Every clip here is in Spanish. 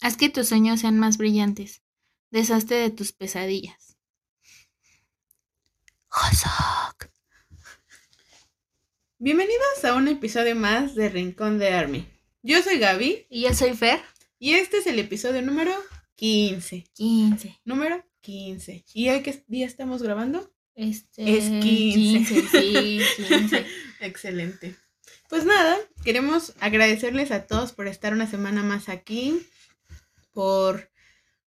Haz que tus sueños sean más brillantes. Deshazte de tus pesadillas. Hosok. Bienvenidos a un episodio más de Rincón de Army. Yo soy Gaby Y yo soy Fer. y este es el episodio número 15. 15. Número 15. ¿Y hoy qué día estamos grabando? Este. Es 15. sí, 15. Excelente. Pues nada, queremos agradecerles a todos por estar una semana más aquí, por,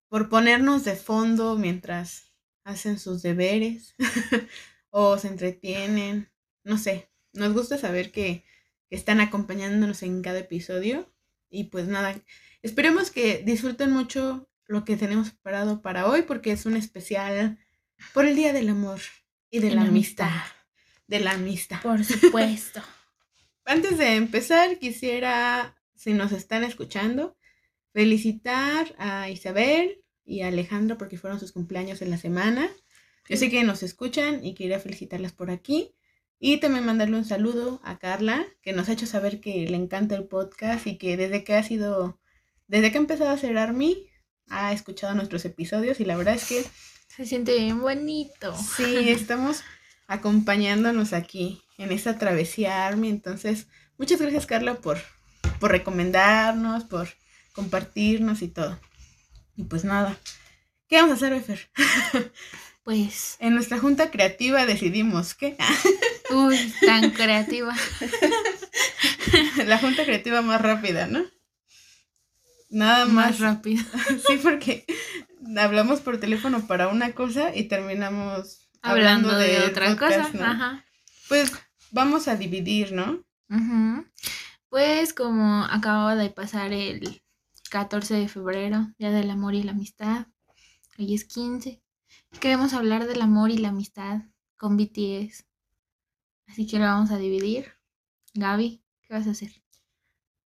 por ponernos de fondo mientras hacen sus deberes o se entretienen. No sé, nos gusta saber que, que están acompañándonos en cada episodio. Y pues nada, esperemos que disfruten mucho lo que tenemos preparado para hoy porque es un especial por el Día del Amor y de Y la la amistad. amistad. De la amistad. Por supuesto. Antes de empezar, quisiera, si nos están escuchando, felicitar a Isabel y a Alejandro porque fueron sus cumpleaños en la semana. Yo sé que nos escuchan y quería felicitarlas por aquí. Y también mandarle un saludo a Carla, que nos ha hecho saber que le encanta el podcast y que desde que ha sido, desde que ha empezado a hacer Army, ha escuchado nuestros episodios y la verdad es que Se siente bien bonito. Sí, estamos acompañándonos aquí en esta travesía Army. Entonces, muchas gracias Carla por, por recomendarnos, por compartirnos y todo. Y pues nada, ¿qué vamos a hacer, Efer? Pues. En nuestra junta creativa decidimos que Uy, tan creativa. la junta creativa más rápida, ¿no? Nada Más más. rápido. Sí, porque hablamos por teléfono para una cosa y terminamos Hablando de, otra podcast, cosa. ¿no? Ajá. Pues vamos a dividir, ¿no? Pues como acababa de pasar el 14 de febrero, Día del Amor y la Amistad, hoy es 15, y queremos hablar del amor y la amistad con BTS. Así que lo vamos a dividir. Gaby, ¿qué vas a hacer?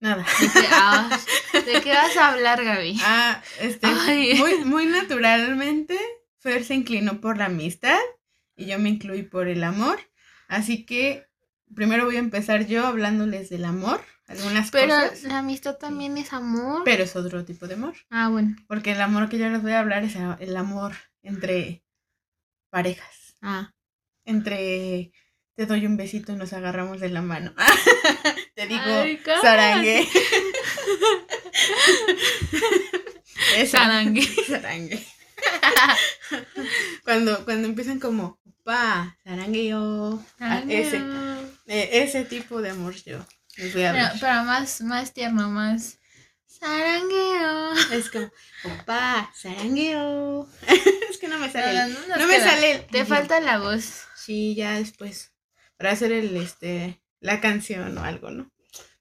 Nada. ¿De qué, ah, ¿de qué vas a hablar, Gaby? Ah, este, Ay. muy, muy naturalmente, Fer se inclinó por la amistad y yo me incluí por el amor. Así que primero voy a empezar yo hablándoles del amor, algunas Pero cosas. la amistad también es amor. Pero es otro tipo de amor. Ah, bueno. Porque el amor que yo les voy a hablar es el amor entre parejas. Ah, Entre te doy un besito y nos agarramos de la mano. te digo, Ay. Sarangue. Sarangue. cuando, cuando empiezan como, pa, sarangue yo. Ah, ese, eh, ese tipo de amor yo a Pero, más, más tierno, más sarangueo. Es como, opa, sarangueo. es que no me sale. No, no me sale. Te falta la voz. Sí, ya después. Para hacer el, este, la canción o algo, ¿no?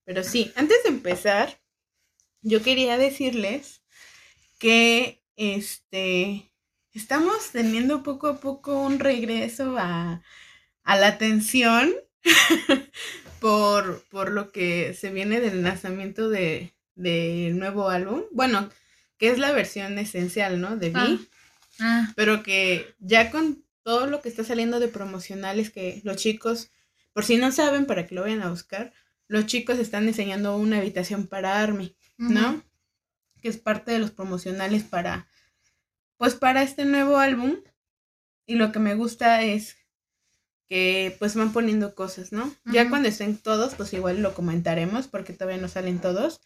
Pero sí, antes de empezar, yo quería decirles que, este, estamos teniendo poco a poco un regreso a, a la atención por, por lo que se viene del lanzamiento de, del nuevo álbum. Bueno, que es la versión esencial, ¿no? De Vi Ah. Ah, pero que ya con todo lo que está saliendo de promocionales que los chicos, por si no saben, para que lo vayan a buscar, los chicos están diseñando una habitación para Army, ¿no? Que es parte de los promocionales para, pues para este nuevo álbum. Y lo que me gusta es que pues van poniendo cosas, ¿no? Ya cuando estén todos, pues igual lo comentaremos porque todavía no salen todos.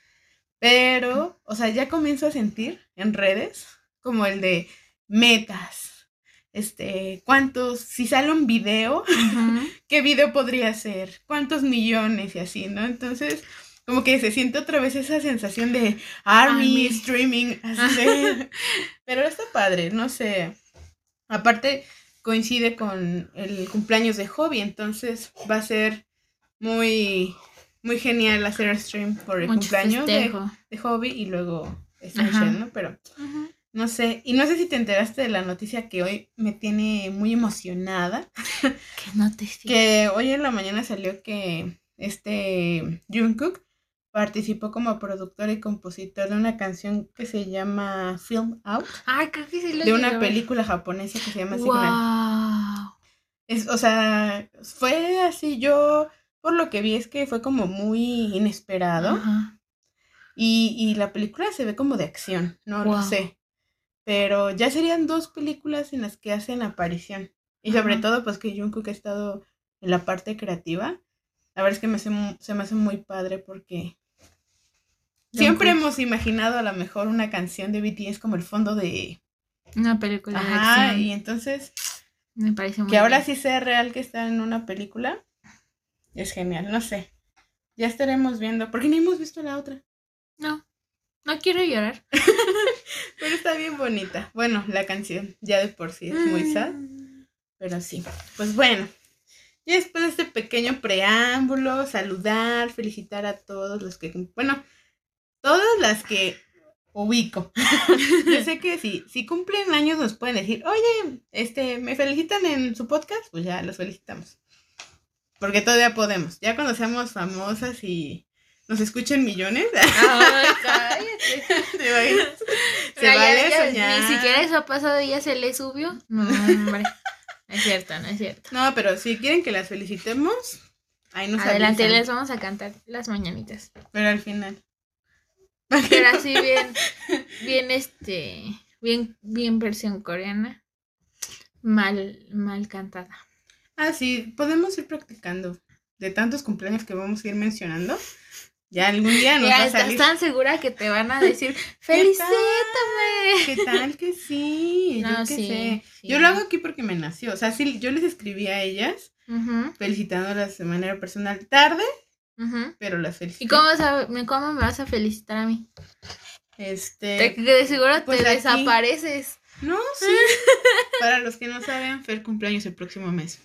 Pero, o sea, ya comienzo a sentir en redes como el de metas. Este, cuántos, si sale un video. ¿qué video podría ser? ¿Cuántos millones y así, no? Entonces, como que se siente otra vez esa sensación de Army, Army. streaming, así Pero está padre, no sé. Aparte, coincide con el cumpleaños de Hobby, entonces va a ser muy, muy genial hacer stream por el Mucho cumpleaños de, de Hobby y luego. Essential, ¿no? Pero no sé, y no sé si te enteraste de la noticia que hoy me tiene muy emocionada. Que no te sigo. Que hoy en la mañana salió que este Jungkook participó como productor y compositor de una canción que se llama Film Out, Ay, creo que sí lo de una ver. película japonesa que se llama Signal. Wow. Es, o sea, fue así, yo por lo que vi es que fue como muy inesperado. Y, y la película se ve como de acción, no lo sé. Pero ya serían dos películas en las que hacen aparición. Y sobre todo, pues que Jungkook ha estado en la parte creativa. La verdad es que me hace se me hace muy padre porque siempre hemos imaginado a lo mejor una canción de BTS como el fondo de... Una película de Ajá, acción. y entonces Me parece muy que ahora sí sea real que está en una película es genial, no sé. Ya estaremos viendo, porque ni hemos visto la otra. No, no quiero llorar. Pero está bien bonita. Bueno, la canción ya de por sí es muy sad, Mm. pero sí. Pues bueno, ya después de este pequeño preámbulo, saludar, felicitar a todos los que, bueno, todas las que ubico. Yo sé que si, si cumplen años nos pueden decir, oye, este, me felicitan en su podcast, pues ya los felicitamos. Porque todavía podemos. Ya cuando seamos famosas y nos escuchen millones, Ay. ¿te imaginas? Se vale ya soñar. Ni siquiera eso ha pasado y ya se le subió. No, hombre. No es cierto, no es cierto. No, pero si quieren que las felicitemos, ahí nos Adelante, avisan. les vamos a cantar las mañanitas. Pero al final. Pero así bien, bien este, bien, bien versión coreana. Mal, mal cantada. Ah, sí, podemos ir practicando. De tantos cumpleaños que vamos a ir mencionando. Ya algún día nos va Ya a estás salir. tan segura que te van a decir, felicítame. ¿Qué tal que sí? No, yo qué sí, sé. sí. Yo lo hago aquí porque me nació. O sea, sí, yo les escribí a ellas felicitándolas de manera personal tarde, ujú. pero las felicité. ¿Y cómo, me- cómo me vas a felicitar a mí? Este. Te- de seguro pues te aquí. desapareces. No, sí. Para los que no saben, Fer cumpleaños el próximo mes.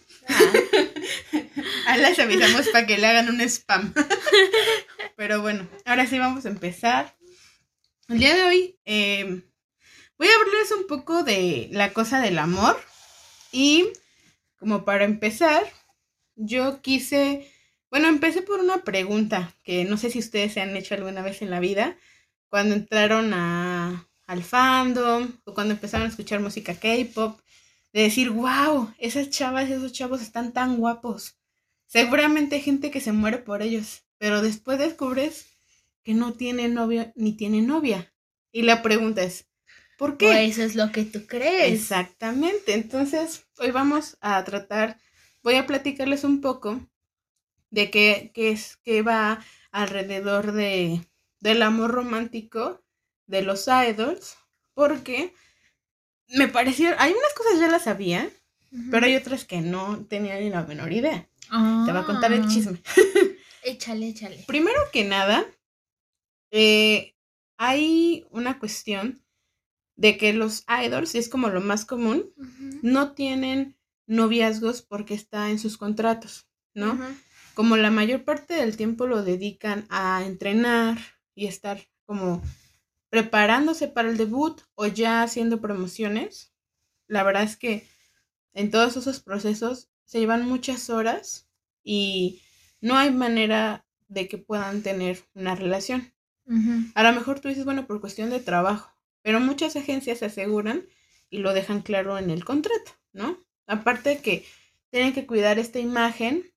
Ah, les avisamos para que le hagan un spam. Pero bueno, ahora sí vamos a empezar. El día de hoy eh, voy a hablarles un poco de la cosa del amor. Y como para empezar, yo quise, bueno, empecé por una pregunta que no sé si ustedes se han hecho alguna vez en la vida, cuando entraron a, al fandom o cuando empezaron a escuchar música K-pop, de decir, wow, esas chavas y esos chavos están tan guapos. Seguramente hay gente que se muere por ellos, pero después descubres que no tiene novio ni tiene novia. Y la pregunta es, ¿por qué? Pues eso es lo que tú crees. Exactamente. Entonces, hoy vamos a tratar, voy a platicarles un poco de qué, qué es, qué va alrededor de, del amor romántico de los idols, porque me pareció, hay unas cosas ya las sabía, pero hay otras que no tenía ni la menor idea. Te voy a contar el Ah. chisme. Échale, échale. Primero que nada, eh, hay una cuestión de que los idols, y es como lo más común, no tienen noviazgos porque está en sus contratos, ¿no? ujú. Como la mayor parte del tiempo lo dedican a entrenar y estar como preparándose para el debut o ya haciendo promociones, la verdad es que en todos esos procesos se llevan muchas horas y no hay manera de que puedan tener una relación. A lo mejor tú dices, bueno, por cuestión de trabajo, pero muchas agencias se aseguran y lo dejan claro en el contrato, ¿no? Aparte de que tienen que cuidar esta imagen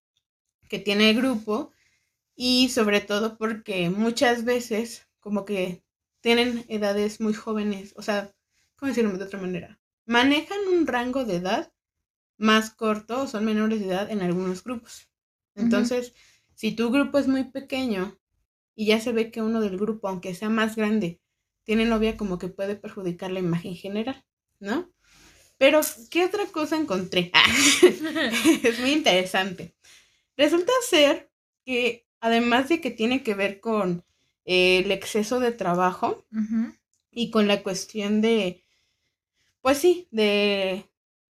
que tiene el grupo y sobre todo porque muchas veces como que tienen edades muy jóvenes, o sea, ¿cómo decirlo de otra manera? Manejan un rango de edad más corto o son menores de edad en algunos grupos. Entonces, si tu grupo es muy pequeño y ya se ve que uno del grupo, aunque sea más grande, tiene novia, como que puede perjudicar la imagen general, ¿no? Pero, ¿qué otra cosa encontré? es muy interesante. Resulta ser que, además de que tiene que ver con eh, el exceso de trabajo y con la cuestión de, pues sí, de,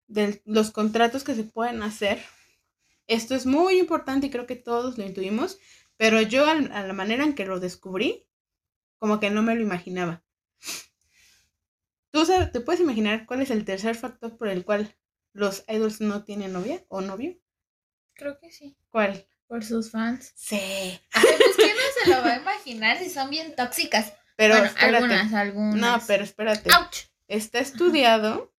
de los contratos que se pueden hacer, esto es muy importante y creo que todos lo intuimos, pero yo a la manera en que lo descubrí, como que no me lo imaginaba. ¿Tú sabes, te puedes imaginar cuál es el tercer factor por el cual los idols no tienen novia o novio? Creo que sí. ¿Cuál? Por sus fans. Sí. Ay, pues quién no se lo va a imaginar si son bien tóxicas. Pero bueno, espérate. algunas, algunas. No, pero espérate. Está estudiado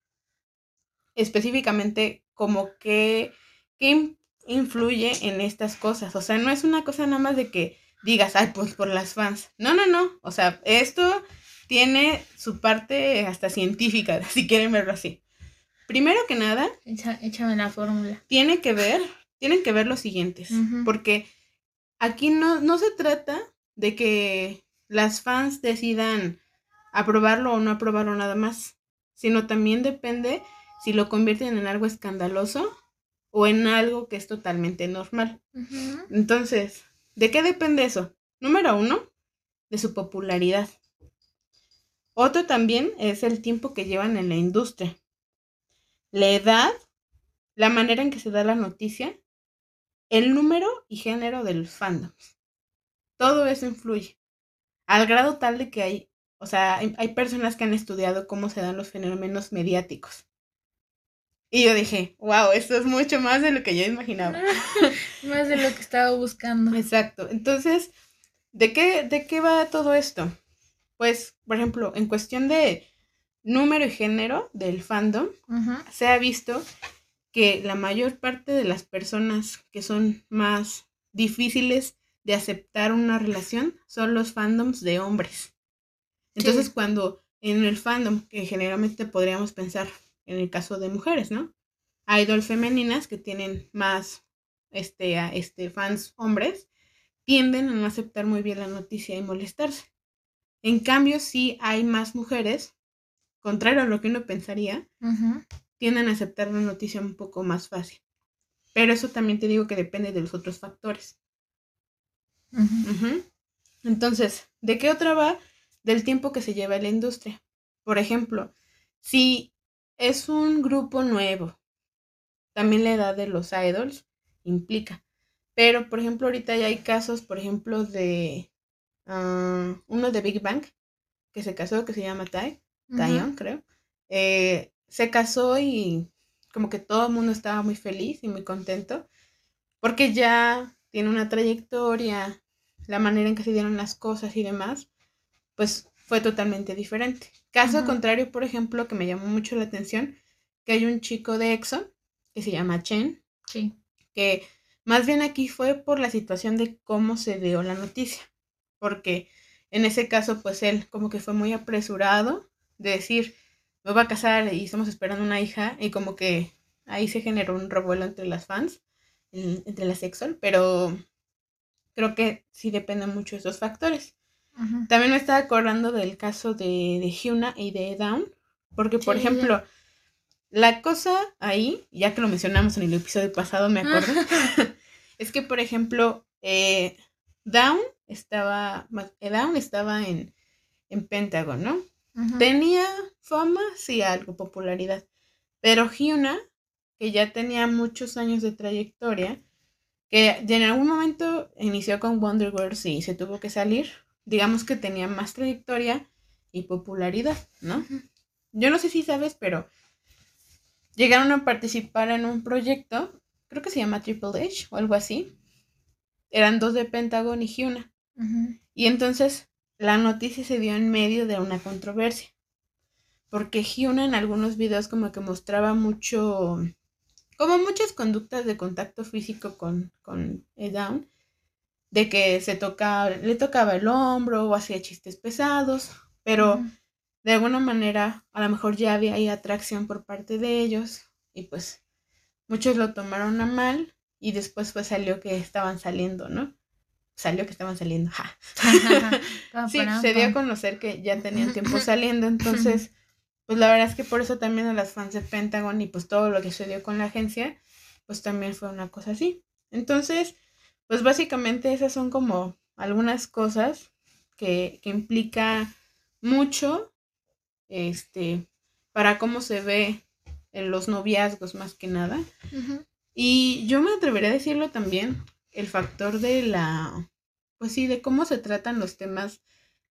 específicamente como que, que in- influye en estas cosas. O sea, no es una cosa nada más de que digas, ay, pues por las fans. No, no, no. O sea, esto tiene su parte hasta científica, si quieren verlo así. Primero que nada, échame la fórmula. Tiene que ver, tienen que ver los siguientes, porque aquí no, no se trata de que las fans decidan aprobarlo o no aprobarlo nada más, sino también depende si lo convierten en algo escandaloso o en algo que es totalmente normal. Entonces, ¿de qué depende eso? Número uno, de su popularidad. Otro también es el tiempo que llevan en la industria. La edad, la manera en que se da la noticia, el número y género del fandom. Todo eso influye. Al grado tal de que hay, o sea, hay personas que han estudiado cómo se dan los fenómenos mediáticos. Y yo dije, wow, esto es mucho más de lo que yo imaginaba. más de lo que estaba buscando. Exacto. Entonces, ¿de qué, ¿de qué va todo esto? Pues, por ejemplo, en cuestión de número y género del fandom, se ha visto que la mayor parte de las personas que son más difíciles de aceptar una relación son los fandoms de hombres. Entonces, cuando en el fandom, que generalmente podríamos pensar en el caso de mujeres, ¿no? Idol femeninas que tienen más este, este, fans hombres tienden a no aceptar muy bien la noticia y molestarse. En cambio, sí hay más mujeres, contrario a lo que uno pensaría, tienden a aceptar la noticia un poco más fácil. Pero eso también te digo que depende de los otros factores. Entonces, ¿de qué otra va? Del tiempo que se lleva en la industria. Por ejemplo, si es un grupo nuevo. También la edad de los idols implica. Pero, por ejemplo, ahorita ya hay casos, por ejemplo, de ah, uno de Big Bang, que se casó, que se llama Tai, uh creo. Eh, se casó y como que todo el mundo estaba muy feliz y muy contento, porque ya tiene una trayectoria, la manera en que se dieron las cosas y demás, pues fue totalmente diferente. Caso contrario, por ejemplo, que me llamó mucho la atención, que hay un chico de EXO que se llama Chen. Sí. Que más bien aquí fue por la situación de cómo se dio la noticia. Porque en ese caso, pues él como que fue muy apresurado de decir, me voy a casar y estamos esperando una hija. Y como que ahí se generó un revuelo entre las fans, entre las EXO, pero creo que sí depende mucho de esos factores. También me estaba acordando del caso de, de Hyuna y de Down, porque por ejemplo, la cosa ahí, ya que lo mencionamos en el episodio pasado, me acuerdo, es que por ejemplo, eh, Down estaba, eh, Down estaba en, en Pentagon, ¿no? Tenía fama, sí, algo, popularidad, pero Hyuna, que ya tenía muchos años de trayectoria, que en algún momento inició con Wonder Girls y se tuvo que salir, digamos que tenía más trayectoria y popularidad, ¿no? Yo no sé si sabes, pero llegaron a participar en un proyecto, creo que se llama Triple H o algo así. Eran dos de Pentagon y Hyuna. Y entonces la noticia se dio en medio de una controversia. Porque Hyuna en algunos videos como que mostraba mucho, como muchas conductas de contacto físico con, con Down de que se tocaba, le tocaba el hombro o hacía chistes pesados, pero de alguna manera a lo mejor ya había ahí atracción por parte de ellos y pues muchos lo tomaron a mal y después pues salió que estaban saliendo, ¿no? Salió que estaban saliendo. Ja. sí, se dio a conocer que ya tenían tiempo saliendo, entonces pues la verdad es que por eso también a las fans de Pentagon y pues todo lo que se dio con la agencia, pues también fue una cosa así. Entonces, pues básicamente esas son como algunas cosas que, que implica mucho este para cómo se ve en los noviazgos más que nada. Y yo me atrevería a decirlo también, el factor de la, pues sí, de cómo se tratan los temas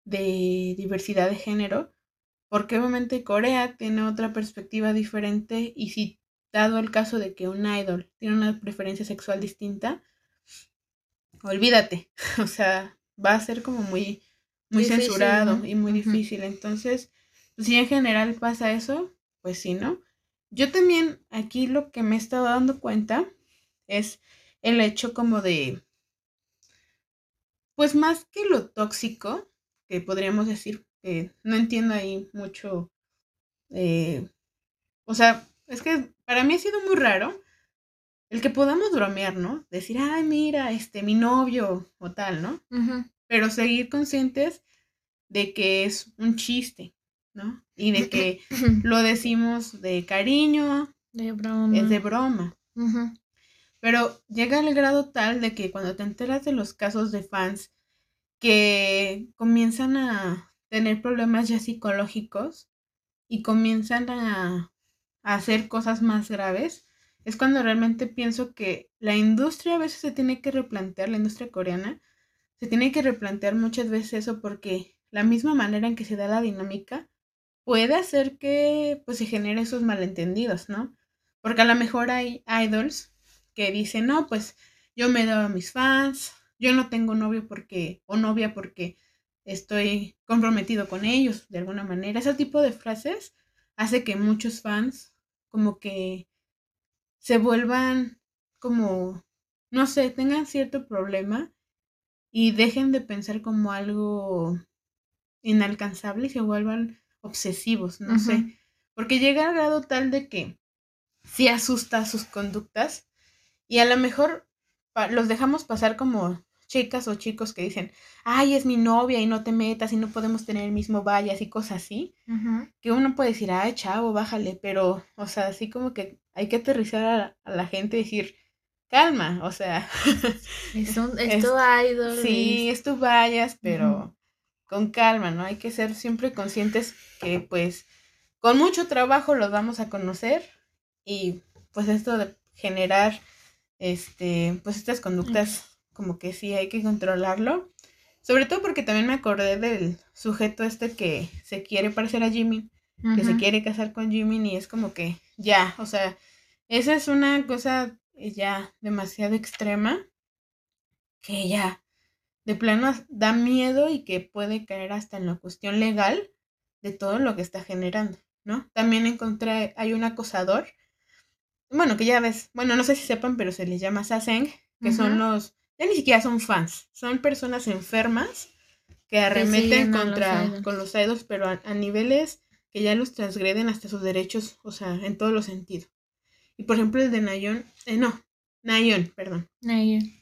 de diversidad de género, porque obviamente Corea tiene otra perspectiva diferente y si dado el caso de que un idol tiene una preferencia sexual distinta, olvídate, o sea, va a ser como muy, muy censurado y muy difícil. Entonces, pues, si en general pasa eso, pues sí, ¿no? Yo también aquí lo que me he estado dando cuenta es el hecho como de, pues más que lo tóxico, que podríamos decir, que no entiendo ahí mucho, eh, o sea, es que para mí ha sido muy raro el que podamos bromear, ¿no? Decir, ay, mira, este, mi novio o tal, ¿no? Pero seguir conscientes de que es un chiste, ¿no? Y de que lo decimos de cariño, de broma. es de broma. Pero llega al grado tal de que cuando te enteras de los casos de fans que comienzan a tener problemas ya psicológicos y comienzan a, hacer cosas más graves, es cuando realmente pienso que la industria a veces se tiene que replantear, la industria coreana, se tiene que replantear muchas veces eso porque la misma manera en que se da la dinámica puede hacer que pues se genere esos malentendidos, ¿no? Porque a lo mejor hay idols que dicen, no, pues yo me doy a mis fans, yo no tengo novio porque, o novia porque estoy comprometido con ellos de alguna manera. Ese tipo de frases hace que muchos fans como que se vuelvan como, no sé, tengan cierto problema y dejen de pensar como algo inalcanzable y se vuelvan obsesivos, no sé. Porque llega al grado tal de que sí asusta sus conductas y a lo mejor los dejamos pasar como chicas o chicos que dicen, ay, es mi novia y no te metas y no podemos tener el mismo vallas y cosas así, que uno puede decir, ay, chavo, bájale, pero, o sea, así como que hay que aterrizar a, la gente y decir, calma, o sea. Es, un, es, tu idol. Sí, es tu vallas, pero con calma, ¿no? Hay que ser siempre conscientes que, pues, con mucho trabajo los vamos a conocer y, pues, esto de generar este, pues estas conductas como que sí hay que controlarlo. Sobre todo porque también me acordé del sujeto este que se quiere parecer a Jimmy, que se quiere casar con Jimmy y es como que ya, o sea, esa es una cosa ya demasiado extrema que ya de plano da miedo y que puede caer hasta en la cuestión legal de todo lo que está generando, ¿no? También encontré, hay un acosador bueno, que ya ves, bueno, no sé si sepan, pero se les llama Saseng, que son los, ya ni siquiera son fans, son personas enfermas que arremeten contra, con los idols, pero a, niveles que ya los transgreden hasta sus derechos, o sea, en todos los sentidos. Y por ejemplo el de Nayon, eh, no, Nayon, perdón. Nayon.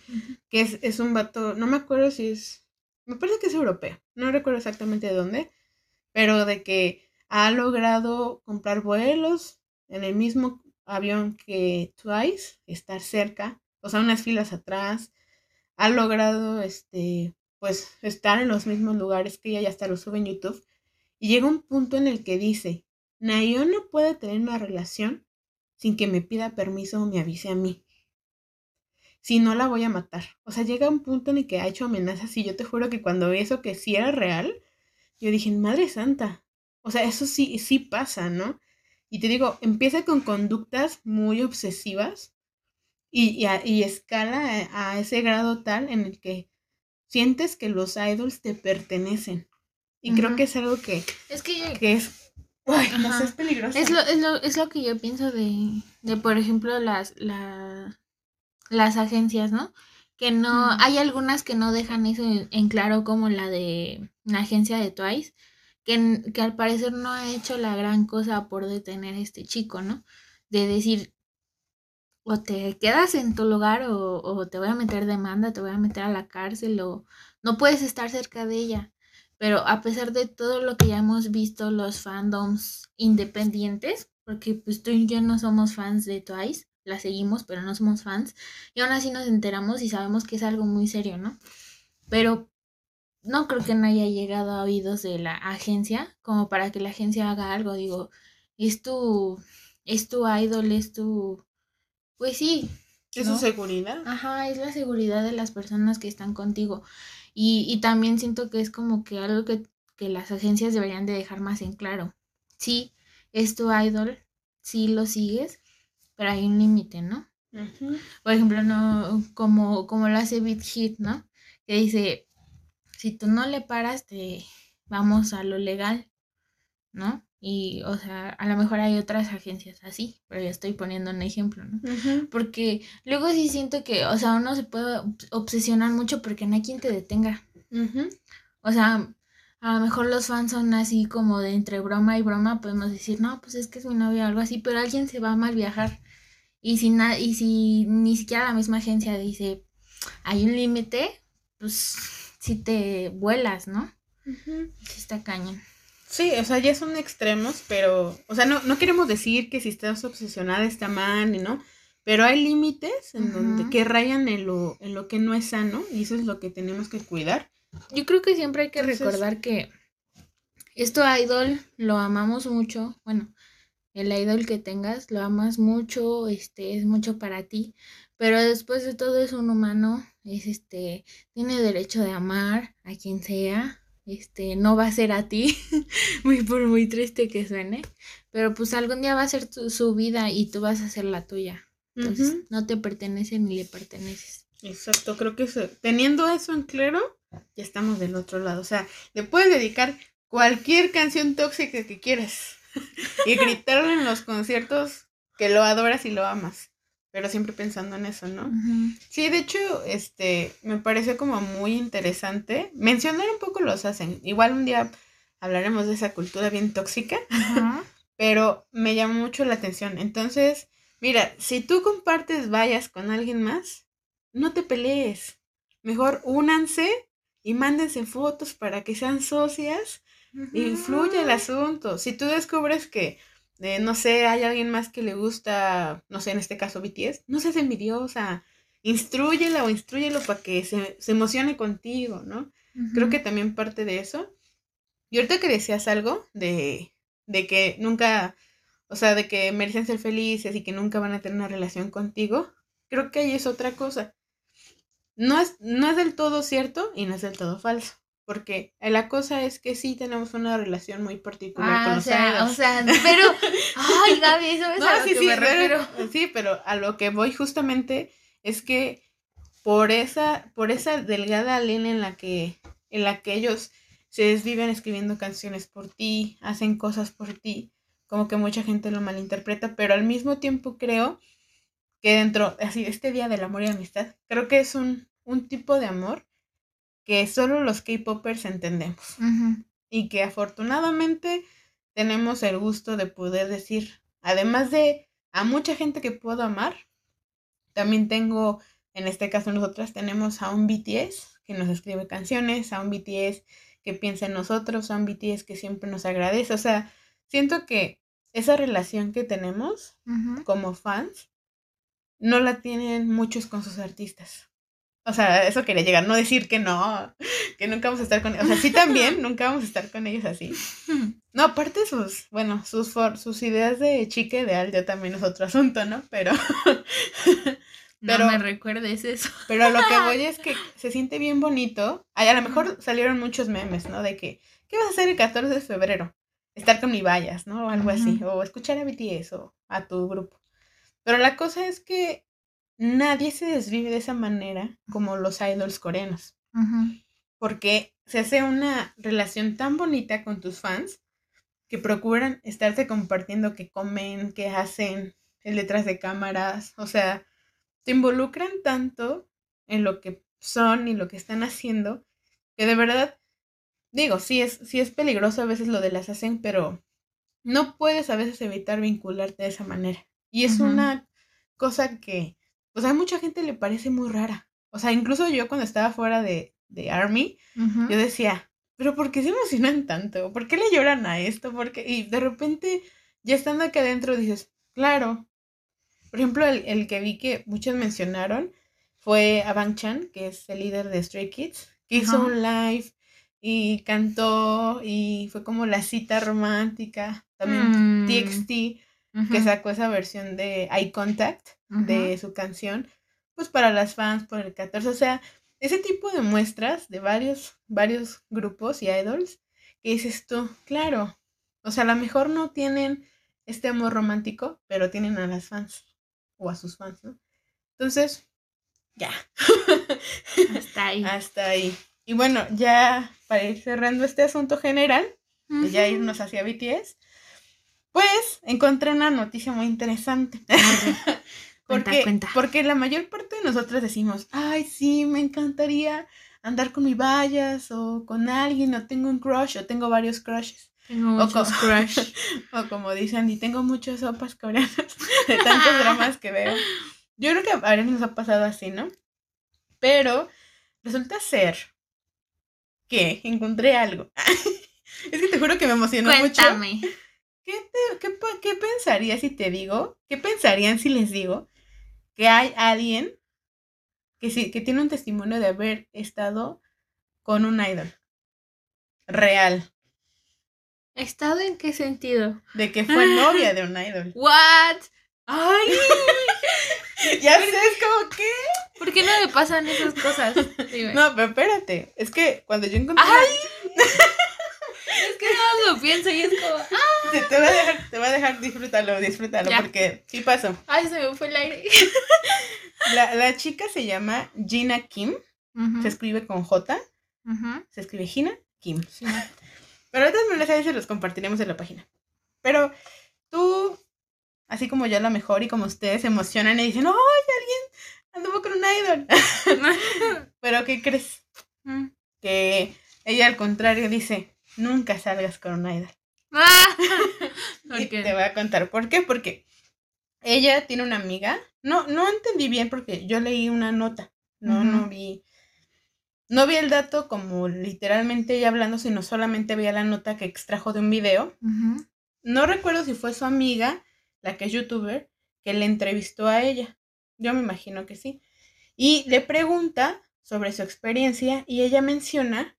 Que es, es un vato, no me acuerdo si es, me parece que es europeo, no recuerdo exactamente de dónde, pero de que ha logrado comprar vuelos en el mismo avión que Twice, estar cerca, o sea, unas filas atrás, ha logrado, este, pues, estar en los mismos lugares que ella, ya hasta lo sube en YouTube, y llega un punto en el que dice, Nayo no puede tener una relación sin que me pida permiso o me avise a mí. Si no la voy a matar. O sea, llega un punto en el que ha hecho amenazas y yo te juro que cuando vi eso que sí era real, yo dije, Madre Santa. O sea, eso sí, sí pasa, ¿no? Y te digo, empieza con conductas muy obsesivas y, y, escala a, ese grado tal en el que sientes que los idols te pertenecen. Y creo que es algo que es, que, es, es peligroso. Es lo, es, lo, es lo que yo pienso de, de por ejemplo, las, la, las agencias, ¿no? Que no, hay algunas que no dejan eso en claro como la de la agencia de Twice, que, al parecer no ha hecho la gran cosa por detener a este chico, ¿no? De decir, o te quedas en tu lugar o, te voy a meter demanda, te voy a meter a la cárcel o no puedes estar cerca de ella. Pero a pesar de todo lo que ya hemos visto, los fandoms independientes, porque pues tú y yo no somos fans de Twice, la seguimos, pero no somos fans, y aún así nos enteramos y sabemos que es algo muy serio, ¿no? Pero no creo que no haya llegado a oídos de la agencia como para que la agencia haga algo. Digo, es tu, es tu idol, es tu, pues sí. Es su seguridad. Ajá, es la seguridad de las personas que están contigo. Y, y también siento que es como que algo que, que las agencias deberían de dejar más en claro. Sí, es tu idol, sí lo sigues, pero hay un límite, ¿no? Por ejemplo, no, como, como lo hace Beat Hit, ¿no? Que dice, si tú no le paras, te vamos a lo legal, ¿no? Y, o sea, a lo mejor hay otras agencias así, pero ya estoy poniendo un ejemplo, ¿no? Porque luego sí siento que, o sea, uno se puede obsesionar mucho porque no hay quien te detenga. O sea, a lo mejor los fans son así como de entre broma y broma, podemos decir, no, pues es que es mi novio o algo así, pero alguien se va a mal viajar. Y si, na y si ni siquiera la misma agencia dice, hay un límite, pues si te vuelas, ¿no? Sí está cañón. Sí, o sea, ya son extremos, pero, o sea, no, no queremos decir que si estás obsesionada está mal, ¿no? Pero hay límites en donde que rayan en lo, en lo que no es sano y eso es lo que tenemos que cuidar. Yo creo que siempre hay que recordar que esto idol lo amamos mucho, bueno, el idol que tengas lo amas mucho, este es mucho para ti, pero después de todo es un humano, es este tiene derecho de amar a quien sea, este no va a ser a ti, muy por muy triste que suene, pero pues algún día va a ser su vida y tú vas a ser la tuya. Entonces, no te pertenece ni le perteneces. Exacto, creo que teniendo eso en claro, ya estamos del otro lado. O sea, le puedes dedicar cualquier canción tóxica que quieras y gritarle en los conciertos que lo adoras y lo amas. Pero siempre pensando en eso, ¿no? Sí, de hecho, este, me parece como muy interesante. Mencionar un poco los hacen. Igual un día hablaremos de esa cultura bien tóxica. pero me llamó mucho la atención. Entonces, mira, si tú compartes vallas con alguien más, no te pelees. Mejor únanse y mándense fotos para que sean socias y fluya el asunto. Si tú descubres que, eh, no sé, hay alguien más que le gusta, no sé, en este caso BTS, no seas envidiosa, instruyela o instruyelo para que se, emocione contigo, ¿no? Creo que también parte de eso. Y ahorita que decías algo de, de que nunca, o sea, de que merecen ser felices y que nunca van a tener una relación contigo, creo que ahí es otra cosa no es, no es del todo cierto y no es del todo falso. Porque la cosa es que sí tenemos una relación muy particular ah, con los o sea, o sea, pero, ay, Gaby, eso es a lo que me refiero. sí, pero a lo que voy justamente es que por esa, por esa delgada línea en la que, en la que ellos se desviven escribiendo canciones por ti, hacen cosas por ti, como que mucha gente lo malinterpreta, pero al mismo tiempo creo que dentro, así, este día del amor y amistad, creo que es un, un tipo de amor que solo los K-Popers entendemos. Y que afortunadamente tenemos el gusto de poder decir, además de a mucha gente que puedo amar, también tengo, en este caso nosotras tenemos a un BTS que nos escribe canciones, a un BTS que piensa en nosotros, a un BTS que siempre nos agradece. O sea, siento que esa relación que tenemos como fans no la tienen muchos con sus artistas. O sea, eso quería llegar, no decir que no, que nunca vamos a estar con ellos. O sea, sí también, nunca vamos a estar con ellos así. No, aparte sus, bueno, sus, sus ideas de chique ideal ya también es otro asunto, ¿no? Pero... pero no me recuerdes eso. Pero lo que voy es que se siente bien bonito. Ay, a lo mejor salieron muchos memes, ¿no? De que, ¿qué vas a hacer el 14 de febrero? Estar con mi vallas, ¿no? O algo así. O escuchar a BTS o a tu grupo. Pero la cosa es que nadie se desvive de esa manera como los idols coreanos. Porque se hace una relación tan bonita con tus fans que procuran estarte compartiendo qué comen, qué hacen, el detrás de cámaras. O sea, te involucran tanto en lo que son y lo que están haciendo que de verdad, digo, sí es, sí es peligroso a veces lo de las hacen, pero no puedes a veces evitar vincularte de esa manera. Y es una cosa que, pues a mucha gente le parece muy rara. O sea, incluso yo cuando estaba fuera de, de Army, yo decía, pero ¿por qué se emocionan tanto? ¿Por qué le lloran a esto? porque Y de repente, ya estando acá adentro, dices, claro. Por ejemplo, el, el que vi que muchos mencionaron fue Abang Chan, que es el líder de Stray Kids, que hizo un live y cantó y fue como la cita romántica. También TXT que sacó esa versión de Eye Contact de su canción, pues para las fans por el 14. O sea, ese tipo de muestras de varios, varios grupos y idols que dices tú, claro, o sea, a lo mejor no tienen este amor romántico, pero tienen a las fans o a sus fans, ¿no? Entonces, ya. Hasta ahí. Hasta ahí. Y bueno, ya para ir cerrando este asunto general, ya irnos hacia BTS, Pues encontré una noticia muy interesante. Cuenta, porque, cuenta. porque la mayor parte de nosotras decimos, ay, sí, me encantaría andar con mi vallas o con alguien, o tengo un crush, o tengo varios crushes. Tengo O muchos co- crush. O como dicen, y tengo muchas sopas coreanas de tantos dramas que veo. Yo creo que a varios nos ha pasado así, ¿no? Pero resulta ser que encontré algo. es que te juro que me emocionó mucho. ¿Qué, te- qué, qué pensarías si te digo? ¿Qué pensarían si les digo que hay alguien que, sí, que tiene un testimonio de haber estado con un idol? Real. ¿Estado en qué sentido? De que fue novia de un idol. What? ¡Ay! ya sé, es como que. ¿Por qué no me pasan esas cosas? Dime. No, pero espérate. Es que cuando yo encontré. ¡Ay! Lo pienso y es como. ¡ah! Te, te voy a dejar, te voy a dejar, disfrútalo, disfrútalo, Ya. porque sí pasó. ¡Ay, se me fue el aire! La, la chica se llama Gina Kim, Ujú, se escribe con J, ujú. se escribe Gina Kim. Sí. Pero de todas maneras se los compartiremos en la página. Pero tú, así como yo a lo mejor y como ustedes se emocionan y dicen, ¡ay, alguien anduvo con un idol! Pero ¿qué crees? Mm. Que ella al contrario dice, nunca salgas con un idol. Ah. ¿Por Y qué? te voy a contar por qué. Porque ella tiene una amiga. No, no entendí bien porque yo leí una nota. No, no vi. No vi el dato como literalmente ella hablando, sino solamente veía la nota que extrajo de un video. No recuerdo si fue su amiga, la que es youtuber, que le entrevistó a ella. Yo me imagino que sí. Y le pregunta sobre su experiencia y ella menciona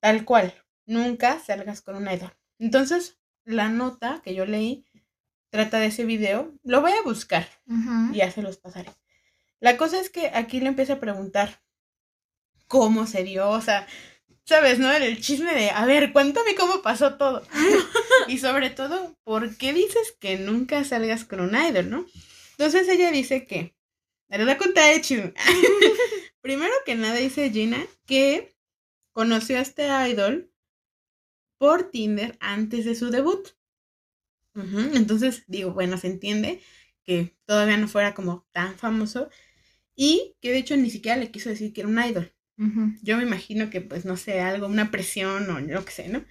tal cual, nunca salgas con un idol. Entonces, la nota que yo leí trata de ese video. Lo voy a buscar y ya se los pasaré. La cosa es que aquí le empieza a preguntar cómo se dio, o sea, sabes, ¿no? El chisme de, a ver, cuéntame cómo pasó todo. y sobre todo, ¿por qué dices que nunca salgas con un idol, no? Entonces ella dice que, le voy a contar el chisme. Primero que nada dice Gina que conoció a este idol por Tinder antes de su debut. Entonces digo, bueno, se entiende que todavía no fuera como tan famoso y que de hecho ni siquiera le quiso decir que era un idol. Yo me imagino que pues no sé, algo, una presión o lo que sé, ¿no?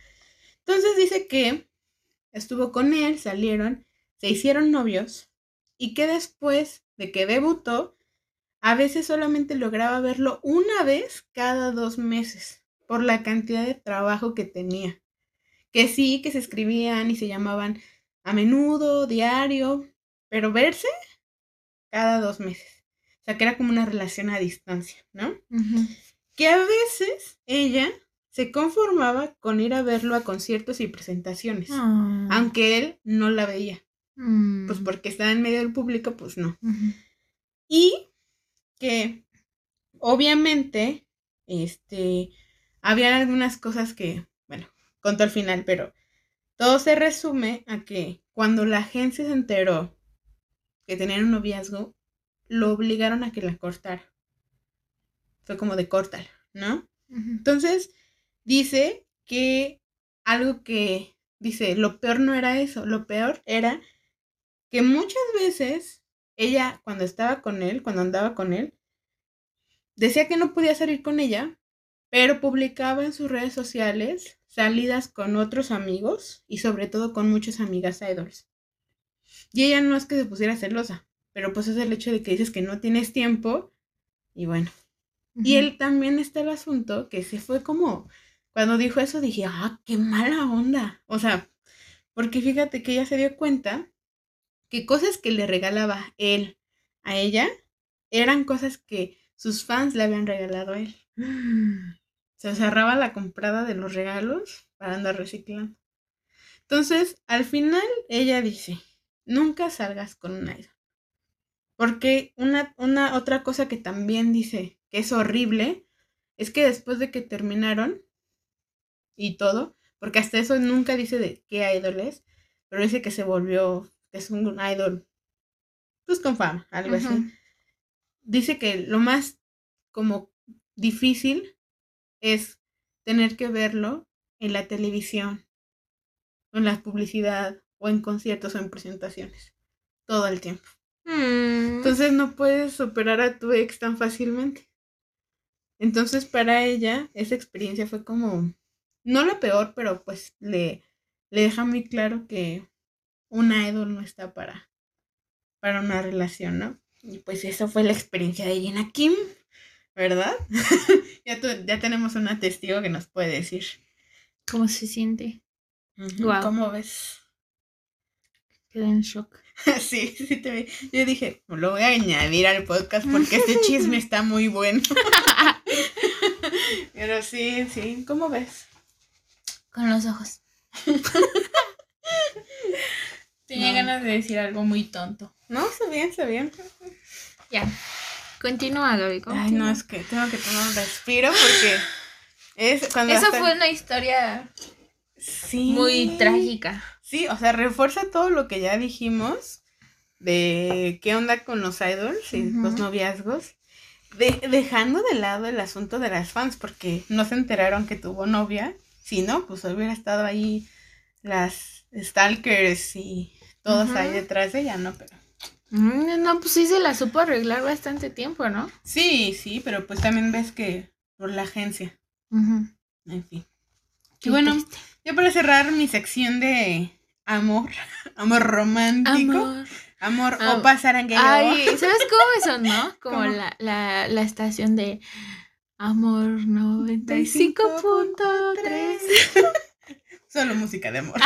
Entonces dice que estuvo con él, salieron, se hicieron novios y que después de que debutó, a veces solamente lograba verlo una vez cada dos meses por la cantidad de trabajo que tenía. Que sí, que se escribían y se llamaban a menudo, diario, pero verse cada dos meses. O sea, que era como una relación a distancia, ¿no? Que a veces ella se conformaba con ir a verlo a conciertos y presentaciones, Ah. aunque él no la veía, Mm. pues porque estaba en medio del público, pues no. Y que obviamente, este, había algunas cosas que, conto al final, pero todo se resume a que cuando la agencia se enteró que tenían un noviazgo, lo obligaron a que la cortara. Fue como de cortar, ¿no? Entonces, dice que algo que dice, lo peor no era eso, lo peor era que muchas veces ella, cuando estaba con él, cuando andaba con él, decía que no podía salir con ella, pero publicaba en sus redes sociales salidas con otros amigos y sobre todo con muchas amigas idols. Y ella no es que se pusiera celosa, pero pues es el hecho de que dices que no tienes tiempo y bueno. Y él también está el asunto que se fue como, cuando dijo eso dije, ah, qué mala onda. O sea, porque fíjate que ella se dio cuenta que cosas que le regalaba él a ella eran cosas que sus fans le habían regalado a él. Se cerraba la comprada de los regalos para andar reciclando. Entonces, al final, ella dice, nunca salgas con un idol. Porque una, una otra cosa que también dice que es horrible es que después de que terminaron y todo, porque hasta eso nunca dice de qué idol es, pero dice que se volvió, que es un idol, pues con fama, algo así. Dice que lo más como difícil es tener que verlo en la televisión, o en la publicidad, o en conciertos o en presentaciones. Todo el tiempo. Mm. Entonces no puedes superar a tu ex tan fácilmente. Entonces para ella esa experiencia fue como, no la peor, pero pues le, le deja muy claro que una idol no está para, para una relación, ¿no? Y pues eso fue la experiencia de Jenna Kim, ¿verdad? ya, tu- ya tenemos una testigo que nos puede decir. ¿Cómo se siente? ¿Cómo ves? Quedé en shock. sí, sí te vi. Yo dije, lo voy a añadir al podcast porque este chisme está muy bueno. Pero sí, sí, ¿cómo ves? Con los ojos. Tenía No. ganas de decir algo muy tonto. No, está bien, está bien. Ya. Continúa, Gaby. Ay, no, es que tengo que tomar un respiro porque es cuando Eso hasta- fue una historia sí, muy trágica. Sí, o sea, refuerza todo lo que ya dijimos de qué onda con los idols y los noviazgos. De- dejando de lado el asunto de las fans porque no se enteraron que tuvo novia. Si no, pues hubiera estado ahí las stalkers y todos ahí detrás de ella, ¿no? Pero No, pues sí se la supo arreglar bastante tiempo, ¿no? sí, sí, pero pues también ves que por la agencia, en fin. Qué Y bueno, triste. ya para cerrar mi sección de amor, amor romántico, amor, Amor. Am- opa sarangueo. Ay, ¿sabes cómo eso, no? Como ¿Cómo? la, la, la estación de Amor 95.3. Solo música de amor.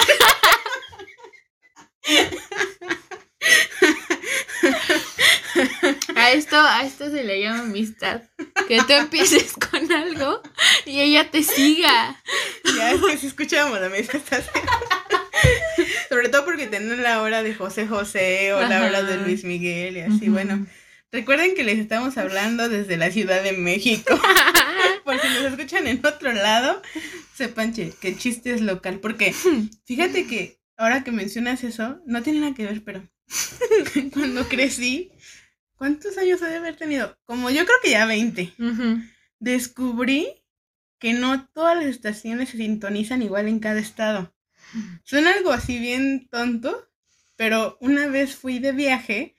A esto, a esto se le llama amistad. Que tú empieces con algo y ella te siga. ya es que si escuchamos la manifestación. Sobre todo porque tienen la hora de José José o la hora de Luis Miguel y así. Bueno, recuerden que les estamos hablando desde la Ciudad de México. Por si nos escuchan en otro lado, sepan que el chiste es local. Porque fíjate que ahora que mencionas eso, no tiene nada que ver, pero cuando crecí, ¿cuántos años he de haber tenido? Como yo creo que ya 20. Ujú. Descubrí que no todas las estaciones se sintonizan igual en cada estado. Suena algo así bien tonto, pero una vez fui de viaje,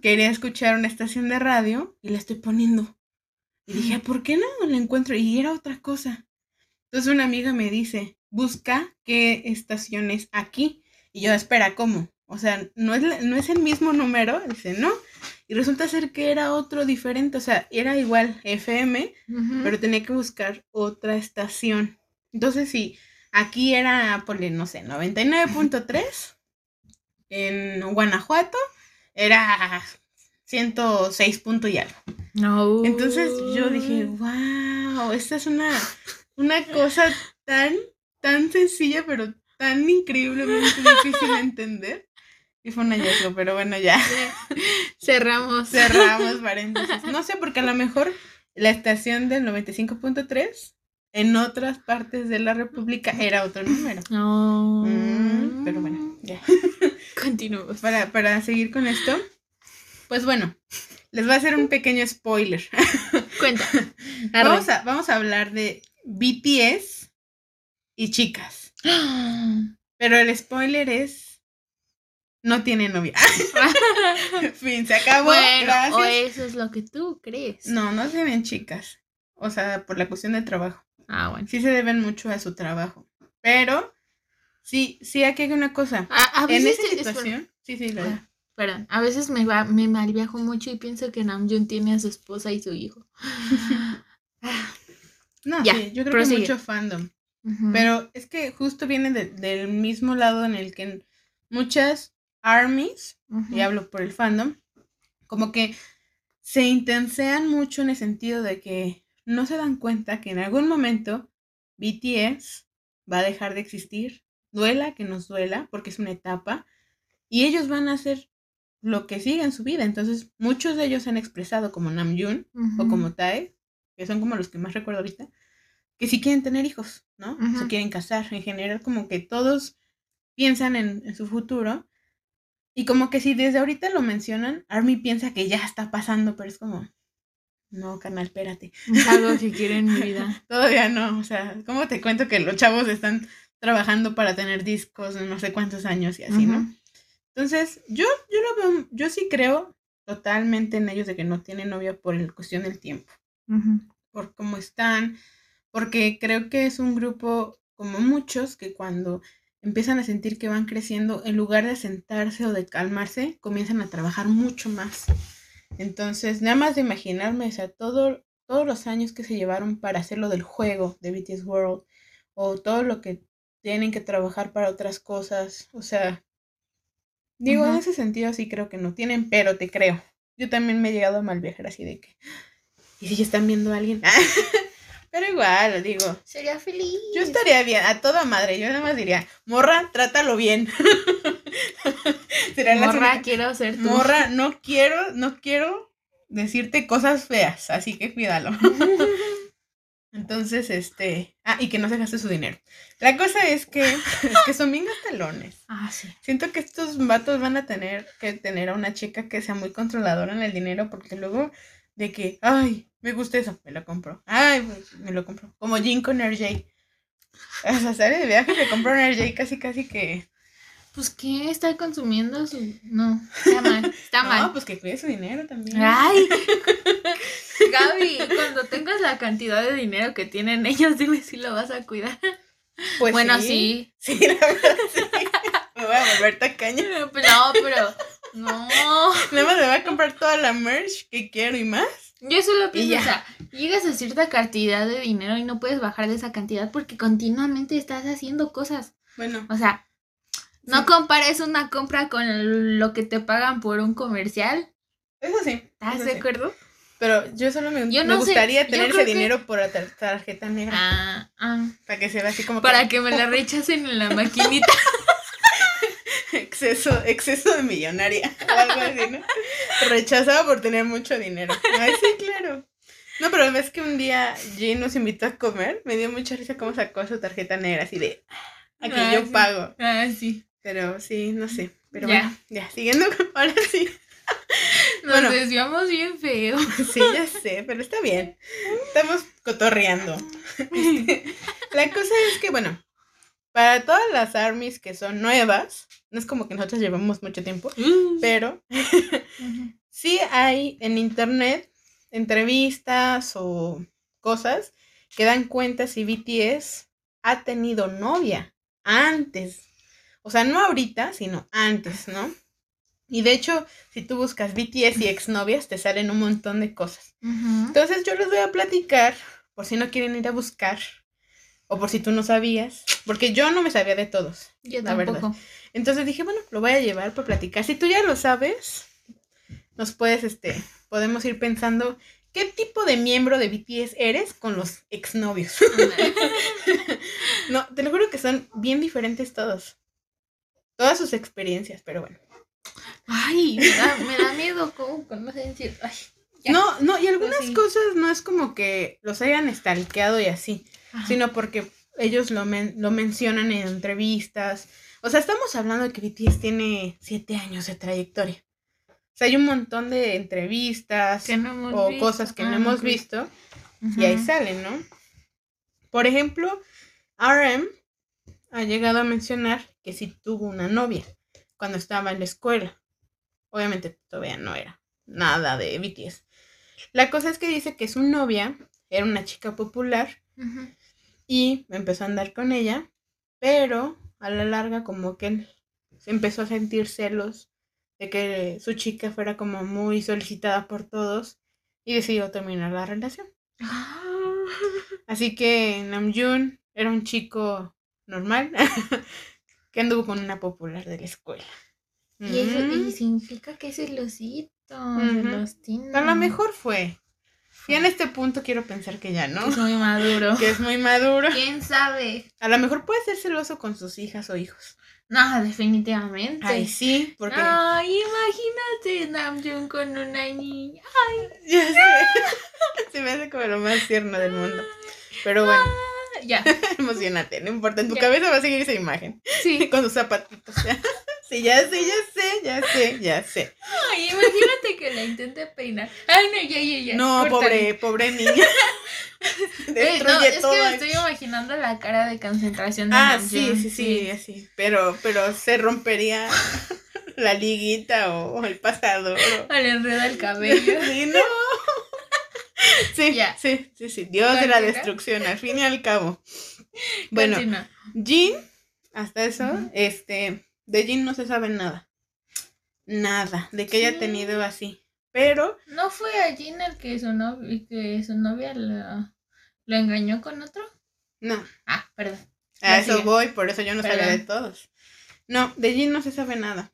quería escuchar una estación de radio y la estoy poniendo. Y dije, ¿por qué no la encuentro? Y era otra cosa. Entonces una amiga me dice, busca qué estaciones aquí. Y yo, espera, ¿cómo? O sea, no es, no es el mismo número. Dice, no. Y resulta ser que era otro diferente. O sea, era igual FM, pero tenía que buscar otra estación. Entonces, si aquí era, ponle, no sé, 99.3, en Guanajuato era 106 punto y algo. No. Entonces yo dije, wow, esta es una, una cosa tan, tan sencilla, pero tan increíblemente difícil de entender. Y fue un hallazgo, pero bueno, ya Cerramos. cerramos paréntesis. No sé, porque a lo mejor la estación del 95.3 en otras partes de la República era otro número. No. Mm, pero bueno, ya. Continuamos. Para, para seguir con esto, pues bueno, les voy a hacer un pequeño spoiler. Cuenta. Vamos a, vamos a hablar de BTS y chicas. Pero el spoiler es. No tiene novia. fin, se acabó. bueno, Gracias. o eso es lo que tú crees. No, no se ven chicas. O sea, por la cuestión de trabajo. Ah, bueno. Sí se deben mucho a su trabajo. Pero, sí, sí, aquí hay una cosa. A, a En espera, situación. Sí, sí, lo Ah, Perdón, a veces me va, me malviajo mucho y pienso que Namjoon tiene a su esposa y su hijo. Ah, No, Ya, sí, yo creo prosigue. que mucho fandom. Pero es que justo viene de- del mismo lado en el que muchas armies, y hablo por el fandom, como que se intensean mucho en el sentido de que no se dan cuenta que en algún momento BTS va a dejar de existir, duela que nos duela, porque es una etapa, y ellos van a hacer lo que siga en su vida. Entonces, muchos de ellos han expresado como Namjoon o Ujú. como Tae, que son como los que más recuerdo ahorita, que sí quieren tener hijos, ¿no? Ujú. Se quieren casar. En general, como que todos piensan en, en su futuro. Y como que si desde ahorita lo mencionan, Army piensa que ya está pasando, pero es como, no, canal, espérate. Es algo que quiero en mi vida. Todavía no, o sea, ¿cómo te cuento que los chavos están trabajando para tener discos no sé cuántos años y así, ¿no? Entonces, yo, yo lo veo, yo sí creo totalmente en ellos de que no tienen novia por la cuestión del tiempo, por cómo están, porque creo que es un grupo como muchos que cuando empiezan a sentir que van creciendo, en lugar de sentarse o de calmarse, comienzan a trabajar mucho más. Entonces, nada más de imaginarme, o sea, todo, todos los años que se llevaron para hacer lo del juego de BTS World, o todo lo que tienen que trabajar para otras cosas, o sea, digo, en ese sentido sí creo que no tienen, pero te creo. Yo también me he llegado a mal viajar así de que, ¿y si ya están viendo a alguien? Pero igual, digo. Sería feliz. Yo estaría bien, a toda madre. Yo nada más diría, morra, trátalo bien. morra, quiero ser tú. Morra, no quiero, no quiero decirte cosas feas, así que cuídalo. Entonces, este. Ah, y que no se gaste su dinero. La cosa es que, que son bien gastalones. Ah, sí. Siento que estos vatos van a tener que tener a una chica que sea muy controladora en el dinero, porque luego de que, ay, me gusta eso, me lo compro. Ay, pues, me lo compro. Como Jin con RJ. O sea, sale de viaje, se compró un RJ casi, casi que. Pues, ¿qué? ¿Está consumiendo su.? No, está mal. Está mal. No, pues que cuide su dinero también. ¡Ay! Gaby, cuando tengas la cantidad de dinero que tienen ellos, dime si lo vas a cuidar. Pues bueno, sí. Sí, la verdad, sí. Me voy a volver tacaña. Pues no, pero. No. Nada más me voy a comprar toda la merch que quiero y más. Yo solo pienso, o sea, llegas a cierta cantidad de dinero y no puedes bajar de esa cantidad porque continuamente estás haciendo cosas. Bueno. O sea, no compares una compra con lo que te pagan por un comercial. Eso sí. ¿Estás de acuerdo? Pero yo solo me, gustaría tener ese dinero por la tarjeta negra. Ah, ah. Para que se vea así como Para que, me la rechacen en la maquinita. exceso, exceso de millonaria. O algo así, ¿no? Rechazada por tener mucho dinero. Ay, sí, claro. No, pero ves que un día Jane nos invitó a comer. Me dio mucha risa cómo sacó su tarjeta negra, así de. Aquí ah, yo pago. Ah, sí. Pero sí, no sé. Pero bueno, ya, siguiendo, ahora sí. Nos desviamos bien feo. Sí, ya sé, pero está bien. Estamos cotorreando. la cosa es que, bueno, para todas las armies que son nuevas, no es como que nosotros llevamos mucho tiempo, mm. pero sí hay en internet entrevistas o cosas que dan cuenta si BTS ha tenido novia antes. O sea, no ahorita, sino antes, ¿no? Y de hecho, si tú buscas BTS y exnovias, te salen un montón de cosas. Entonces yo les voy a platicar, por si no quieren ir a buscar, o por si tú no sabías, porque yo no me sabía de todos. Yo la verdad. Entonces dije, bueno, lo voy a llevar para platicar. Si tú ya lo sabes, nos puedes, este, podemos ir pensando qué tipo de miembro de BTS eres con los exnovios. no, te lo juro que son bien diferentes todos. Todas sus experiencias, pero bueno. Ay, me da, me da miedo, ¿cómo? No sé decir, ay. No, no, y algunas cosas no es como que los hayan estalqueado y así sino porque ellos lo, lo mencionan en entrevistas. O sea, estamos hablando de que BTS tiene siete años de trayectoria. O sea, hay un montón de entrevistas o cosas que no ah, hemos visto y ahí salen, ¿no? Por ejemplo, RM ha llegado a mencionar que sí tuvo una novia cuando estaba en la escuela. Obviamente todavía no era nada de BTS. La cosa es que dice que su novia era una chica popular y empezó a andar con ella, pero a la larga como que él empezó a sentir celos de que su chica fuera como muy solicitada por todos y decidió terminar la relación. Así que Namjoon era un chico normal que anduvo con una popular de la escuela. Y eso significa que es celosito, A lo mejor fue. Y en este punto quiero pensar que ya, ¿no? Que es muy maduro. Que es muy maduro. ¿Quién sabe? A lo mejor puede ser celoso con sus hijas o hijos. No, definitivamente. Ay, sí, porque... Ay, imagínate Namjoon con una niña. Ay. Ya sé. Se me hace como lo más tierno del mundo. Pero bueno. Ya. Emocionate, no importa. En tu cabeza va a seguir esa imagen. Sí. Con sus zapatitos. Sí, ya sé, ya sé, ya sé, ya sé. Ay, imagínate que la intente peinar. Ay, no, ya, ya, ya. No, córtale. pobre, pobre niña. Eh, Destruye no, es todo. que me estoy imaginando la cara de concentración de Ah, sí, sí, sí, así. Pero, pero se rompería la liguita o, o el pasador. o- Le enreda el cabello. Sí, no. Sí, sí, sí, sí. Dios de la destrucción, al fin y al cabo. Bueno, Continúa. Jin, hasta eso, este, de Jin no se sabe nada. Nada, de que haya tenido así. Pero, ¿No fue a Jin el que su, novia, que su novia lo, lo engañó con otro? no, Ah, perdón. a eso sigue. voy, por eso yo no sabía de todos. No, de Jin no se sabe nada.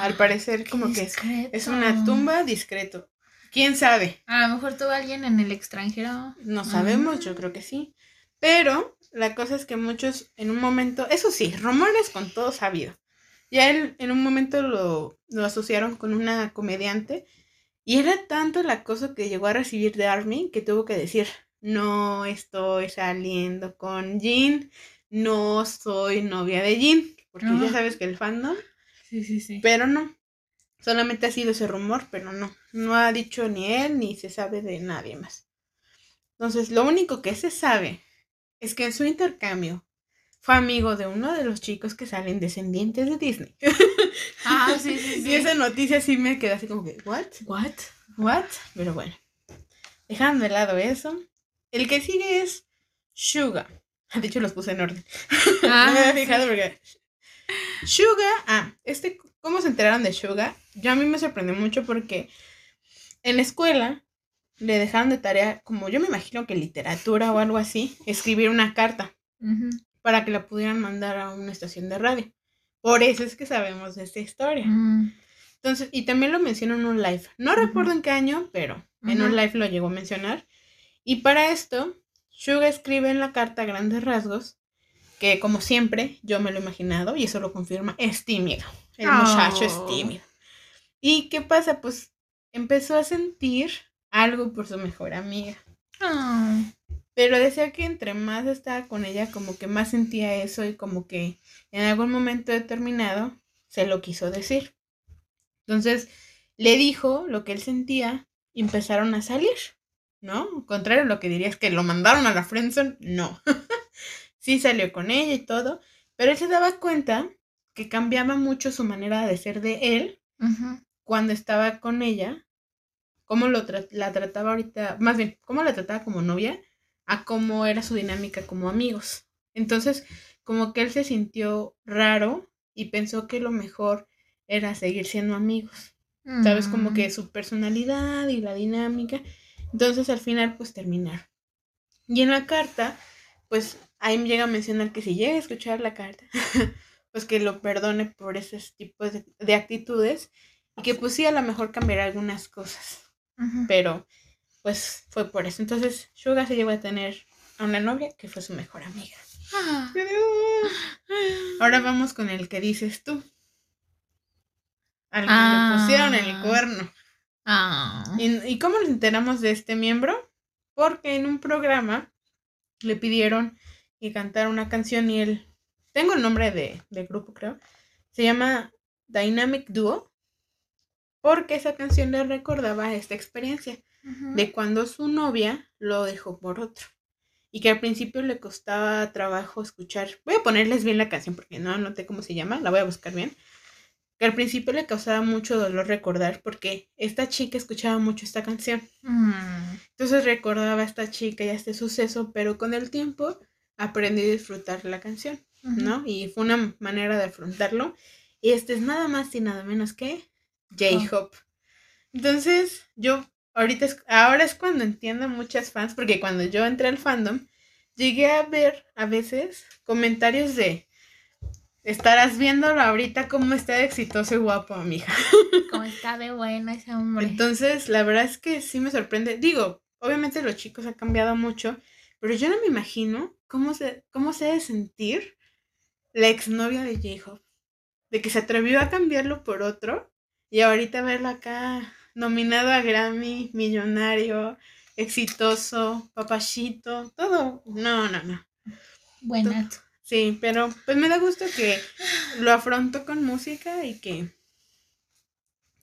Al parecer, como que es, es una tumba discreto. ¿Quién sabe? A lo mejor tuvo alguien en el extranjero. No sabemos, Ah. yo creo que sí. Pero la cosa es que muchos en un momento, eso sí, rumores con todo sabido. Ya él en un momento lo, lo asociaron con una comediante y era tanto el acoso que llegó a recibir de Army que tuvo que decir, no estoy saliendo con Jin, no soy novia de Jin, porque ya Ah. sabes que el fandom, Sí, sí, sí. pero no, solamente ha sido ese rumor, pero no, no ha dicho ni él ni se sabe de nadie más. Entonces, lo único que se sabe es que en su intercambio fue amigo de uno de los chicos que salen descendientes de Disney. Ah, sí, sí, sí. Y esa noticia sí me quedó así como que, ¿what? What? ¿What? Pero bueno, dejando de lado eso, el que sigue es Suga. De hecho, los puse en orden. no me Ah, había fijado porque. Suga, ah, este, ¿cómo se enteraron de Suga? Yo a mí me sorprendió mucho porque en la escuela le dejaron de tarea, como yo me imagino que literatura o algo así, escribir una carta para que la pudieran mandar a una estación de radio. Por eso es que sabemos de esta historia. Mm. Entonces, y también lo mencionó en un live. No recuerdo en qué año, pero en un live lo llegó a mencionar. Y para esto, Suga escribe en la carta a grandes rasgos que, como siempre, yo me lo he imaginado, y eso lo confirma, es tímido. El muchacho es Oh. tímido. ¿Y qué pasa? Pues empezó a sentir algo por su mejor amiga. Ah. Pero decía que entre más estaba con ella, como que más sentía eso y como que en algún momento determinado se lo quiso decir. Entonces le dijo lo que él sentía y empezaron a salir, ¿no? Contrario a lo que dirías que lo mandaron a la friendzone, no. sí salió con ella y todo, pero él se daba cuenta que cambiaba mucho su manera de ser de él. Cuando estaba con ella, cómo lo tra- la trataba ahorita, más bien, cómo la trataba como novia, a cómo era su dinámica como amigos. Entonces, como que él se sintió raro y pensó que lo mejor era seguir siendo amigos. ¿Sabes? Como que Mm. su personalidad y la dinámica. Entonces, al final, pues terminaron. Y en la carta, pues ahí llega a mencionar que si llega a escuchar la carta, pues que lo perdone por esos tipos de, de actitudes que pues sí, a lo mejor cambiará algunas cosas, pero pues fue por eso. Entonces, Suga se llevó a tener a una novia que fue su mejor amiga. Ah. Ahora vamos con el que dices tú. Al que Ah. le pusieron el cuerno. Ah. ¿Y, y cómo nos enteramos de este miembro? Porque en un programa le pidieron que cantara una canción y él, tengo el nombre de, del grupo creo, se llama Dynamic Duo, porque esa canción le recordaba esta experiencia de cuando su novia lo dejó por otro. Y que al principio le costaba trabajo escuchar. Voy a ponerles bien la canción porque no anoté cómo se llama, la voy a buscar bien. Que al principio le causaba mucho dolor recordar porque esta chica escuchaba mucho esta canción. Mm. Entonces recordaba a esta chica y a este suceso, pero con el tiempo aprendí a disfrutar la canción. ¿no? Y fue una manera de afrontarlo. Y este es nada más y nada menos que J-Hope. Entonces, yo ahorita es, ahora es cuando entiendo muchas fans, porque cuando yo entré al fandom, llegué a ver a veces comentarios de estarás viéndolo ahorita cómo está de exitoso y guapo, mija. Cómo está de bueno ese hombre. Entonces, la verdad es que sí me sorprende. Digo, obviamente los chicos han cambiado mucho, pero yo no me imagino cómo se, cómo se ha de sentir la exnovia de J-Hope. De que se atrevió a cambiarlo por otro y ahorita verlo acá nominado a Grammy, millonario, exitoso, papachito, todo. No, no, no. Buenato. Sí, pero pues me da gusto que lo afronto con música y que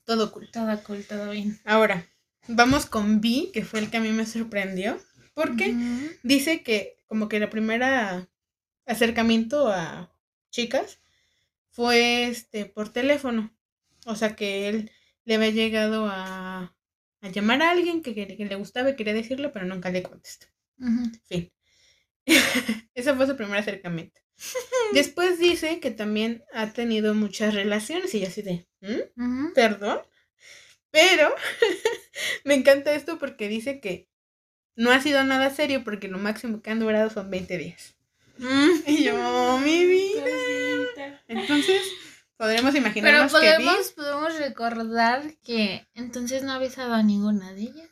todo cool. Todo cool, todo bien. Ahora, vamos con B, que fue el que a mí me sorprendió, porque dice que como que la primera acercamiento a chicas fue este por teléfono. O sea que él le había llegado a, a llamar a alguien que, que- que le gustaba y quería decirlo, pero nunca le contestó. Ujú. Fin. Ese fue su primer acercamiento. Después dice que también ha tenido muchas relaciones y yo así de, ¿Mm? Ujú. perdón. Pero me encanta esto porque dice que no ha sido nada serio porque lo máximo que han durado son 20 días. Y yo, mi vida. Entonces, podremos Pero imaginarnos que podemos, podemos recordar que entonces no ha besado a ninguna de ellas.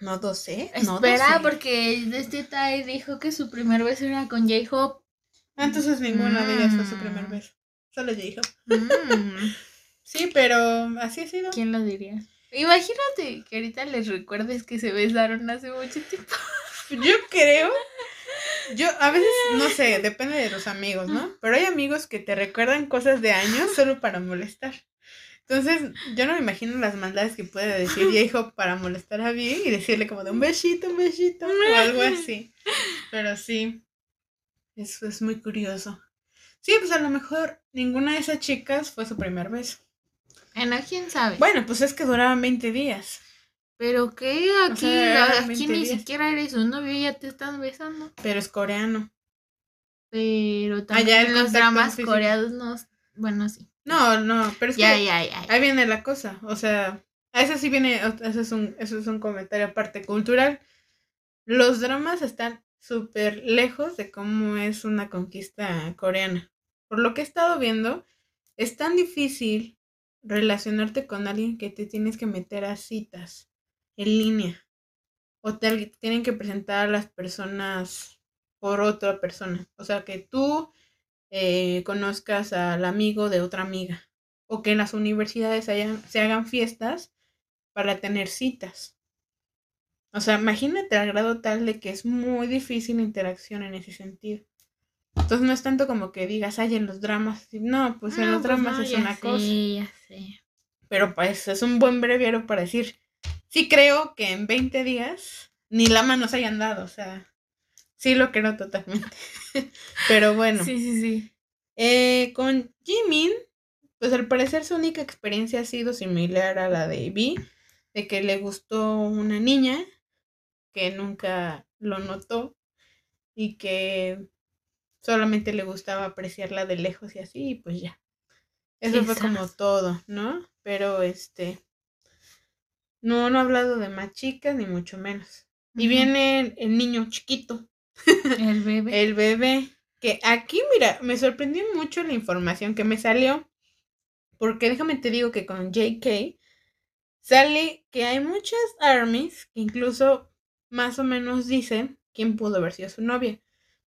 No lo sé. no Espera, lo sé. porque este Tai dijo que su primer beso era con J-Hope. Ah, Entonces ninguna de ellas fue su Mm. primer beso. Solo J-Hope. Mm, Sí, pero así ha sido. ¿Quién lo diría? Imagínate que ahorita les recuerdes que se besaron hace mucho tiempo. Yo creo. Yo a veces, no sé, depende de los amigos, ¿no? Pero hay amigos que te recuerdan cosas de años solo para molestar. Entonces, yo no me imagino las maldades que puede decir J-Hope para molestar a Vi y decirle como de un besito, un besito o algo así. Pero sí, eso es muy curioso. Sí, pues a lo mejor ninguna de esas chicas fue su primer beso. Bueno, quién sabe. Bueno, pues es que duraban 20 días, Pero que O aquí, sea, aquí 20 ni siquiera eres un novio y ya te están besando. pero es coreano. Pero también Allá el los dramas físico. coreanos no. Bueno, sí. No, no, pero es Ya, que ya, ya. Ahí viene la cosa, o sea, a eso sí viene, eso es un, eso es un comentario aparte cultural. Los dramas están súper lejos de cómo es una conquista coreana. Por lo que he estado viendo, es tan difícil relacionarte con alguien que te tienes que meter a citas en línea. O te tienen que presentar a las personas por otra persona. O sea, que tú eh, conozcas al amigo de otra amiga o que en las universidades hayan- se hagan fiestas para tener citas. O sea, imagínate al grado tal de que es muy difícil la interacción en ese sentido. Entonces no es tanto como que digas, ay, en los dramas. No, pues en No, los pues dramas no, es una sé, cosa. ya sé. Pero pues es un buen breviario para decir, sí creo que en 20 días ni la mano se hayan dado. O sea, sí lo creo totalmente. Pero bueno. Sí, sí, sí. Eh, con Jimin, pues al parecer su única experiencia ha sido similar a la de Vi, de que le gustó una niña que nunca lo notó y que solamente le gustaba apreciarla de lejos y así, y pues ya. Eso fue como todo, ¿no? Pero este, no, no ha hablado de más chicas ni mucho menos. Y viene el, el niño chiquito, El bebé. el bebé, que aquí, mira, me sorprendió mucho la información que me salió, porque déjame te digo que con JK sale que hay muchas armies que incluso más o menos dicen quién pudo haber sido su novia,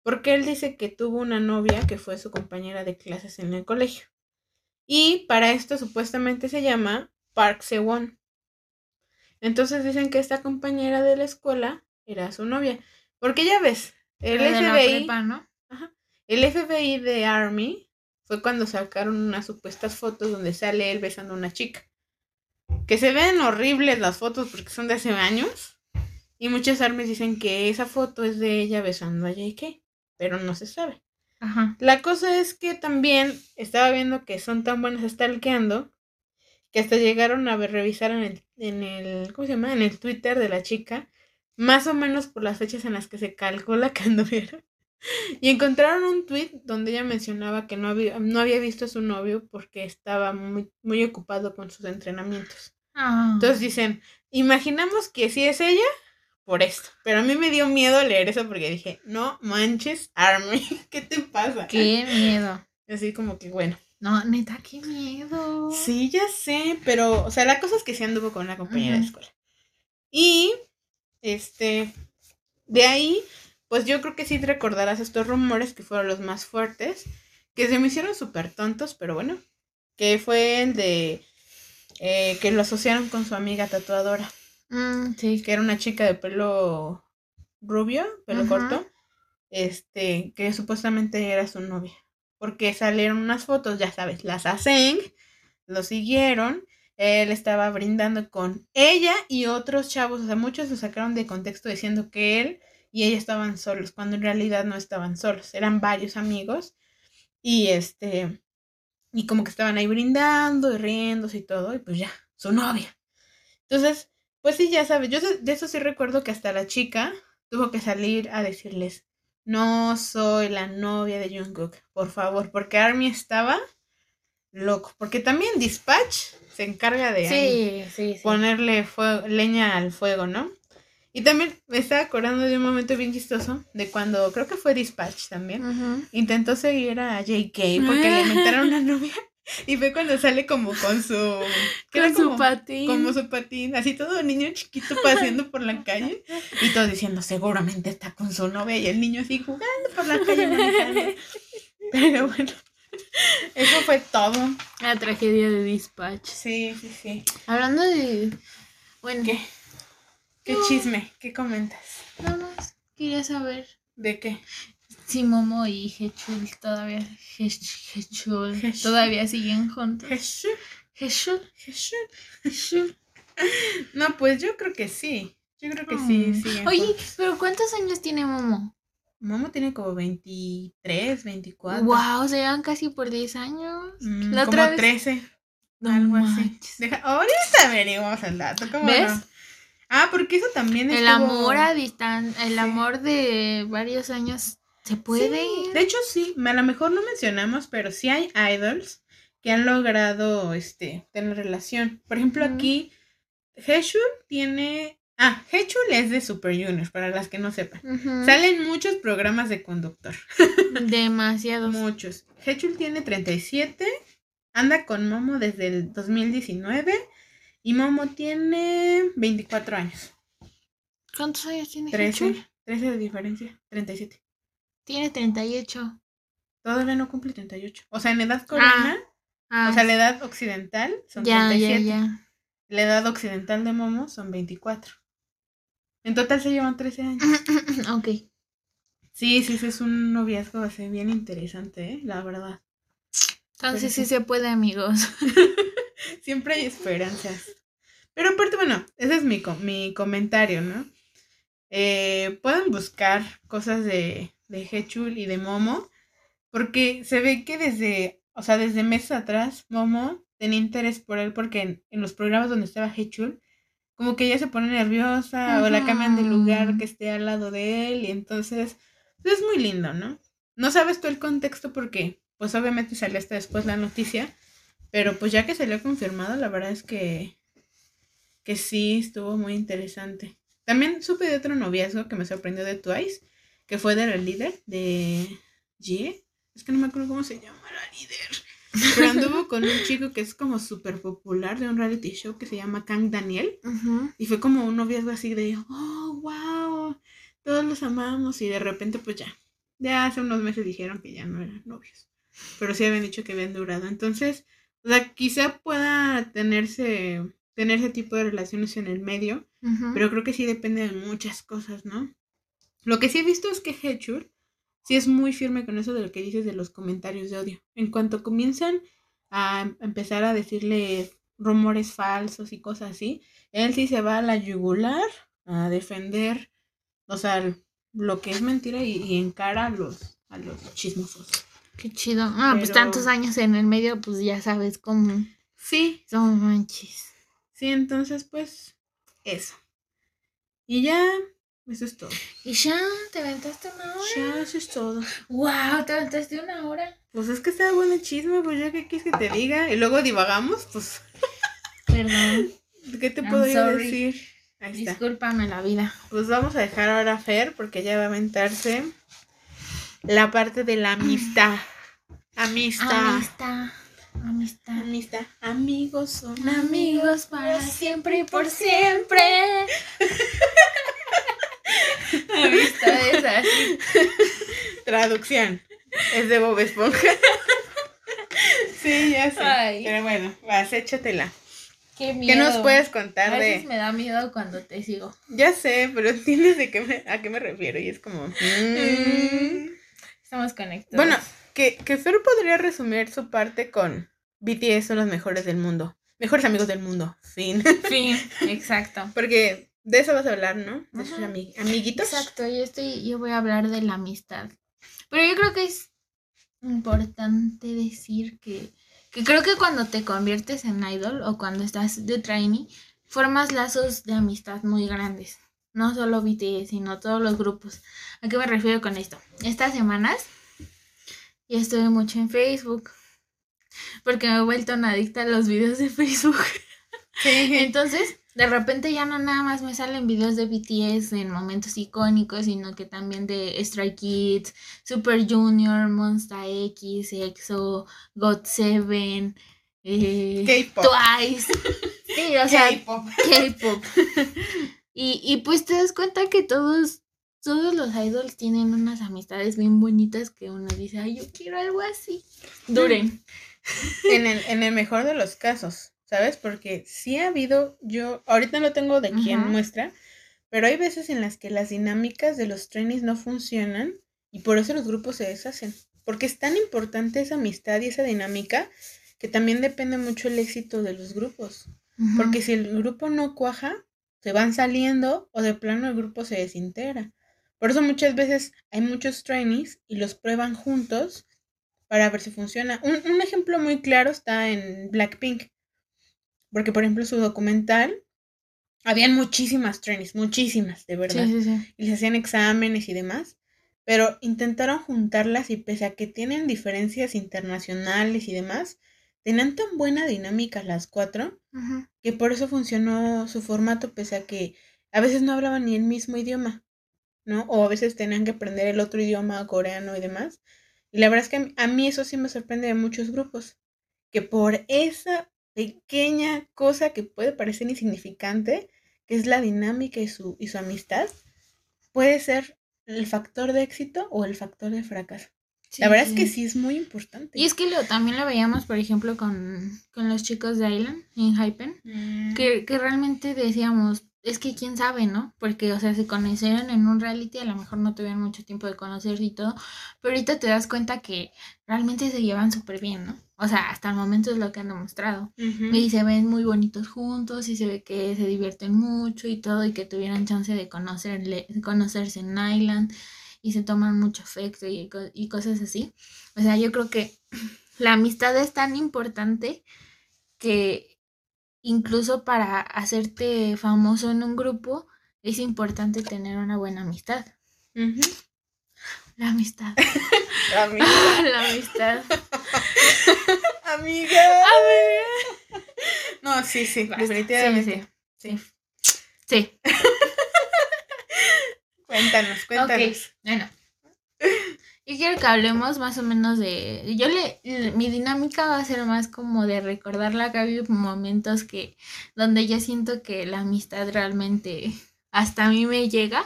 porque él dice que tuvo una novia que fue su compañera de clases en el colegio. Y para esto supuestamente se llama Park Sewon. Entonces dicen que esta compañera de la escuela era su novia. Porque ya ves, el La de la FBI, prepa, ¿no? el FBI de Army fue cuando sacaron unas supuestas fotos donde sale él besando a una chica. Que se ven horribles las fotos porque son de hace años. Y muchas armies dicen que esa foto es de ella besando a JK. Pero no se sabe. Ajá. La cosa es que también estaba viendo que son tan buenos stalkeando que hasta llegaron a ver, revisar en el, en el, ¿cómo se llama? En el Twitter de la chica, más o menos por las fechas en las que se calcula que anduvieron. Y encontraron un tweet donde ella mencionaba que no había, no había visto a su novio porque estaba muy, muy ocupado con sus entrenamientos. Ah. Entonces dicen, imaginamos que sí es ella por esto. Pero a mí me dio miedo leer eso porque dije, no manches, Army, ¿qué te pasa? Qué miedo. Así como que bueno. No, neta, qué miedo. Sí, ya sé, pero, o sea, la cosa es que sí anduvo con una compañera de escuela. Y, este, de ahí, pues yo creo que sí te recordarás estos rumores que fueron los más fuertes, que se me hicieron súper tontos, pero bueno, que fue el de eh, que lo asociaron con su amiga tatuadora, Mm, sí. que era una chica de pelo rubio, pelo corto, este, que supuestamente era su novia. Porque salieron unas fotos, ya sabes, las hacen, lo siguieron, él estaba brindando con ella y otros chavos, o sea, muchos lo sacaron de contexto diciendo que él y ella estaban solos, cuando en realidad no estaban solos, eran varios amigos y este, y como que estaban ahí brindando y riéndose y todo, y pues ya, su novia. Entonces, pues sí, ya sabes, yo de eso sí recuerdo que hasta la chica tuvo que salir a decirles, no soy la novia de Jungkook, por favor, porque Army estaba loco, porque también Dispatch se encarga de ponerle leña al fuego, ¿no? Y también me estaba acordando de un momento bien chistoso de cuando creo que fue Dispatch también. Intentó seguir a JK porque le inventaron una novia y fue cuando sale como con su. Con su patín. Como su patín. Así todo niño chiquito paseando por la calle. Y todos diciendo, seguramente está con su novia. Y el niño así jugando por la calle. Pero bueno. Eso fue todo. La tragedia de Dispatch. Sí, sí, sí. Hablando de. Bueno. ¿Qué? ¿Qué chisme? ¿Qué comentas? Nada más. Quería saber. ¿De qué? Si Momo y Hechul todavía, Hechul, todavía siguen juntos. Hechul. Hechul. No, pues yo creo que sí. Yo creo que sí, sí. Oye, pero ¿cuántos años tiene Momo? Momo tiene como 23, 24. Wow, se llevan casi por 10 años. Mm, La como 13. algo así. Deja, ahorita averiguamos el dato. ¿cómo ¿Ves? Ah, porque eso también es. El amor a distancia, el amor de varios años se puede. de hecho, sí, a lo mejor no mencionamos, pero sí hay idols que han logrado este, tener relación. Por ejemplo, aquí, Hechul tiene. Ah, Hechul es de Super Junior, para las que no sepan. Salen muchos programas de conductor. Demasiados. muchos. Hechul tiene 37, anda con Momo desde el 2019 y Momo tiene 24 años. ¿Cuántos años tiene 13, 13 de diferencia, 37. Tiene 38. Todavía no cumple 38. O sea, en edad coreana, ah, o sea, la edad occidental son 37. Ya, La edad occidental de Momo son 24. En total se llevan 13 años. ok. Sí, sí, sí, es un noviazgo así bien interesante, ¿eh? la verdad. Entonces sí se puede, amigos. Siempre hay esperanzas. Pero aparte, bueno, ese es mi, mi comentario, ¿no? Eh, pueden buscar cosas de, de Hechul y de Momo, porque se ve que desde, o sea, desde meses atrás, Momo tenía interés por él, porque en, los programas donde estaba Hechul, como que ella se pone nerviosa o la cambian de lugar que esté al lado de él, y entonces pues, es muy lindo, ¿no? No sabes tú el contexto porque, pues obviamente salió hasta después la noticia, pero pues ya que salió confirmado, la verdad es que, que sí estuvo muy interesante. También supe de otro noviazgo que me sorprendió de Twice, que fue de la líder de G. Es que no me acuerdo cómo se llama la líder. Pero anduvo con un chico que es como súper popular de un reality show que se llama Kang Daniel. Y fue como un noviazgo así de, oh, wow, todos los amamos. Y de repente, pues ya, ya hace unos meses dijeron que ya no eran novios. Pero sí habían dicho que habían durado. Entonces, o sea, quizá pueda tenerse, tener ese tipo de relaciones en el medio, pero creo que sí depende de muchas cosas, ¿no? Lo que sí he visto es que Hechur sí es muy firme con eso de lo que dices de los comentarios de odio. En cuanto comienzan a empezar a decirle rumores falsos y cosas así, él sí se va a la yugular a defender, o sea, lo que es mentira y, encara a los, a los chismosos. Qué chido. Ah, pues tantos años en el medio, pues ya sabes cómo. Sí. Son manches. Sí, entonces, pues, eso. Y ya, eso es todo. ¿Y ya? ¿Te aventaste una hora? Ya, eso es todo. ¡Wow! ¿Te aventaste una hora? Pues es que está bueno el chisme, pues ya que quieres que te diga. Y luego divagamos, pues. Perdón. ¿Qué te puedo decir? Ahí está. Discúlpame la vida. Pues vamos a dejar ahora a Fer porque ya va a aventarse la parte de la amistad. Amistad. Amistad. Amistad. Amistad. Amigos son amigos para siempre y por siempre. amistad es así. Traducción. Es de Bob Esponja. sí, ya sé. Pero bueno, vas, échatela. Qué ¿Qué nos miedo. puedes A contar veces de...? me da miedo cuando te sigo. Ya sé, pero entiendes de qué me- a qué me refiero y es como... mm. Estamos conectados. Bueno, que, que Fer podría resumir su parte con BTS son los mejores del mundo. Mejores amigos del mundo. Fin. fin, exacto. Porque de eso vas a hablar, ¿no? De sus Ajá. ami- amiguitos. Exacto, yo estoy, yo voy a hablar de la amistad. Pero yo creo que es importante decir que, que creo que cuando te conviertes en idol o cuando estás de trainee, formas lazos de amistad muy grandes. No solo BTS, sino todos los grupos. ¿A qué me refiero con esto? Estas semanas ya estuve mucho en Facebook. Porque me he vuelto una adicta a los videos de Facebook. Sí. Entonces, de repente ya no nada más me salen videos de BTS en momentos icónicos, sino que también de Stray Kids, Super Junior, Monsta X, EXO, GOT7, eh, K-pop. Twice. Sí, o sea, K-pop. K-pop. y, y pues te das cuenta que todos, todos los idols tienen unas amistades bien bonitas que uno dice, ay, yo quiero algo así. Duren. En el, en el mejor de los casos, ¿sabes? Porque sí ha habido, yo ahorita no tengo de quién muestra, pero hay veces en las que las dinámicas de los trainees no funcionan y por eso los grupos se deshacen. Porque es tan importante esa amistad y esa dinámica que también depende mucho el éxito de los grupos. Porque si el grupo no cuaja, se van saliendo o de plano el grupo se desintegra. Por eso muchas veces hay muchos trainees y los prueban juntos para ver si funciona. Un, un ejemplo muy claro está en Blackpink. Porque, por ejemplo, su documental, habían muchísimas trainees, muchísimas, de verdad. Sí, sí, sí. Y les hacían exámenes y demás. Pero intentaron juntarlas y pese a que tienen diferencias internacionales y demás, tenían tan buena dinámica las cuatro que por eso funcionó su formato, pese a que a veces no hablaban ni el mismo idioma, ¿no? O a veces tenían que aprender el otro idioma, coreano y demás. Y la verdad es que a mí eso sí me sorprende de muchos grupos, que por esa pequeña cosa que puede parecer insignificante, que es la dinámica y su, y su amistad, puede ser el factor de éxito o el factor de fracaso. la verdad es que sí es muy importante. Y es que lo, también lo veíamos, por ejemplo, con, con los chicos de Island en Hypen, Mm, que, que realmente decíamos, es que quién sabe, ¿no? Porque, o sea, se conocieron en un reality, a lo mejor no tuvieron mucho tiempo de conocerse y todo, pero ahorita te das cuenta que realmente se llevan súper bien, ¿no? O sea, hasta el momento es lo que han demostrado. Y se ven muy bonitos juntos y se ve que se divierten mucho y todo y que tuvieran chance de conocerle, conocerse en Island y se toman mucho afecto y, co- y cosas así. O sea, yo creo que la amistad es tan importante que incluso para hacerte famoso en un grupo es importante tener una buena amistad. La amistad. Amiga. la amistad. Amiga. No, sí, sí, Basta. definitivamente. Sí, sí. Sí. Cuéntanos, cuéntanos. Bueno. Yo quiero que hablemos más o menos de. Yo le. Mi dinámica va a ser más como de recordarla que ha habido momentos que. donde yo siento que la amistad realmente hasta a mí me llega.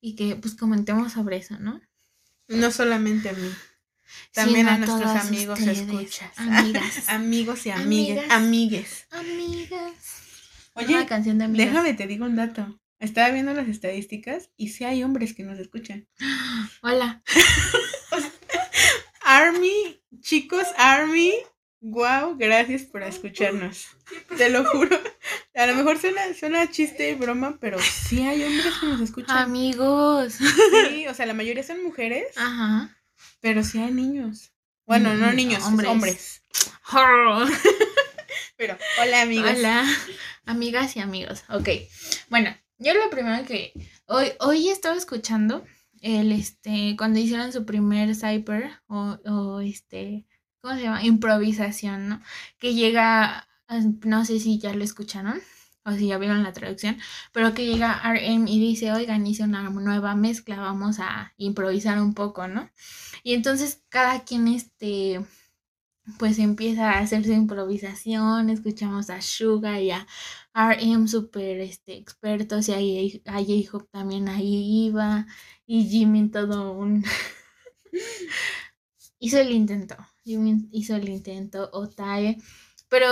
Y que pues comentemos sobre eso, ¿no? No solamente a mí, también a nuestros amigos ustedes, escuchas. Amigas. amigos y. Amigas. Amigues. amigas. Oye, Una canción de amigas. déjame te digo un dato. Estaba viendo las estadísticas y sí hay hombres que nos escuchan. Hola. Army, chicos, Army, wow, gracias por escucharnos. Te lo juro. A lo mejor suena, suena chiste y broma, pero sí hay hombres que nos escuchan. Amigos. Sí, o sea, la mayoría son mujeres, Ajá. pero sí hay niños. Bueno, no niños, hombres. hombres. Pero, hola amigos. Hola, amigas y amigos. Ok, bueno, yo lo primero que hoy, hoy estaba escuchando el este cuando hicieron su primer cyber o, o este ¿cómo se llama? improvisación, ¿no? Que llega, no sé si ya lo escucharon o si ya vieron la traducción, pero que llega RM y dice, oigan, hice una nueva mezcla, vamos a improvisar un poco, ¿no? Y entonces cada quien este pues empieza a hacer su improvisación, escuchamos a Suga y a RM súper este, expertos y a J-Hope también ahí iba y Jimmy todo un... hizo el intento, Jimmy hizo el intento, Otae, pero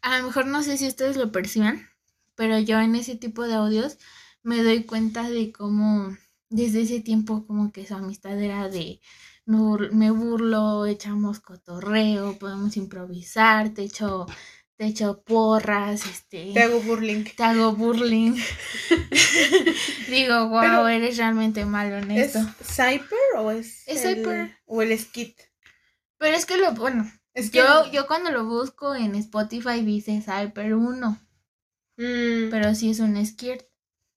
a lo mejor no sé si ustedes lo perciban, pero yo en ese tipo de audios me doy cuenta de cómo desde ese tiempo como que su amistad era de me, bur- me burlo, echamos cotorreo, podemos improvisar, te echo, te echo porras, este, Te hago burling. te hago burling. Digo, wow, Pero- eres realmente malo en ¿Es esto. Cyper o es Es el- Cyper. o el Skit? Pero es que lo, bueno, Es que yo, yo cuando lo busco en Spotify dice Cyper 1, Mm, pero sí es un skirt.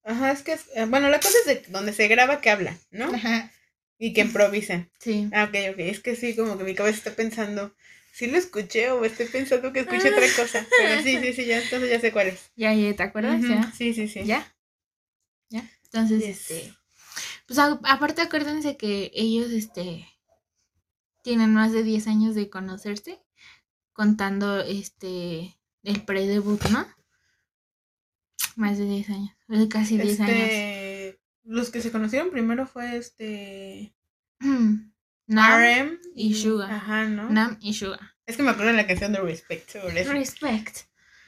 Ajá, es que es- eh, bueno, la cosa es de donde se graba que habla, ¿no? Ajá. Y que improvisen. Sí. Ah, ok, ok. Es que sí, como que mi cabeza está pensando, ¿sí lo escuché o estoy pensando que escuché otra cosa? Pero sí, sí, sí, ya, entonces ya sé cuál es. Ya, ya, ¿te acuerdas? Ya. Sí, sí, sí. ¿Ya? ¿Ya? Entonces, Yes. este. Pues a- aparte, acuérdense que ellos, este. Tienen más de 10 años de conocerse. Contando, este. El pre-debut, ¿no? Más de 10 años. Casi 10 años. Este, los que se conocieron primero fue este Nam, RM y Suga. Ajá, ¿no? Nam y Suga. Es que me acuerdo de la canción de Respect sobre eso. Respect.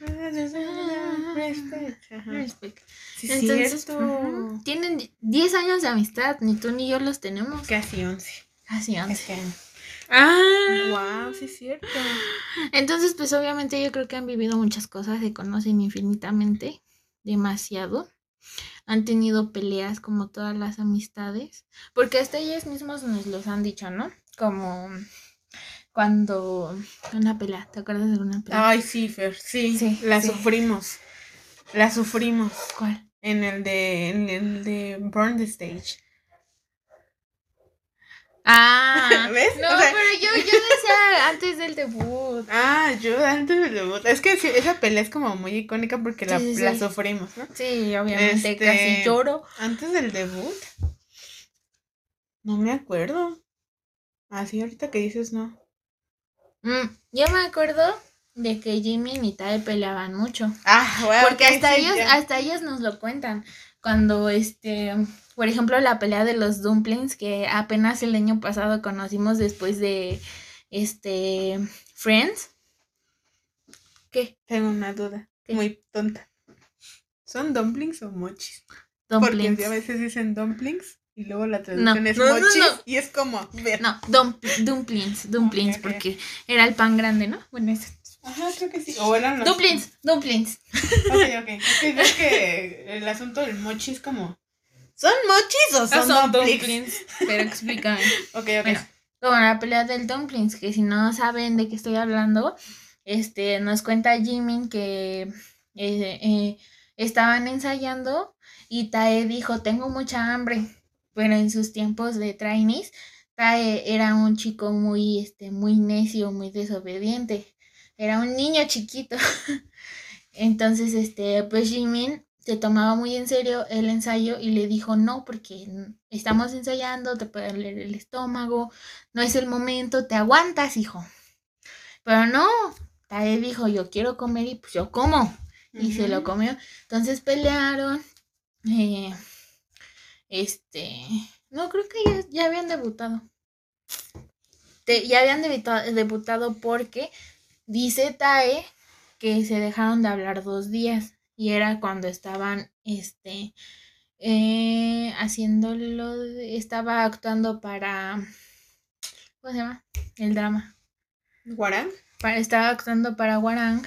Respect. Ajá. Respect. Sí, es Entonces, ujú, tienen 10 años de amistad. Ni tú ni yo los tenemos. Casi 11. Casi 11. Este año. Ah. Wow, sí es cierto. Entonces, pues obviamente yo creo que han vivido muchas cosas, se conocen infinitamente, demasiado. Han tenido peleas como todas las amistades, porque hasta ellos mismos nos los han dicho, ¿no? Como cuando una pelea, ¿te acuerdas de una pelea? Ay, sí, Fer, sí, Sí, la sí. sufrimos. La sufrimos ¿Cuál? en el de en el de Burn the Stage. Ah, ¿Ves? No, O sea- pero yo, yo decía antes del debut. Ah, yo antes del debut. Es que esa pelea es como muy icónica porque la, Sí, sí, la sufrimos, ¿no? Sí, obviamente, Este- casi lloro. Antes del debut. No me acuerdo. Así ahorita que dices no. Mm, yo me acuerdo de que Jimmy y Tae peleaban mucho. Ah, bueno. Porque hasta ellos, hasta ellos nos lo cuentan. Cuando este, por ejemplo, la pelea de los dumplings, que apenas el año pasado conocimos después de este Friends. ¿Qué? Tengo una duda. ¿Qué? Muy tonta. ¿Son dumplings o mochis? Porque Dumplings. a veces dicen dumplings y luego la traducción es No, no, no, mochis no. y es como. ver. No, dum- dumplings, dumplings, ok. porque era el pan grande, ¿no? Bueno, eso. Ajá, creo que sí. O eran los. Dumplings, dumplings. Ok, ok. Es que, es que el asunto del mochi es como. ¿Son mochis o son, Ah, dumplings? Pero explícame. Ok, ok. Bueno, como la pelea del dumplings, que si no saben de qué estoy hablando, este, nos cuenta Jimin que eh, eh, estaban ensayando y Tae dijo, tengo mucha hambre, pero en sus tiempos de trainees, Tae era un chico muy, este, muy necio, muy desobediente, era un niño chiquito. Entonces, este, pues Jimin se tomaba muy en serio el ensayo y le dijo no, porque estamos ensayando, te puede doler el estómago, no es el momento, te aguantas, hijo. Pero no, Tae dijo, yo quiero comer y pues yo como. Y se lo comió. Entonces pelearon. eh, este. No, creo que ya, ya habían debutado. Te- ya habían debutado, debutado porque dice Tae que se dejaron de hablar dos días. Y era cuando estaban, este, eh, haciéndolo, estaba actuando para, ¿cómo se llama? El drama. Pa- estaba actuando para Warang.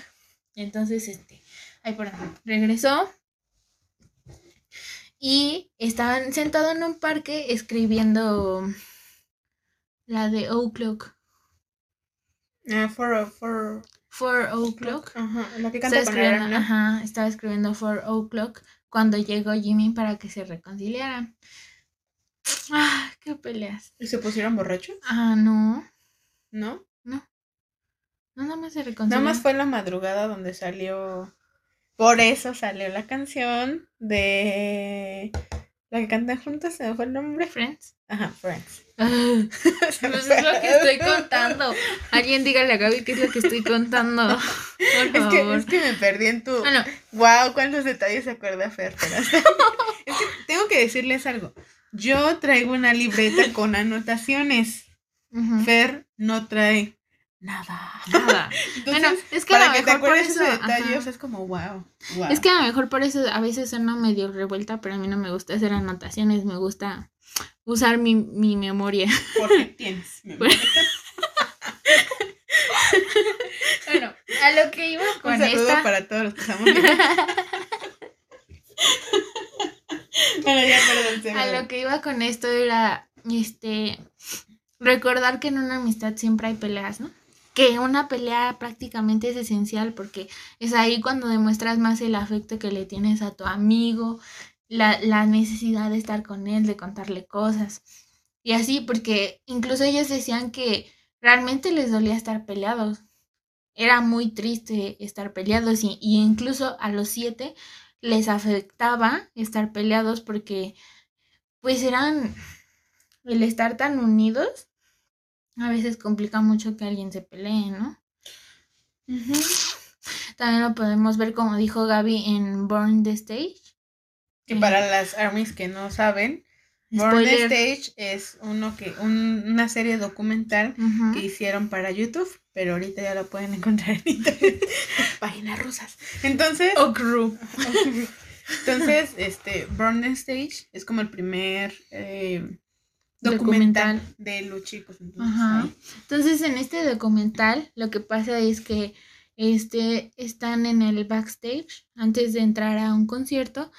Entonces, este, ay, perdón, regresó. Y estaban sentados en un parque escribiendo la de O'Clock. Ah, for, for. For O'Clock. Ajá, la que Estaba canta con escribiendo, ¿no? ajá, estaba escribiendo For O'Clock cuando llegó Jimmy para que se reconciliaran. Ah, qué peleas. ¿Y se pusieron borrachos? Ah, no. ¿No? No, nada más se Nada reconciliaron. más fue la madrugada donde salió. Por eso salió la canción de. La que cantan juntas, se me fue el nombre. Friends. Ajá, Friends. Ah, Pues es lo que estoy contando. Alguien dígale a Gaby qué es lo que estoy contando. Por Es que, es que me perdí en tu. Bueno, Wow, cuántos detalles se acuerda Fer. pero hasta- es que tengo que decirles algo. Yo traigo una libreta con anotaciones. Fer no trae nada. Nada. bueno, es que a lo que te mejor por eso. ese detalle, ajá. o sea, es como wow. wow. Es que a lo mejor por eso a veces suena medio revuelta, pero a mí no me gusta hacer anotaciones, me gusta usar mi, mi memoria. Porque tienes. memoria. Bueno, a lo que iba Un con saludo esta. para todos los que estamos bueno, ya, perdón. A lo que iba con esto era este recordar que en una amistad siempre hay peleas, ¿no? Que una pelea prácticamente es esencial porque es ahí cuando demuestras más el afecto que le tienes a tu amigo, la, la necesidad de estar con él, de contarle cosas. Y así, porque incluso ellos decían que realmente les dolía estar peleados. Era muy triste estar peleados y, y incluso a los siete les afectaba estar peleados porque pues eran el estar tan unidos a veces complica mucho que alguien se pelee, ¿no? También lo podemos ver como dijo Gaby en Burn the Stage. Que para las armies que no saben, Born Spoiler. Stage es uno que un- una serie documental que hicieron para YouTube, pero ahorita ya lo pueden encontrar en internet. Páginas rusas. Entonces, Okru. entonces, este, Born Stage es como el primer eh, documental, Documental. de los chicos. Entonces, Ajá. ahí. Entonces, en este documental, lo que pasa es que este, están en el backstage antes de entrar a un concierto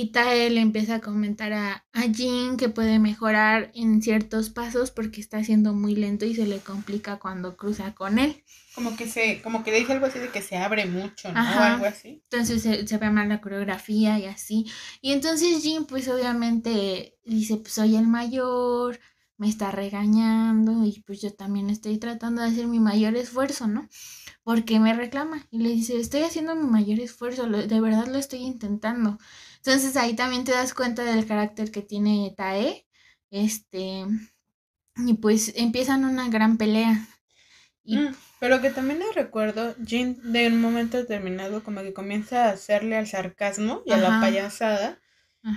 y Tae le empieza a comentar a, a Jin que puede mejorar en ciertos pasos porque está siendo muy lento y se le complica cuando cruza con él. Como que se, como que le dice algo así de que se abre mucho, ¿no? Ajá. Algo así. Entonces se, se ve mal la coreografía y así. Y entonces Jin pues obviamente dice, pues soy el mayor, me está regañando y pues yo también estoy tratando de hacer mi mayor esfuerzo, ¿no? Porque me reclama y le dice, estoy haciendo mi mayor esfuerzo, de verdad lo estoy intentando. Entonces ahí también te das cuenta del carácter que tiene Tae. Este, y pues empiezan una gran pelea. Y Mm, pero que también le recuerdo, Jin de un momento determinado como que comienza a hacerle al sarcasmo y a la Ajá. payasada.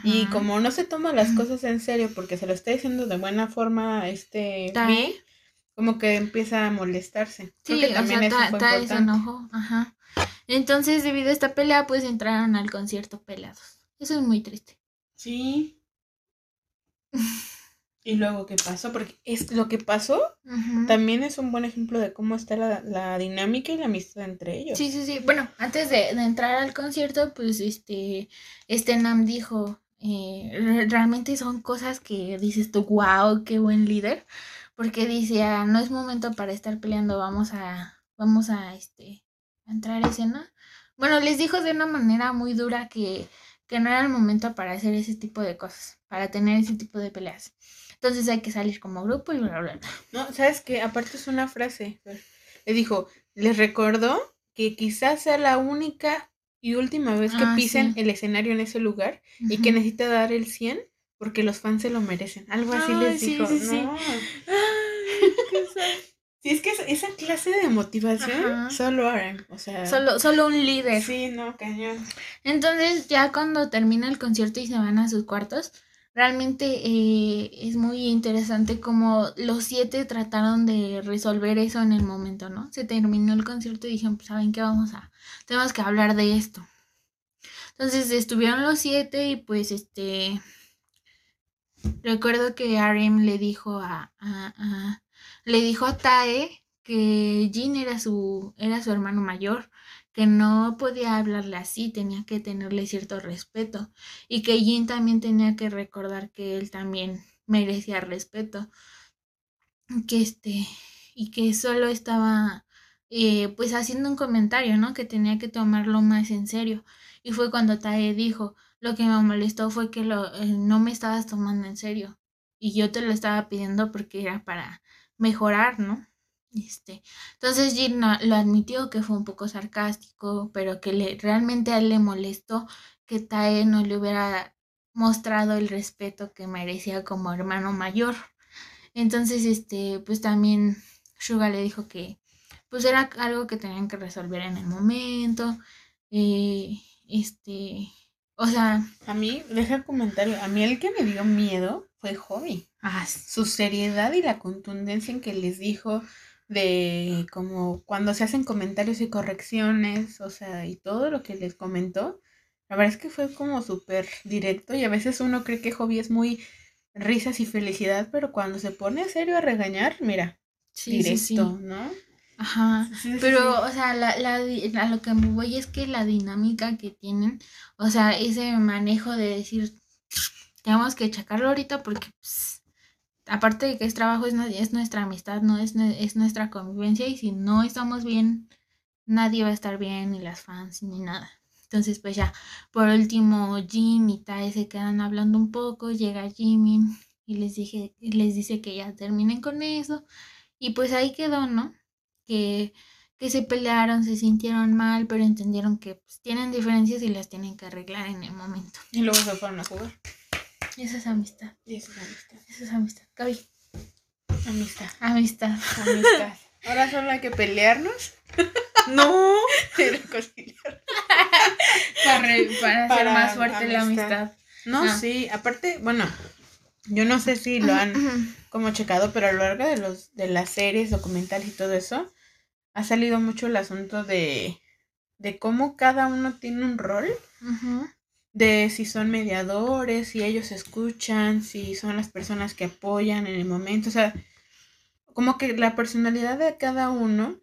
Y como no se toma las cosas en serio porque se lo está diciendo de buena forma este Tae. Como que empieza a molestarse. Creo Sí, que también o sea, eso Ta- fue Tae se importante. enojó, ajá. Entonces, debido a esta pelea, pues entraron al concierto pelados. Eso es muy triste. Sí. Y luego, ¿qué pasó? Porque es lo que pasó también es un buen ejemplo de cómo está la, la dinámica y la amistad entre ellos. Sí, sí, sí. Bueno, antes de, de entrar al concierto, pues este, este Nam dijo, eh, re- realmente son cosas que dices tú, wow, qué buen líder, porque dice, "Ah, no es momento para estar peleando, vamos a, vamos a, este, a entrar a escena. Bueno, les dijo de una manera muy dura que, que no era el momento para hacer ese tipo de cosas, para tener ese tipo de peleas. Entonces hay que salir como grupo y bla, bla, bla. No, ¿sabes qué? Aparte es una frase. Le dijo, les recordó que quizás sea la única y última vez que Ah, pisen sí. el escenario en ese lugar y que necesita dar el 100 porque los fans se lo merecen. Algo así Ay, les sí, dijo. sí, sí. No. Sí, es que esa- clase de motivación Ajá. solo Aaron. O sea, Solo, solo un líder. Sí, no, cañón. Entonces, ya cuando termina el concierto y se van a sus cuartos, realmente eh, es muy interesante como los siete trataron de resolver eso en el momento, ¿no? Se terminó el concierto y dijeron, pues, ¿saben qué? Vamos a, tenemos que hablar de esto. Entonces estuvieron los siete y pues este, recuerdo que Arim le dijo a, a- a- le dijo a Tae que Jin era su, era su hermano mayor que no podía hablarle así, tenía que tenerle cierto respeto y que Jin también tenía que recordar que él también merecía respeto, que este y que solo estaba eh, pues haciendo un comentario, ¿no? Que tenía que tomarlo más en serio y fue cuando Tae dijo lo que me molestó fue que lo, eh, no me estabas tomando en serio y yo te lo estaba pidiendo porque era para mejorar, ¿no? Este, entonces no- lo admitió que fue un poco sarcástico, pero que le, realmente a él le molestó que Tae no le hubiera mostrado el respeto que merecía como hermano mayor. Entonces, este, pues también Suga le dijo que pues era algo que tenían que resolver en el momento. eh, este, o sea, A mí, deja comentario, a mí el que me dio miedo fue Hobby. Ah, Su seriedad y la contundencia en que les dijo, de como cuando se hacen comentarios y correcciones, o sea, y todo lo que les comentó, la verdad es que fue como súper directo y a veces uno cree que Hobby es muy risas y felicidad, pero cuando se pone serio a regañar, mira, directo, ¿no? Ajá, pero, o sea, la, la, a lo que me voy es que la dinámica que tienen, o sea, ese manejo de decir, tenemos que checarlo ahorita porque, pues, aparte de que es trabajo, es, es nuestra amistad, no es, es nuestra convivencia y si no estamos bien, nadie va a estar bien, ni las fans, ni nada. Entonces, pues ya, por último, Jim y Tae se quedan hablando un poco, llega Jimmy y les, dije, les dice que ya terminen con eso. Y pues ahí quedó, ¿no? Que, que se pelearon, se sintieron mal, pero entendieron que pues, tienen diferencias y las tienen que arreglar en el momento. Y luego se fueron a jugar. Y esa es amistad. Y esa es amistad. Esa es amistad. Gaby. Amistad. Amistad. Amistad. Ahora solo hay que pelearnos. No. Y reconciliar. para, para, hacer más fuerte la amistad. No, Ah. sí, aparte, bueno, yo no sé si lo han como checado, pero a lo largo de los de las series, documentales y todo eso, ha salido mucho el asunto de de cómo cada uno tiene un rol, Ujú. De si son mediadores, si ellos escuchan, si son las personas que apoyan en el momento, o sea, como que la personalidad de cada uno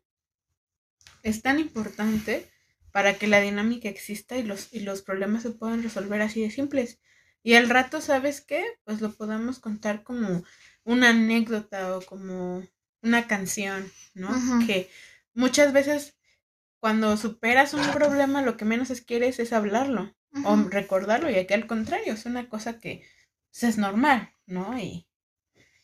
es tan importante para que la dinámica exista y los, y los problemas se puedan resolver así de simples. Y al rato, ¿sabes qué? Pues lo podamos contar como una anécdota o como una canción, ¿no? Que muchas veces cuando superas un problema lo que menos es quieres es hablarlo o recordarlo y aquí al contrario, es una cosa que pues, es normal, ¿no? Y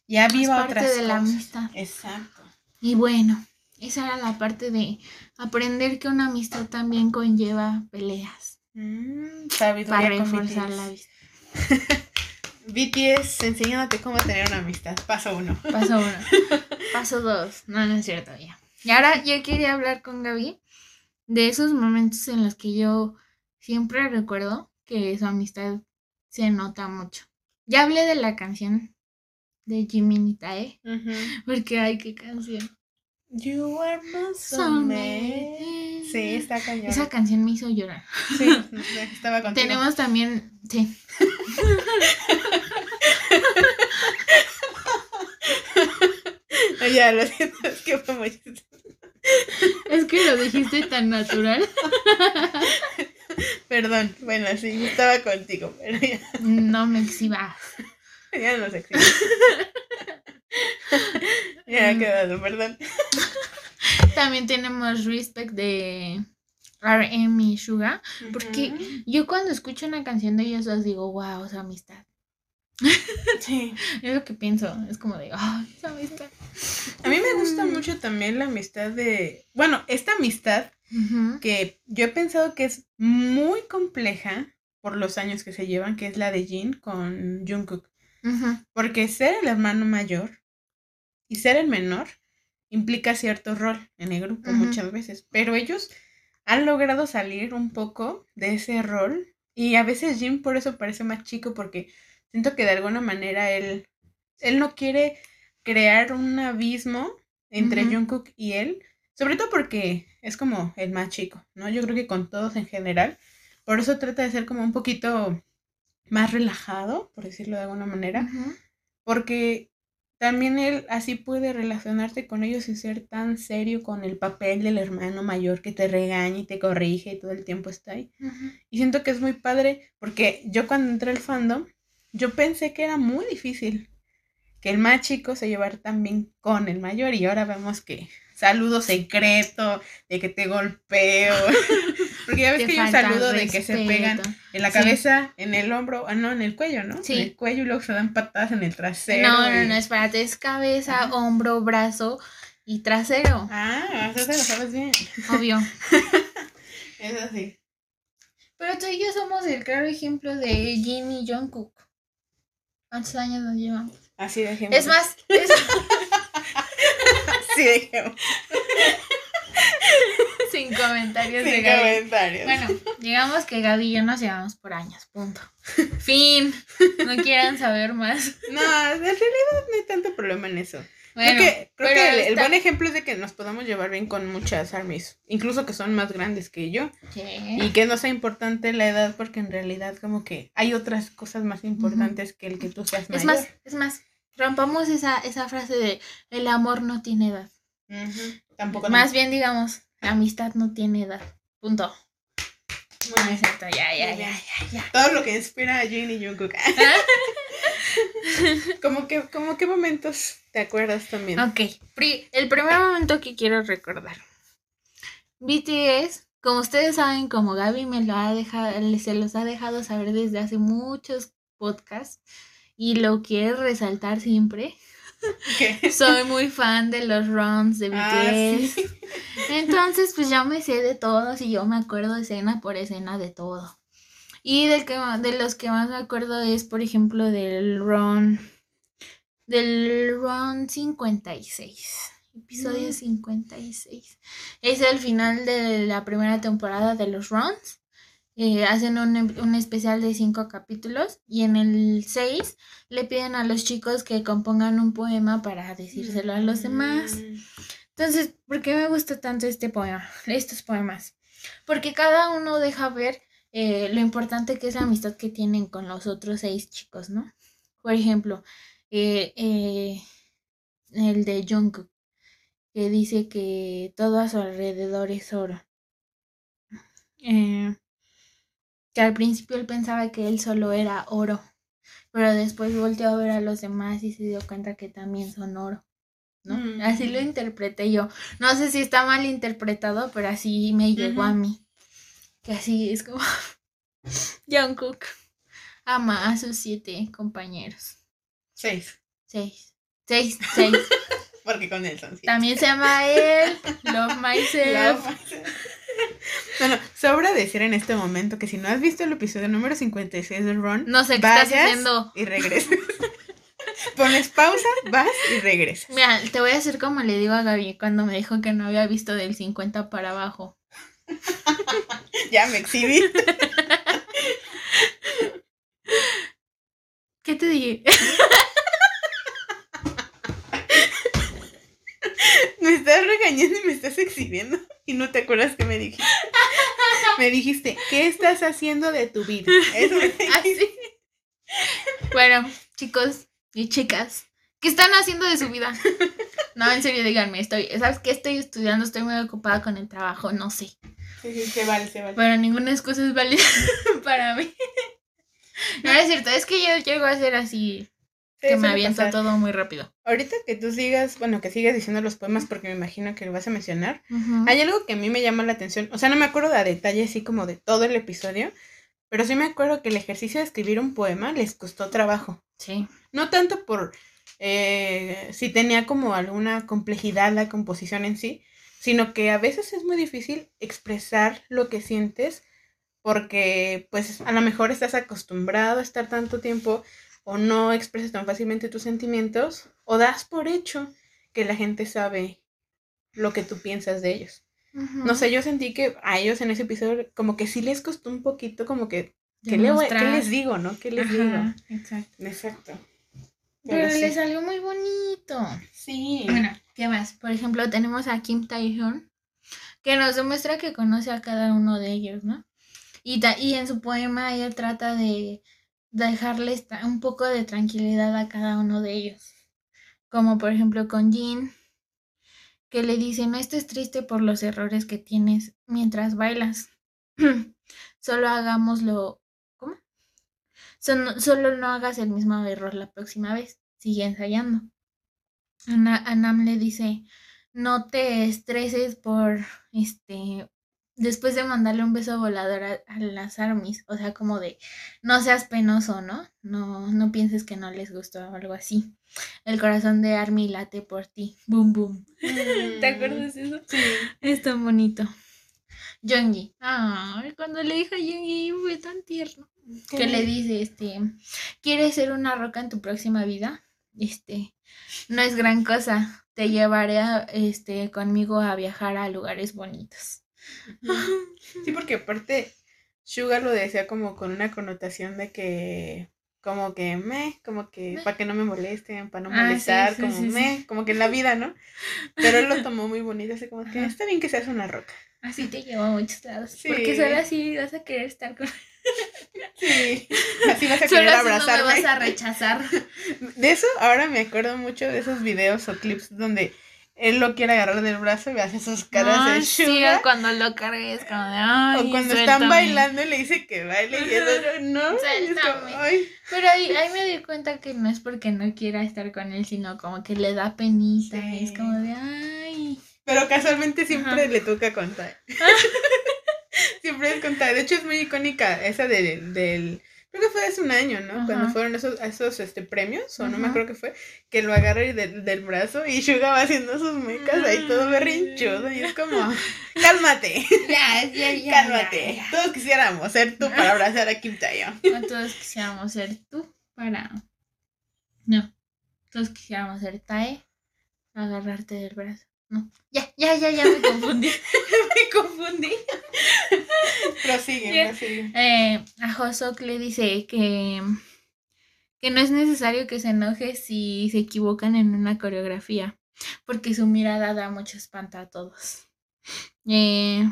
ya viva parte otras de la amistad. Exacto. Y bueno, esa era la parte de aprender que una amistad también conlleva peleas Mm, para reforzar BTS. la vista. BTS enseñándote cómo tener una amistad. Paso uno. Paso uno. Paso dos. No, no es cierto ya. Y ahora yo quería hablar con Gaby de esos momentos en los que yo siempre recuerdo que su amistad se nota mucho. Ya hablé de la canción de Jimmy y Tae, Ujú. porque ay, qué canción. You are my Soulmate. Sí, está cañón. Esa canción me hizo llorar. Sí, estaba contigo. Tenemos también, sí. Ya, lo siento, es que fue muy. Es que lo dijiste tan natural. Perdón, bueno, sí, estaba contigo, pero ya, No me exhibas. ya no sé. ya ha quedado, perdón. También tenemos Respect de RM y Suga. Porque yo cuando escucho una canción de ellos les digo, wow, esa amistad. Sí. Es lo que pienso. Es como de, oh, esa amistad. A mí me gusta mucho también la amistad de. Bueno, esta amistad que yo he pensado que es muy compleja por los años que se llevan, que es la de Jin con Jungkook. Ujú. Porque ser el hermano mayor y ser el menor implica cierto rol en el grupo muchas veces, pero ellos han logrado salir un poco de ese rol y a veces Jin por eso parece más chico porque siento que de alguna manera él él no quiere crear un abismo entre Ujú. Jungkook y él, sobre todo porque es como el más chico, ¿no? Yo creo que con todos en general, por eso trata de ser como un poquito más relajado, por decirlo de alguna manera, porque también él así puede relacionarse con ellos y ser tan serio con el papel del hermano mayor que te regaña y te corrige y todo el tiempo está ahí. Y siento que es muy padre porque yo cuando entré al fandom, yo pensé que era muy difícil que el más chico se llevara tan bien con el mayor y ahora vemos que saludo secreto, de que te golpeo, porque ya ves Te que hay un saludo de que se pegan en la Sí. cabeza, en el hombro, ah no, en el cuello, ¿no? Sí. En el cuello y luego se dan patadas en el trasero. No, no, y- no, espérate, es cabeza, Ajá. hombro, brazo y trasero. Ah, eso te lo sabes bien. Obvio. Es así. Pero tú y yo somos el claro ejemplo de Jin y Jungkook. ¿Cuántos años nos llevamos? Así dejemos. Es más, es- Así dejemos. sin comentarios de Sin Gaby. comentarios. Bueno, digamos que Gaby y yo nos llevamos por años, punto. Fin. No quieran saber más. No, en realidad no hay tanto problema en eso. Creo que, creo que el, buen ejemplo es de que nos podamos llevar bien con muchas armies, incluso que son más grandes que yo. Y que no sea importante la edad, porque en realidad como que hay otras cosas más importantes que el que tú seas mayor. Es más, es más, rompamos esa, esa frase de el amor no tiene edad. Tampoco. Más bien digamos, la amistad no tiene edad. Punto. Muy exacto, ya, ya, ya, ya, Todo lo que espera a Jin y Jungkook. ¿Cómo que, como qué momentos te acuerdas también? Ok, el primer momento que quiero recordar. BTS, como ustedes saben, como Gaby me lo ha dejado, se los ha dejado saber desde hace muchos podcasts y lo quiero resaltar siempre. Soy muy fan de los runs de ah, BTS. Entonces, pues ya me sé de todos y yo me acuerdo escena por escena de todo. Y del que, de los que más me acuerdo es, por ejemplo, del run. Del run 56. Episodio 56. Mm. Es el final de la primera temporada de los runs. Eh, hacen un, un, especial de cinco capítulos y en el 6 le piden a los chicos que compongan un poema para decírselo a los demás. Mm. Entonces, ¿por qué me gusta tanto este poema, estos poemas? Porque cada uno deja ver eh, lo importante que es la amistad que tienen con los otros seis chicos, ¿no? Por ejemplo, eh, el de Jungkook, que dice que todo a su alrededor es oro. Eh, que al principio él pensaba que él solo era oro, pero después volteó a ver a los demás y se dio cuenta que también son oro. ¿no? Mm. Así lo interpreté yo. No sé si está mal interpretado, pero así me llegó a mí. Que así es como Jungkook ama a sus siete compañeros. Seis. Seis. Seis, seis. Porque con él son siete. También se llama él, Love Myself. Love myself. Bueno, sobra decir en este momento que si no has visto el episodio número 56 de Ron, no sé qué estás haciendo. Y regresas. Pones pausa, vas y regresas. Mira, te voy a hacer como le digo a Gaby cuando me dijo que no había visto del 50 para abajo. ya me exhibí. ¿Qué te dije? me estás regañando y me estás exhibiendo y no te acuerdas que me dijiste. Me dijiste, ¿qué estás haciendo de tu vida? Eso me Así. Bueno, chicos y chicas, ¿qué están haciendo de su vida? No, en serio, díganme, estoy, ¿sabes qué? Estoy estudiando, estoy muy ocupada con el trabajo, no sé. Sí, sí, se vale, se vale. Pero ninguna excusa es válida para mí. No es cierto, es que yo llego a ser así que me avienta todo muy rápido. Ahorita que tú sigas, bueno, que sigas diciendo los poemas porque me imagino que lo vas a mencionar, hay algo que a mí me llama la atención, o sea, no me acuerdo de a detalle así como de todo el episodio, pero sí me acuerdo que el ejercicio de escribir un poema les costó trabajo. Sí. No tanto por eh, si tenía como alguna complejidad la composición en sí, sino que a veces es muy difícil expresar lo que sientes porque pues a lo mejor estás acostumbrado a estar tanto tiempo o no expresas tan fácilmente tus sentimientos o das por hecho que la gente sabe lo que tú piensas de ellos. No sé, yo sentí que a ellos en ese episodio como que sí les costó un poquito como que, ¿qué, les digo, no? ¿Qué les digo? Exacto. Exacto. Pero, les salió muy bonito. Sí. Bueno, ¿qué más? Por ejemplo, tenemos a Kim Tae-hyun, que nos demuestra que conoce a cada uno de ellos, ¿no? Y, y en su poema ella trata de dejarles un poco de tranquilidad a cada uno de ellos. Como por ejemplo con Jin, que le dice, no estés triste por los errores que tienes mientras bailas. Solo hagámoslo... ¿Cómo? Solo, no hagas el mismo error la próxima vez. Sigue ensayando. Anam le dice, no te estreses por este después de mandarle un beso volador a, las armies, o sea, como de no seas penoso, ¿no? No, no pienses que no les gustó o algo así. El corazón de Army late por ti. Boom, boom. ¿Te acuerdas de eso? Sí. Es tan bonito. Jongi. Ay, cuando le dije a Jongi fue tan tierno. Que le dice, este, ¿quieres ser una roca en tu próxima vida? Este, no es gran cosa. Te llevaré este, conmigo a viajar a lugares bonitos. Sí, porque aparte Sugar lo decía como con una connotación de que como que me, como que para que no me molesten, para no Ah, sí, molestar, sí, como sí, me, como que en la vida, ¿no? Pero él lo tomó muy bonito, así como que Ajá. está bien que seas una roca. Así te llevo a muchos lados. Porque solo así vas a querer estar con Sí, así vas a Solo querer así no me abrazarme. vas a rechazar. De eso ahora me acuerdo mucho de esos videos o clips donde él lo quiere agarrar del brazo y hace sus caras Ay, de sí, sugar. o cuando lo cargues como de ay, o cuando suéltame". están bailando y le dice que baile y otro no. es como, ay, Pero ahí, ahí me di cuenta que no es porque no quiera estar con él, sino como que le da penita. Sí. y Es como de ay. Pero casualmente siempre Ajá. le toca contar. siempre es contar. De hecho, es muy icónica esa del. del creo que fue hace un año, ¿no? Ajá. Cuando fueron esos, esos este, premios, o no me acuerdo qué fue, que lo agarra y del, del brazo y Suga va haciendo sus mecas ahí todo berrinchudo. Y es como, cálmate, Ya, ya, ya. cálmate. ya, Todos quisiéramos ser tú para abrazar a Kim ya. No todos quisiéramos ser tú para. No. Todos quisiéramos ser Tae. Agarrarte del brazo. No. Ya, ya, ya, ya me confundí. me confundí. Prosigue, Bien. prosigue. Eh, a Hosok le dice que, que no es necesario que se enoje si se equivocan en una coreografía, porque su mirada da mucho espanto a todos. Eh,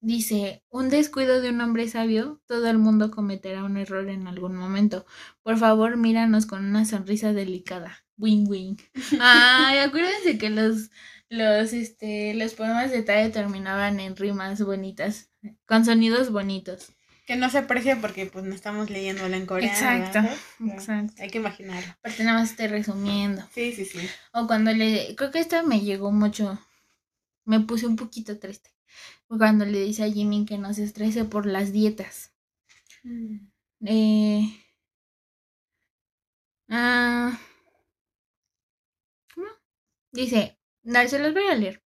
dice, un descuido de un hombre sabio, todo el mundo cometerá un error en algún momento. Por favor, míranos con una sonrisa delicada. Wing wing. Ay, acuérdense que los, los, este, los poemas de Tae terminaban en rimas bonitas, con sonidos bonitos. Que no se aprecia porque pues no estamos leyéndola en coreano. Exacto, ¿verdad? exacto. Hay que imaginarlo. Aparte nada más estoy resumiendo. Sí, sí, sí. O cuando le, creo que esta me llegó mucho, me puse un poquito triste. Cuando le dice a Jimin que no se estrese por las dietas. Eh, ah. Dice, dale, se los voy a leer.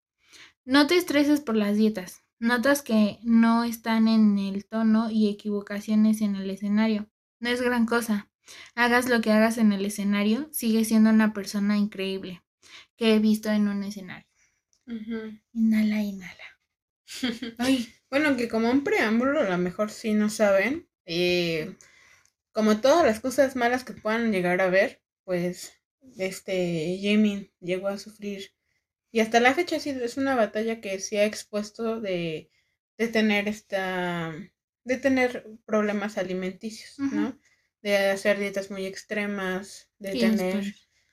No te estreses por las dietas. Notas que no están en el tono y equivocaciones en el escenario. No es gran cosa. Hagas lo que hagas en el escenario, sigue siendo una persona increíble que he visto en un escenario. Inhala, inhala. Ay, Bueno, que como un preámbulo, a lo mejor sí no saben. eh, como todas las cosas malas que puedan llegar a ver, pues este Jimin llegó a sufrir. Y hasta la fecha sí es una batalla que sí ha expuesto de, de tener esta. de tener problemas alimenticios, ¿no? De hacer dietas muy extremas, de tener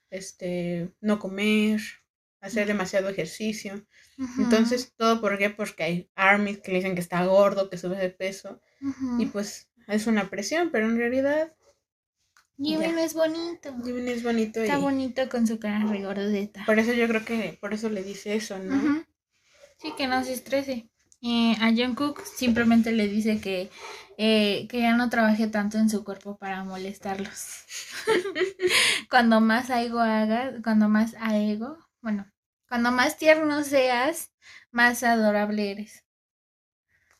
este no comer, hacer demasiado ejercicio. Entonces, ¿todo por qué? Porque hay armies que le dicen que está gordo, que sube de peso, y pues es una presión, pero en realidad Jimin ya. es bonito. Jimin es bonito Está y bonito con su cara regordeta. por eso yo creo que por eso le dice eso, ¿no? Sí, que no se estrese. Eh, a Jungkook simplemente le dice que, eh, que ya no trabaje tanto en su cuerpo para molestarlos. cuando más ego hagas, cuando más a ego, bueno, cuando más tierno seas, más adorable eres.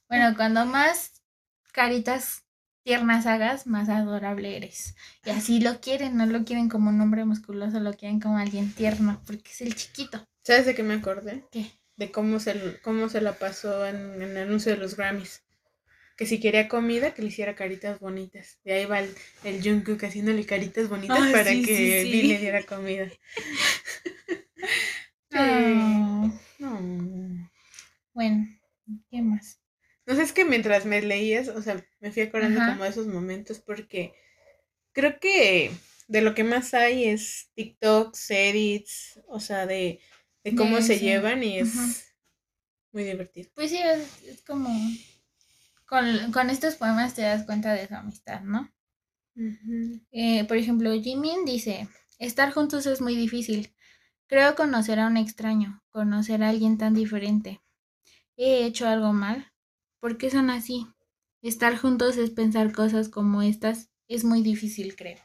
Bueno, cuando más caritas tiernas hagas, más adorable eres. Y así lo quieren, no lo quieren como un hombre musculoso, lo quieren como alguien tierno, porque es el chiquito. ¿Sabes de qué me acordé? ¿Qué? De cómo se, cómo se la pasó en, en el anuncio de los Grammys. Que si quería comida, que le hiciera caritas bonitas. Y ahí va el, el Jungkook haciéndole caritas bonitas para sí, que sí, sí. Lee le diera comida. Ah, No. bueno, ¿qué más? No sé, es que mientras me leías, o sea, me fui acordando Ajá. como de esos momentos porque creo que de lo que más hay es TikToks, edits, o sea, de, de cómo se llevan y es muy divertido. Pues sí, es, es como... Con, con estos poemas te das cuenta de su amistad, ¿no? Eh, por ejemplo, Jimin dice, estar juntos es muy difícil. Creo conocer a un extraño, conocer a alguien tan diferente. ¿He hecho algo mal? ¿Por qué son así? Estar juntos es pensar cosas como estas. Es muy difícil, creo.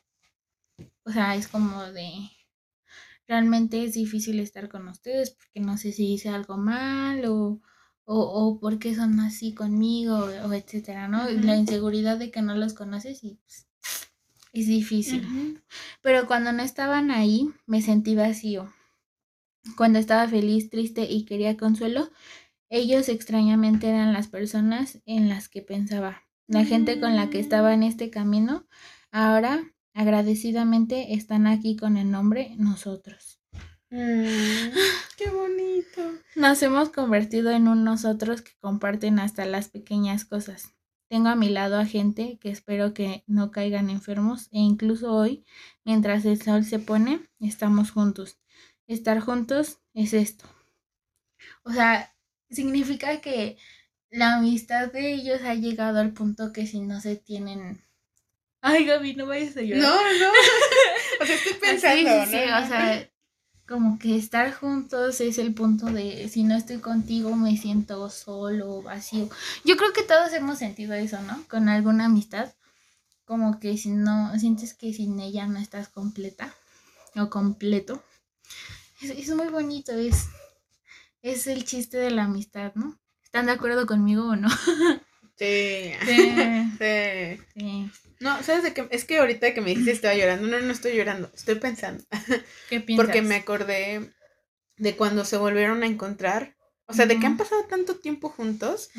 O sea, es como de... Realmente es difícil estar con ustedes porque no sé si hice algo mal o, o, o por qué son así conmigo o, o etcétera, ¿no? La inseguridad de que no los conoces y pues, es difícil. Pero cuando no estaban ahí, me sentí vacío. Cuando estaba feliz, triste y quería consuelo, ellos extrañamente eran las personas en las que pensaba. La gente con la que estaba en este camino Ahora, agradecidamente, están aquí con el nombre nosotros. Mm, qué bonito. Nos hemos convertido en un nosotros que comparten hasta las pequeñas cosas. Tengo a mi lado a gente que espero que no caigan enfermos e incluso hoy, mientras el sol se pone, estamos juntos. Estar juntos es esto. O sea, significa que la amistad de ellos ha llegado al punto que si no se tienen... Ay, Gaby, no vayas a llorar. No, no. O sea, estoy pensando, Sí, sí, o sea, como que estar juntos es el punto de si no estoy contigo me siento solo, vacío. Yo creo que todos hemos sentido eso, ¿no? Con alguna amistad, como que si no, sientes que sin ella no estás completa o completo. Es, es muy bonito, es, es el chiste de la amistad, ¿no? ¿Están de acuerdo conmigo o no? Sí. Sí, Sí. sí. No, ¿sabes de qué? Es que ahorita que me dijiste estaba llorando. No, no estoy llorando. Estoy pensando. ¿Qué piensas? Porque me acordé de cuando se volvieron a encontrar. O sea, de que han pasado tanto tiempo juntos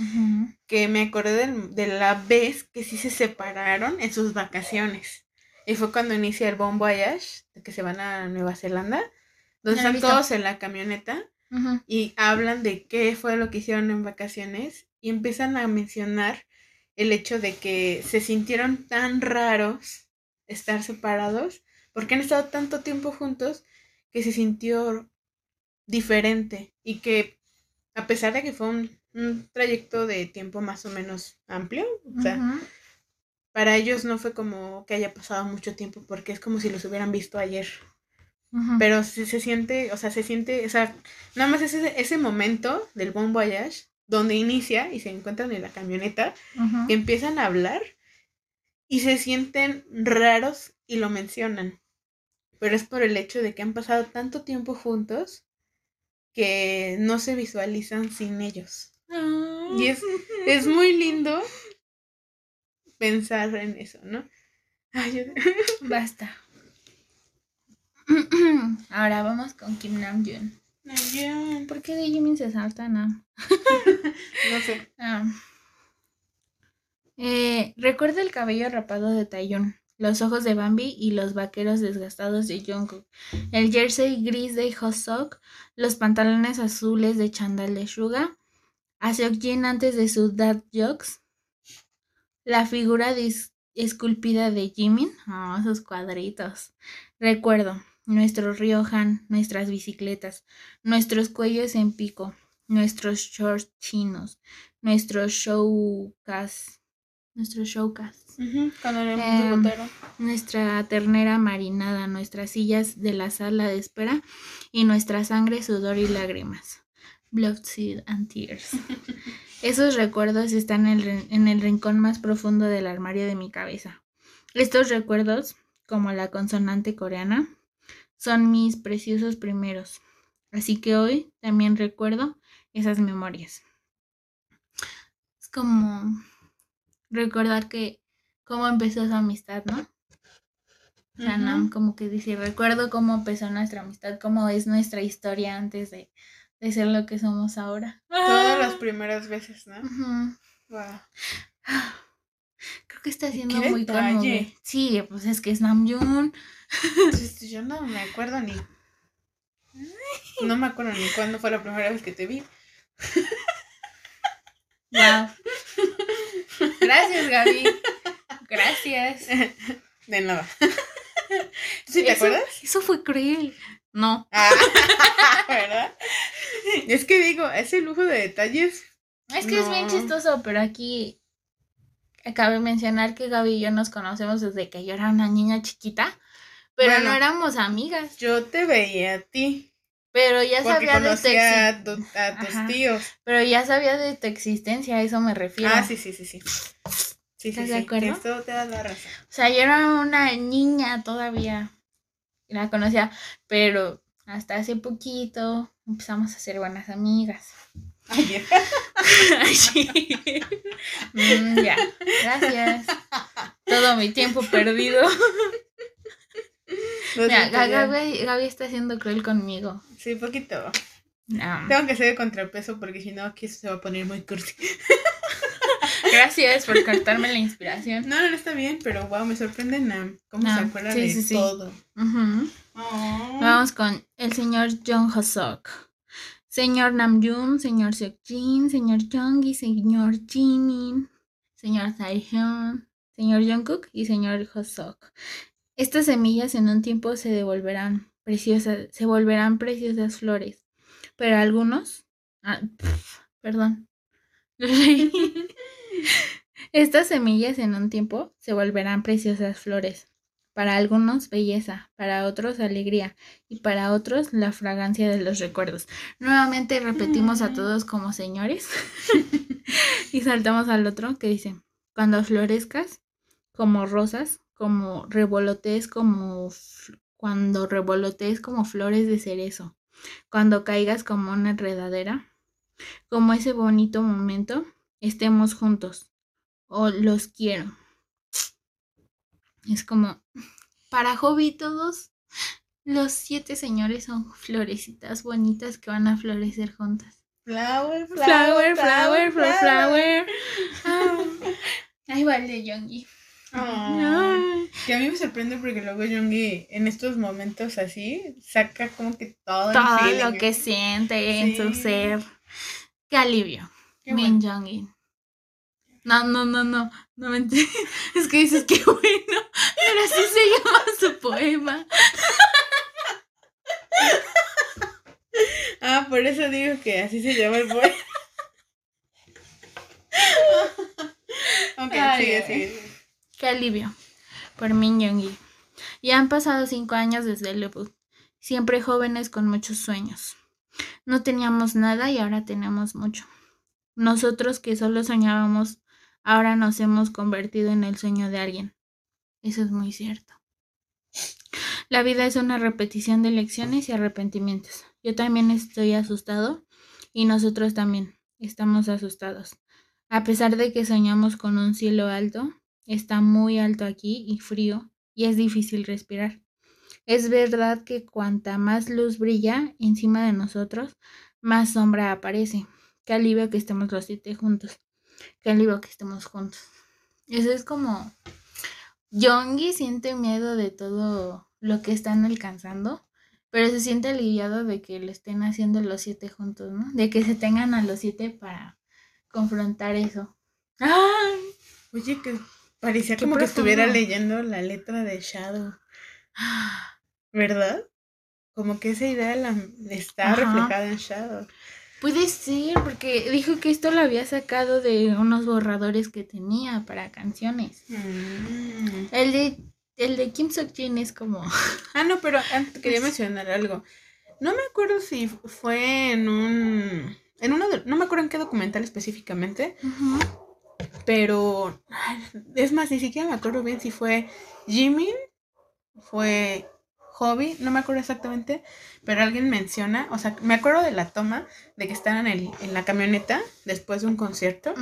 que me acordé de, la vez que sí se separaron en sus vacaciones. Y fue cuando inicia el Bon Voyage, de que se van a Nueva Zelanda, donde están todos en la camioneta Y hablan de qué fue lo que hicieron en vacaciones y empiezan a mencionar el hecho de que se sintieron tan raros estar separados porque han estado tanto tiempo juntos que se sintió diferente y que a pesar de que fue un, un trayecto de tiempo más o menos amplio, o sea, para ellos no fue como que haya pasado mucho tiempo porque es como si los hubieran visto ayer. Pero se, se siente, o sea, se siente, o sea, nada más ese, ese momento del Bon Voyage, donde inicia y se encuentran en la camioneta, que empiezan a hablar y se sienten raros y lo mencionan. Pero es por el hecho de que han pasado tanto tiempo juntos que no se visualizan sin ellos. Y es, es muy lindo pensar en eso, ¿no? Ay, yo- Basta. Ahora vamos con Kim Namjoon. Ay, ¿Por qué de Jimin se salta? No. No sé. Ah. Eh, recuerda el cabello rapado de Taeyong, los ojos de Bambi y los vaqueros desgastados de Jungkook, el jersey gris de Hoseok, los pantalones azules de Chandal de Suga, a Seokjin antes de su dad jokes, la figura esculpida de Jimin, oh, esos cuadritos. Recuerdo nuestro Ryohan, nuestras bicicletas, nuestros cuellos en pico, nuestros shorts chinos, nuestros showcas, nuestros showcas, Em, nuestra ternera marinada, nuestras sillas de la sala de espera y nuestra sangre, sudor y lágrimas. Blood, Sweat and Tears. Esos recuerdos están en el, en el rincón más profundo del armario de mi cabeza. Estos recuerdos, como la consonante coreana, son mis preciosos primeros. Así que hoy también recuerdo esas memorias. Es como recordar que cómo empezó esa amistad, ¿no? O sea, Ujú. Nam como que dice, recuerdo cómo empezó nuestra amistad, cómo es nuestra historia antes de, de ser lo que somos ahora. Todas las primeras veces, ¿no? Ujú. Wow. Creo que está siendo ¡Qué muy conmovedor. Sí, pues es que es Namjoon. Este, Yo no me acuerdo ni. No me acuerdo ni cuándo fue la primera vez que te vi. Wow. Gracias, Gaby. Gracias. De nada. ¿Sí te Eso- acuerdas? Eso fue cruel. No. Ah, ¿verdad? Es que digo, ese lujo de detalles. Es que es bien chistoso, pero aquí cabe mencionar que Gaby y yo nos conocemos desde que yo era una niña chiquita, pero Bueno. no éramos amigas. Yo te veía a ti. Pero ya Porque sabía de tu conocía exi- a, tu- a tus Ajá. tíos. pero ya sabía de tu existencia, a eso me refiero. Ah, sí, sí, sí, sí. Sí, sí, ¿Estás sí. de acuerdo? Esto te da la razón. O sea, yo era una niña todavía. La conocía, pero hasta hace poquito empezamos a ser buenas amigas. Ay, ya. Ay, sí. Mm, ya, gracias. Todo mi tiempo perdido. Mira. Gaby, Gaby está siendo cruel conmigo. Sí, poquito. No. Tengo que hacer de contrapeso porque si no aquí se va a poner muy cursi. Gracias por cortarme la inspiración. No, no, está bien, pero wow, me sorprende Nam. ¿Cómo No, se acuerda sí, de sí, sí. todo? Oh. Vamos con el señor Jung Hosok. Señor Namjoon, señor Seokjin, señor Jonggi, señor Jimin, señor Taehyun, señor Jungkook y señor Hosok. Estas semillas en un tiempo se devolverán preciosas, se volverán preciosas flores, pero algunos, ah, perdón. Estas semillas en un tiempo se volverán preciosas flores. Para algunos belleza, para otros alegría y para otros la fragancia de los recuerdos. Nuevamente repetimos a Mm. todos como señores y saltamos al otro que dice, cuando florezcas como rosas, como revolotees como cuando revolotees como flores de cerezo, cuando caigas como una enredadera, como ese bonito momento, estemos juntos o los quiero. Es como, para Hobby todos los siete señores son florecitas bonitas que van a florecer juntas. Flower, Flower, flower, flower, flower. Ah, ahí va el de Youngie. Oh. Que a mí me sorprende porque luego Yoongi en estos momentos así saca como que todo, Todo lo que siente en su ser. Qué alivio. Qué Min bueno. Jong-in. No, no, no, no. No me entiendes. Es que dices que bueno. Pero así se llama su poema. Ah, por eso digo que así se llama el poema. ok, Ay, sigue, ay. sigue. Qué alivio. Por Min Young-gi. Ya han pasado cinco años desde el debut. Siempre jóvenes con muchos sueños. No teníamos nada y ahora tenemos mucho. Nosotros que solo soñábamos, ahora nos hemos convertido en el sueño de alguien. Eso es muy cierto. La vida es una repetición de lecciones y arrepentimientos. Yo también estoy asustado y nosotros también estamos asustados. A pesar de que soñamos con un cielo alto, está muy alto aquí y frío y es difícil respirar. Es verdad que cuanta más luz brilla encima de nosotros, más sombra aparece. Qué alivio que estemos los siete juntos. Qué alivio que estemos juntos. Eso es como... Yongi siente miedo de todo lo que están alcanzando, pero se siente aliviado de que lo estén haciendo los siete juntos, ¿no? De que se tengan a los siete para confrontar eso. ¡Ay! Oye, que parecía como que estuviera leyendo la letra de Shadow, ¿verdad? Como que esa idea la, está Ajá. reflejada en Shadow. Puede ser, porque dijo que esto lo había sacado de unos borradores que tenía para canciones. Mm. El de, el de Kim Sok-jin es como... Ah, no, pero antes quería Pues- mencionar algo. No me acuerdo si fue en un... En uno de- no me acuerdo en qué documental específicamente, pero es más, ni siquiera me acuerdo bien si fue Jimin, fue Hobby, no me acuerdo exactamente, pero alguien menciona, o sea, me acuerdo de la toma de que están en, el, en la camioneta después de un concierto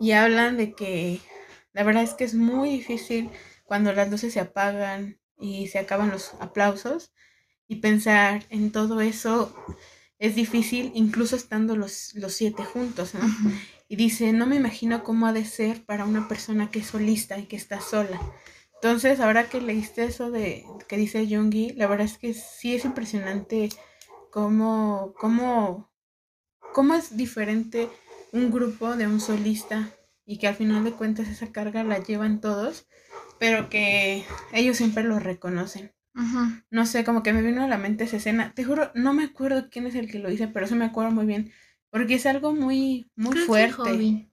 y hablan de que la verdad es que es muy difícil cuando las luces se apagan y se acaban los aplausos y pensar en todo eso es difícil incluso estando los, los siete juntos, ¿no? Y dice, no me imagino cómo ha de ser para una persona que es solista y que está sola. Entonces, ahora que leíste eso de que dice Jungi, la verdad es que sí es impresionante cómo, cómo, cómo es diferente un grupo de un solista y que al final de cuentas esa carga la llevan todos, pero que ellos siempre lo reconocen. No sé, como que me vino a la mente esa escena. Te juro, no me acuerdo quién es el que lo dice, pero eso me acuerdo muy bien. Porque es algo muy, muy Creo fuerte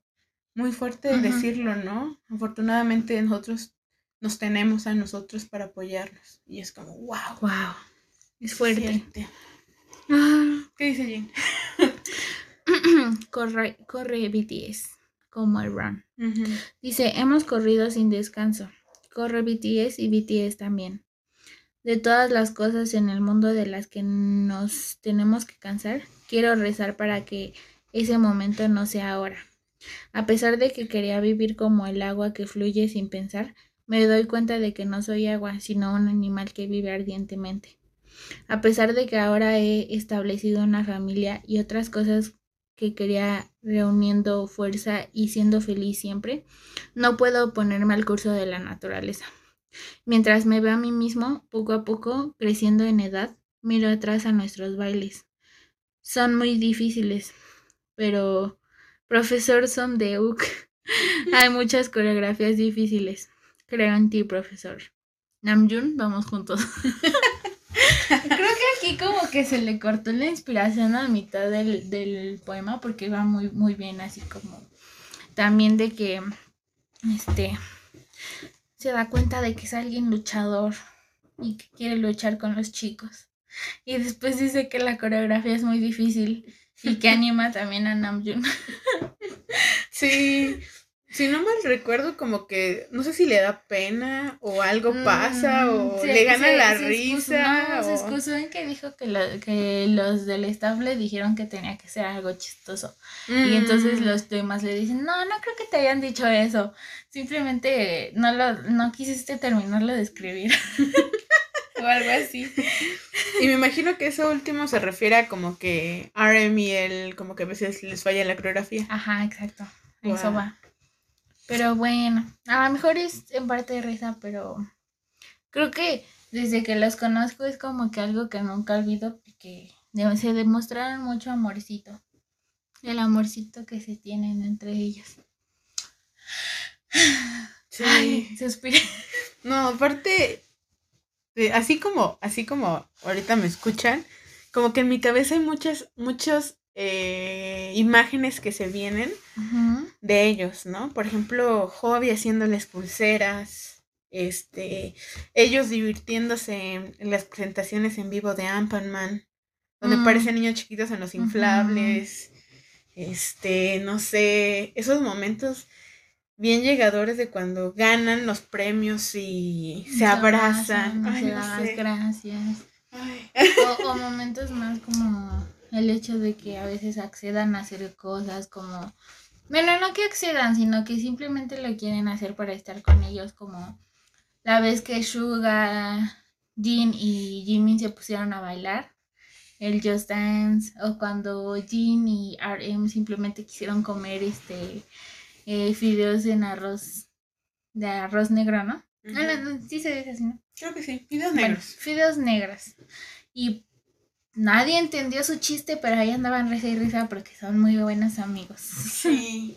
muy fuerte de decirlo, ¿no? Afortunadamente nosotros nos tenemos a nosotros para apoyarnos. Y es como, wow. Wow. Es fuerte. Ah. ¿Qué dice Jin? corre, corre BTS, como el run. Dice, hemos corrido sin descanso. Corre BTS y BTS también. De todas las cosas en el mundo de las que nos tenemos que cansar, quiero rezar para que ese momento no sea ahora. A pesar de que quería vivir como el agua que fluye sin pensar, me doy cuenta de que no soy agua, sino un animal que vive ardientemente. A pesar de que ahora he establecido una familia y otras cosas que quería reuniendo fuerza y siendo feliz siempre, no puedo oponerme al curso de la naturaleza. Mientras me veo a mí mismo, poco a poco, creciendo en edad, miro atrás a nuestros bailes. Son muy difíciles, pero profesor Son de hay muchas coreografías difíciles. Creo en ti, profesor. Namjoon, vamos juntos. Creo que aquí como que se le cortó la inspiración a mitad del, del poema porque va muy, muy bien, así como también de que este se da cuenta de que es alguien luchador y que quiere luchar con los chicos. Y después dice que la coreografía es muy difícil y que anima también a Namjoon. Sí, si no mal recuerdo, como que no sé si le da pena o algo pasa o Mm, le gana se- la se excusó- risa. no, se o- excusó en que dijo que, lo- que los del staff le dijeron que tenía que ser algo chistoso. Y Mm. entonces los demás le dicen, no, no creo que te hayan dicho eso. Simplemente no lo, no quisiste terminarlo de escribir. o algo así. Y me imagino que eso último se refiere a como que RM y él, como que a veces les falla la coreografía. Ajá, exacto. Eso Guau. va. Pero bueno, a lo mejor es en parte de risa, pero creo que desde que los conozco es como que algo que nunca olvido porque se demostraron mucho amorcito. El amorcito que se tienen entre ellos. Sí. Ay, suspiré. No, aparte, así como, así como ahorita me escuchan, como que en mi cabeza hay muchas, muchas eh, imágenes que se vienen Ujú. De ellos, ¿no? Por ejemplo, Hobby haciéndoles pulseras, este, ellos divirtiéndose en, en las presentaciones en vivo de Ant-Man, donde Mm. parecen niños chiquitos en los inflables, este, no sé, esos momentos bien llegadores de cuando ganan los premios y se, abrazan. Ay, se no sé. gracias. Ay. O, o momentos más como el hecho de que a veces accedan a hacer cosas como... Bueno, no que accedan, sino que simplemente lo quieren hacer para estar con ellos, como la vez que Suga, Jin y Jimin se pusieron a bailar, el Just Dance, o cuando Jin y RM simplemente quisieron comer este eh, fideos en arroz, de arroz negro, ¿no? Ah, no, no, sí se dice así, ¿no? Creo que sí, Bueno, negros. fideos negros. Y nadie entendió su chiste, pero ahí andaban risa y risa porque son muy buenos amigos. Sí.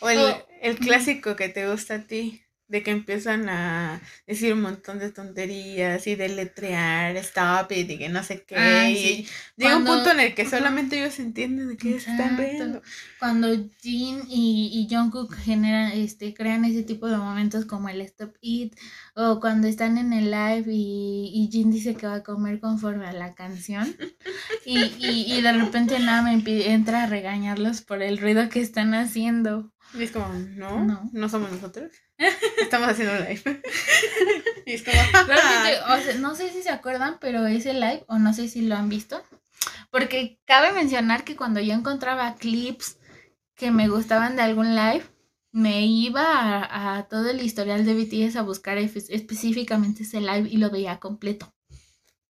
O el, O- el clásico que te gusta a ti, de que empiezan a decir un montón de tonterías y deletrear, stop it y que no sé qué. Ah, y sí. llega un punto en el que solamente ellos entienden de qué están riendo. Cuando Jin y, y Jungkook generan, este, crean ese tipo de momentos como el Stop It, o cuando están en el live y, y Jin dice que va a comer conforme a la canción, y, y, y de repente nada me entra a regañarlos por el ruido que están haciendo. Y es como, no, No. no, somos nosotros. Estamos haciendo live. y es como, Realmente, o sea, no sé si se acuerdan, pero ese live, o no sé si lo han visto, porque cabe mencionar que cuando yo encontraba clips que me gustaban de algún live, me iba a, a todo el historial de BTS a buscar específicamente ese live y lo veía completo.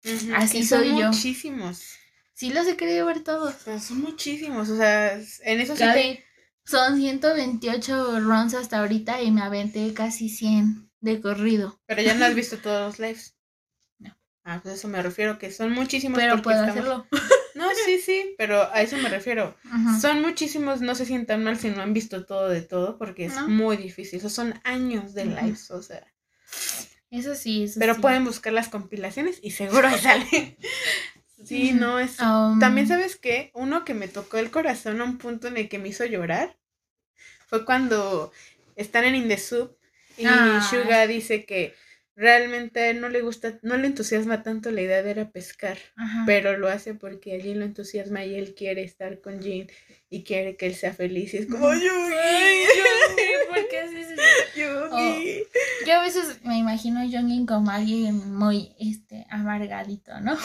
Ujú, Así y son soy yo. muchísimos. Sí los he querido ver todos. O sea, son muchísimos. O sea, en eso sí Cada- te- Son 128 runs hasta ahorita y me aventé casi 100 de corrido. Pero ya no has visto todos los lives. No. Ah, pues a eso me refiero, que son muchísimos. Pero puedo estamos- hacerlo. No, sí, sí, pero a eso me refiero. Ajá. Son muchísimos, no se sientan mal si no han visto todo de todo, porque es No. muy difícil. Esos son años de lives, o sea. Eso sí, eso Pero sí. pueden buscar las compilaciones y seguro sale. Sí, no, es... Um, También, ¿sabes qué? Uno que me tocó el corazón a un punto en el que me hizo llorar fue cuando están en In the Soup y Ay. Suga dice que realmente a él no le gusta, no le entusiasma tanto la idea de ir a pescar, Ajá. pero lo hace porque a lo entusiasma y él quiere estar con Jin y quiere que él sea feliz. Y es como, Yugi, ¿por qué haces eso? Yo a veces me imagino a Jongin como alguien muy este amargadito, ¿no?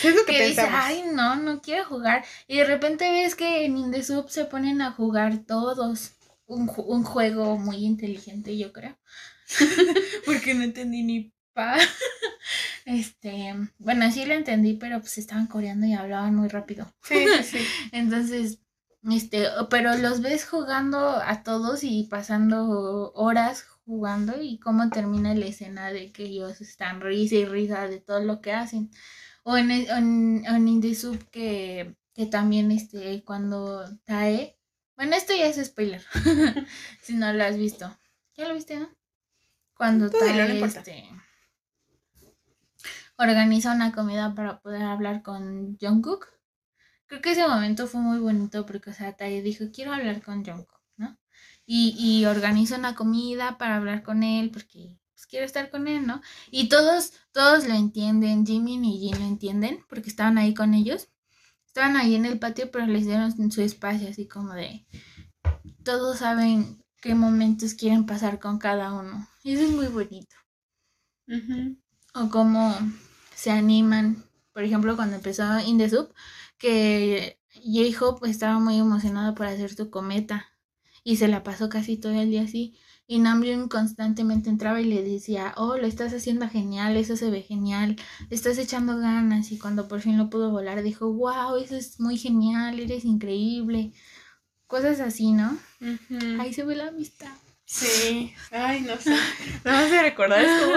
¿Qué es lo que, Que dice, ay no, no quiero jugar. Y de repente ves que en Indesub se ponen a jugar todos. Un, un juego muy inteligente, yo creo. Porque no entendí ni pa. Este, bueno, sí lo entendí, pero pues estaban coreando y hablaban muy rápido. Sí, sí, sí. Entonces, Este, pero los ves jugando a todos y pasando horas jugando y cómo termina la escena de que ellos están risa y risa de todo lo que hacen. O en, en, en In Sub que, que también este, cuando Tae, bueno, esto ya es spoiler, si no lo has visto. ¿Ya lo viste, no? Cuando Tae este, organiza una comida para poder hablar con Jungkook. Creo que ese momento fue muy bonito porque, o sea, Tae dijo, quiero hablar con Jungkook, ¿no? Y, y organiza una comida para hablar con él porque pues, quiero estar con él, ¿no? Y todos, todos lo entienden, Jimmy y Jin lo entienden porque estaban ahí con ellos. Estaban ahí en el patio, pero les dieron su espacio, así como de... Todos saben qué momentos quieren pasar con cada uno. Y eso es muy bonito. O cómo se animan. Por ejemplo, cuando empezó In the Soup, que J-Hope estaba muy emocionado por hacer su cometa. Y se la pasó casi todo el día así. Y Namjoon constantemente entraba y le decía, oh, lo estás haciendo genial, eso se ve genial, estás echando ganas. Y cuando por fin lo pudo volar, dijo, wow, eso es muy genial, eres increíble. Cosas así, ¿no? Ahí se ve la amistad. Sí, ay, no sé. No me hace recordar, es como,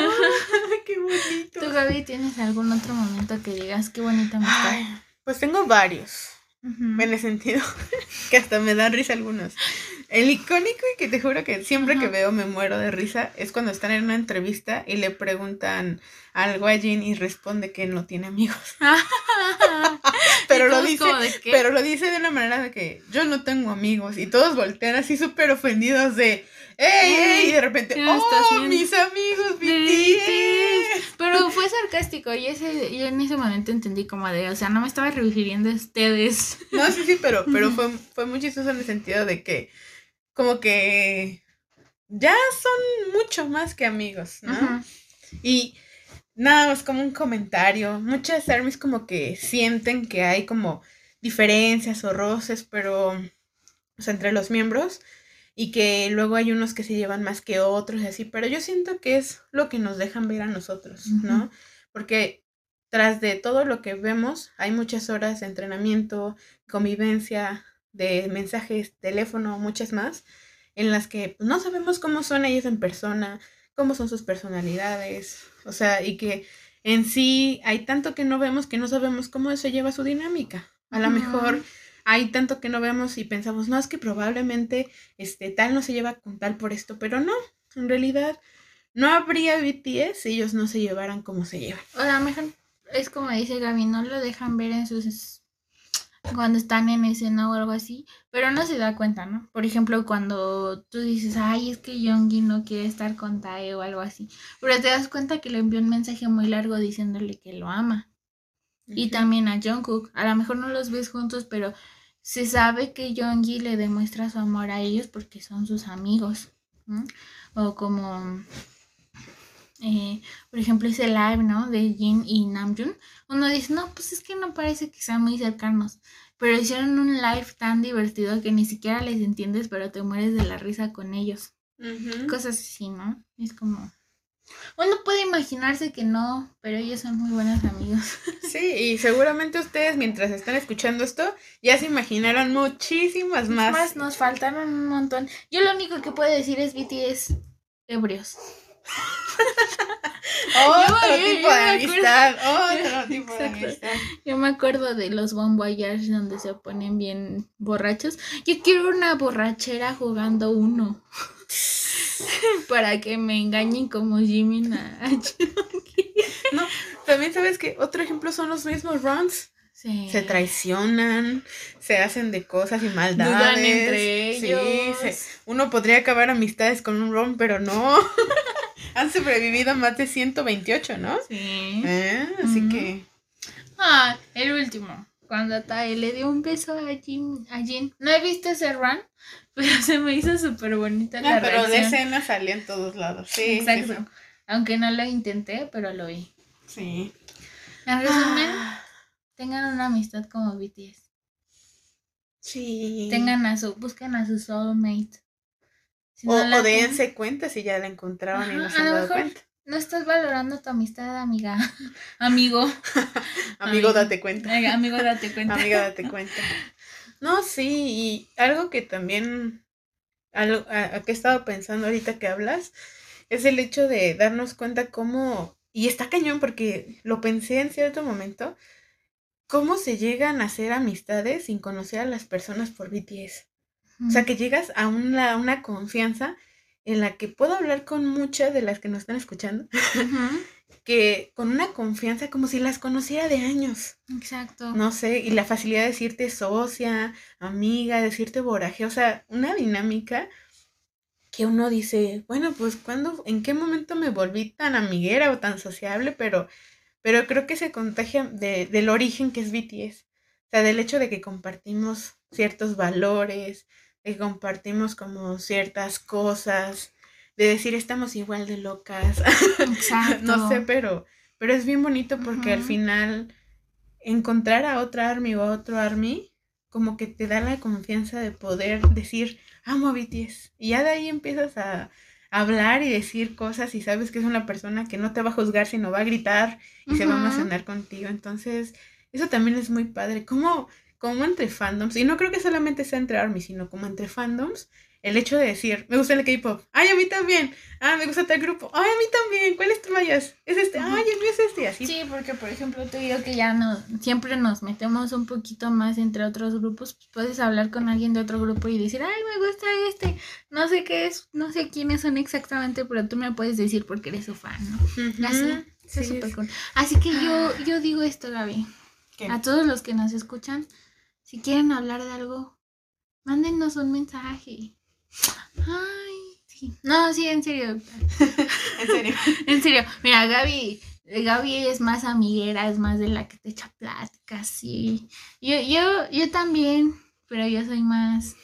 qué bonito. ¿Tú, Gaby, tienes algún otro momento que digas qué bonita amistad? pues tengo varios. En el sentido que hasta me dan risa algunos. El icónico y que te juro que siempre que veo me muero de risa es cuando están en una entrevista y le preguntan algo a Jean y responde que no tiene amigos. pero lo dice, pero lo dice de una manera de que yo no tengo amigos y todos voltean así súper ofendidos de ¡Ey, ey! Y de repente, ¡oh, mis amigos, BTS! Pero fue sarcástico y ese, yo en ese momento entendí como de, o sea, no me estaba refiriendo a ustedes. No, sí, sí, pero, pero fue, fue muy chistoso en el sentido de que, como que ya son mucho más que amigos, ¿no? Y nada, es como un comentario. Muchas armies como que sienten que hay como diferencias o roces, pero, o sea, entre los miembros y que luego hay unos que se llevan más que otros y así, pero yo siento que es lo que nos dejan ver a nosotros, ¿no? Porque tras de todo lo que vemos hay muchas horas de entrenamiento, convivencia, de mensajes, teléfono, muchas más, en las que no sabemos cómo son ellos en persona, cómo son sus personalidades, o sea, y que en sí hay tanto que no vemos que no sabemos cómo se lleva su dinámica. A lo mejor hay tanto que no vemos y pensamos, no, es que probablemente este, tal no se lleva con tal por esto, pero no, en realidad no habría BTS si ellos no se llevaran como se llevan. O sea, mejor es como dice Gaby, no lo dejan ver en sus cuando están en escena o algo así, pero no se da cuenta, ¿no? Por ejemplo, cuando tú dices, ay, es que Yongi no quiere estar con Tae o algo así, pero te das cuenta que le envió un mensaje muy largo diciéndole que lo ama. Y también a Jungkook, a lo mejor no los ves juntos, pero se sabe que Yongi le demuestra su amor a ellos porque son sus amigos. O como, eh, por ejemplo, ese live, ¿no? De Jin y Namjoon. Uno dice, no, pues es que no parece que sean muy cercanos. Pero hicieron un live tan divertido que ni siquiera les entiendes, pero te mueres de la risa con ellos. Cosas así, ¿no? Es como... Uno puede imaginarse que no, pero ellos son muy buenos amigos. Sí, y seguramente ustedes mientras están escuchando esto ya se imaginaron muchísimas más. Más nos faltaron un montón. Yo lo único que puedo decir es BTS ebrios. otro tipo de amistad, otro tipo de amistad. Yo me acuerdo de los Bon Voyage donde se ponen bien borrachos. Yo quiero una borrachera jugando uno. para que me engañen como Jimmy No, también sabes que otro ejemplo son los mismos runs. Se traicionan, se hacen de cosas y maldades. entre ellos. uno podría acabar amistades con un run, pero no. Han sobrevivido más de 128, ¿no? Sí. Eh, así que. Ah, el último. Cuando Tae le dio un beso a Jin, a Jin. No he visto ese run, pero se me hizo súper bonita la pero de escena salía en todos lados. Sí, exacto. Aunque no lo intenté, pero lo vi. Sí. En resumen, ah. Tengan una amistad como BTS. Sí. Tengan a su, busquen a su soulmate. o, o dense cuenta si ya la encontraron y no se han dado cuenta. No estás valorando tu amistad, amiga. Amigo. amigo, date cuenta. Amigo, date cuenta. Amiga, date cuenta. No, sí, y algo que también, algo, a, a que he estado pensando ahorita que hablas, es el hecho de darnos cuenta cómo, y está cañón porque lo pensé en cierto momento, cómo se llegan a hacer amistades sin conocer a las personas por BTS. O sea, que llegas a una, una confianza en la que puedo hablar con muchas de las que nos están escuchando, que con una confianza como si las conociera de años. Exacto. No sé, y la facilidad de decirte socia, amiga, decirte boraje, o sea, una dinámica que uno dice, bueno, pues cuándo, en qué momento me volví tan amiguera o tan sociable, pero, pero creo que se contagia de, del origen que es BTS. O sea, del hecho de que compartimos ciertos valores, de que compartimos como ciertas cosas, de decir estamos igual de locas. Exacto. no sé, pero, pero es bien bonito porque al final encontrar a otra Army o a otro Army como que te da la confianza de poder decir amo a BTS y ya de ahí empiezas a hablar y decir cosas y sabes que es una persona que no te va a juzgar sino va a gritar y se va a emocionar contigo. Entonces eso también es muy padre. Como como entre fandoms y no creo que solamente sea entre Army sino como entre fandoms el hecho de decir, me gusta el K-pop, ay, a mí también, ah, me gusta tal grupo, ay, a mí también, ¿cuál es tu vayas? Es este, ay, el mío es este, así. Sí, porque por ejemplo tú y yo que ya no, siempre nos metemos un poquito más entre otros grupos, pues puedes hablar con alguien de otro grupo y decir, ay, me gusta este, no sé qué es, no sé quiénes son exactamente, pero tú me puedes decir porque eres su fan, ¿no? Así, sí, es súper cool. Así que yo, yo digo esto, Gaby, ¿qué? a todos los que nos escuchan, si quieren hablar de algo, mándenos un mensaje. Ay, sí. No, sí, en serio. En serio. En serio, mira, Gaby, Gaby es más amiguera, es más de la que te echa pláticas, sí. Yo, yo, yo también, pero yo soy más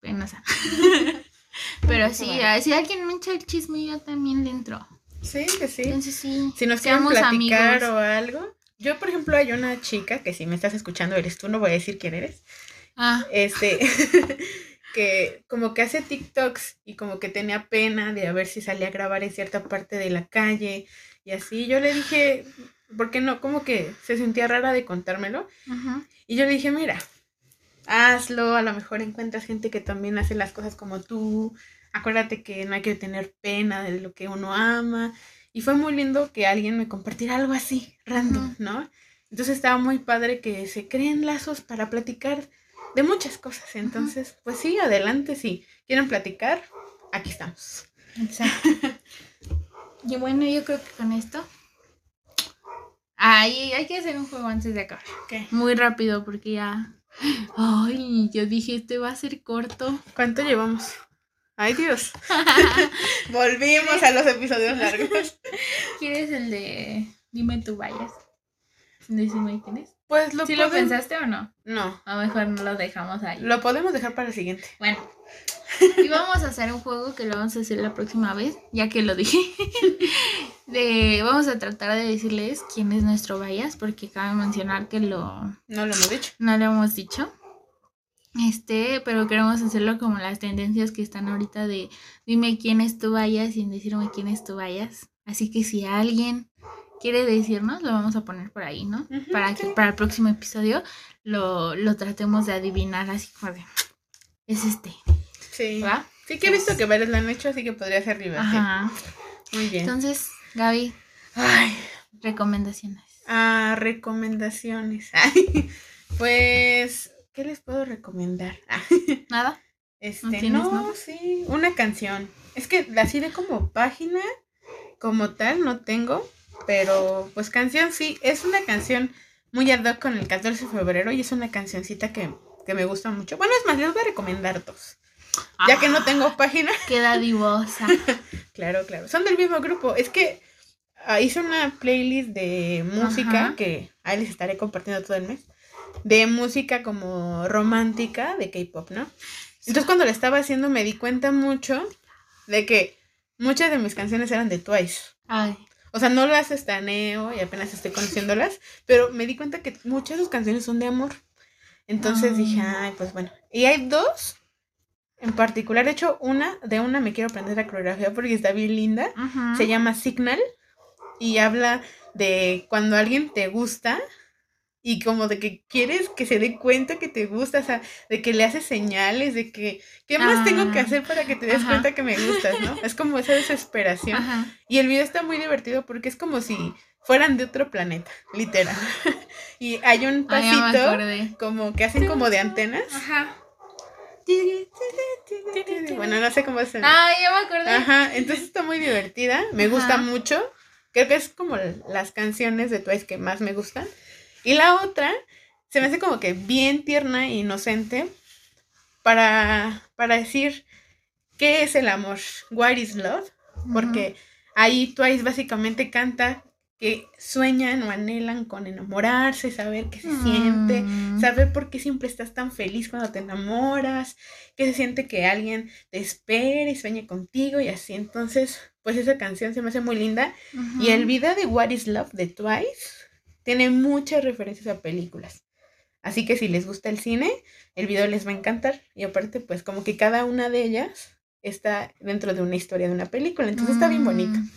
penosa. pero sí, si alguien me echa el chisme, yo también le entro. Sí, que sí. Entonces sí, Si nos quieren platicar amigos. o algo. Yo, por ejemplo, hay una chica que si me estás escuchando eres tú, no voy a decir quién eres. Ah, Este, que como que hace TikToks y como que tenía pena de a ver si salía a grabar en cierta parte de la calle y así. Yo le dije, ¿por qué no? Como que se sentía rara de contármelo. ajá. Y yo le dije, mira, hazlo, a lo mejor encuentras gente que también hace las cosas como tú. Acuérdate que no hay que tener pena de lo que uno ama. Y fue muy lindo que alguien me compartiera algo así, random, Ujú. ¿no? Entonces estaba muy padre que se creen lazos para platicar de muchas cosas. Entonces, pues sí, adelante, si quieren platicar, aquí estamos. Exacto. Y bueno, yo creo que con esto. Ay, hay que hacer un juego antes de acabar. ¿Qué? Muy rápido porque ya. Ay, yo dije, este va a ser corto. ¿Cuánto llevamos? Ay, Dios. Volvimos a los episodios largos. ¿Quieres el de Dime tú vayas? Decime quién es. Pues lo ¿Sí lo pensaste o no? No, A lo mejor no lo dejamos ahí. lo podemos dejar para el siguiente. Bueno. Y vamos a hacer un juego que lo vamos a hacer la próxima vez, ya que lo dije. De, vamos a tratar de decirles quién es nuestro bias, porque cabe mencionar que lo, No lo hemos dicho. no lo hemos dicho. Este, pero queremos hacerlo como las tendencias que están ahorita de dime quién es tu bias sin decirme quién es tu bias. Así que si alguien quiere decirnos, lo vamos a poner por ahí, ¿no? Para que sí. para el próximo episodio lo, lo tratemos de adivinar así como de es este, Sí. ¿va? Sí que he visto que varios lo han hecho, así que podría ser divertido. Ajá. Muy bien. Entonces, Gaby, Ay, recomendaciones. ah, recomendaciones. Ay, pues, ¿qué les puedo recomendar? ¿Nada? Este, ¿No sí, una canción. Es que así de como página, como tal, no tengo, pero pues canción sí, es una canción muy ad hoc con el 14 de febrero y es una cancioncita que, que me gusta mucho. Bueno, es más, les voy a recomendar dos. Ya que no tengo página. Queda divosa. Claro, claro. Son del mismo grupo. Es que ah, hice una playlist de música Ajá. que ahí les estaré compartiendo todo el mes. De música como romántica de K-pop, ¿no? Entonces cuando la estaba haciendo me di cuenta mucho de que muchas de mis canciones eran de Twice. Ay, O sea, no las estaneo y apenas estoy conociéndolas, pero me di cuenta que muchas de sus canciones son de amor. Entonces Ah. dije, ay, pues bueno. Y hay dos en particular. De hecho, una, de una me quiero aprender la coreografía porque está bien linda. Se llama Signal y habla de cuando alguien te gusta y como de que quieres que se dé cuenta que te gusta, o sea, de que le haces señales, de que, ¿qué más tengo que Ah, hacer para que te des ajá. cuenta que me gustas, ¿no? Es como esa desesperación. Ajá. Y el video está muy divertido porque es como si fueran de otro planeta, literal. y hay un Ah, pasito como que hacen como de antenas. Ajá. Bueno, no sé cómo es el... Ah, ya me acordé. Ajá, entonces está muy divertida, me gusta Ajá. mucho. Creo que es como las canciones de Twice que más me gustan. Y la otra se me hace como que bien tierna e inocente para, para decir qué es el amor, what is love, porque ahí Twice básicamente canta que sueñan o anhelan con enamorarse, saber qué se siente, Mm. saber por qué siempre estás tan feliz cuando te enamoras, que se siente que alguien te espere y sueñe contigo y así. Entonces, pues esa canción se me hace muy linda. Y el video de What is Love de Twice tiene muchas referencias a películas. Así que si les gusta el cine, el video les va a encantar. Y aparte, pues como que cada una de ellas está dentro de una historia de una película. Entonces está bien bonito. Mm,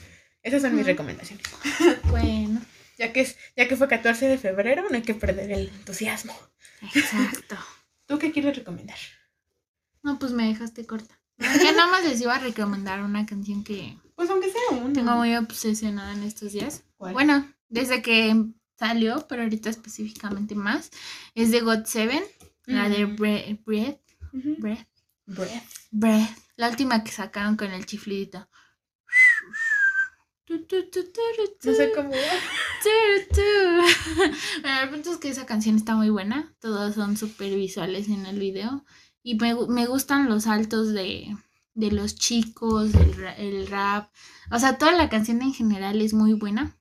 Esas son mis recomendaciones. Bueno, Ya que, es, ya que fue 14 de febrero, no hay que perder el entusiasmo. exacto. ¿Tú qué quieres recomendar? No, pues me dejaste corta. Ya nada más les iba a recomendar una canción que Pues aunque sea uno. tengo muy obsesionada en estos días. ¿Cuál? Bueno, desde que salió, pero ahorita específicamente más, es de God Seven, la de Mm. Bre- Breath, Ujú. Breath, Breath. Breath, la última que sacaron con el chiflidito. No sé cómo. Bueno, el punto es que esa canción está muy buena. Todos son súper visuales en el video. Y me, me gustan los saltos de, de los chicos, el, el rap. O sea, toda la canción en general es muy buena.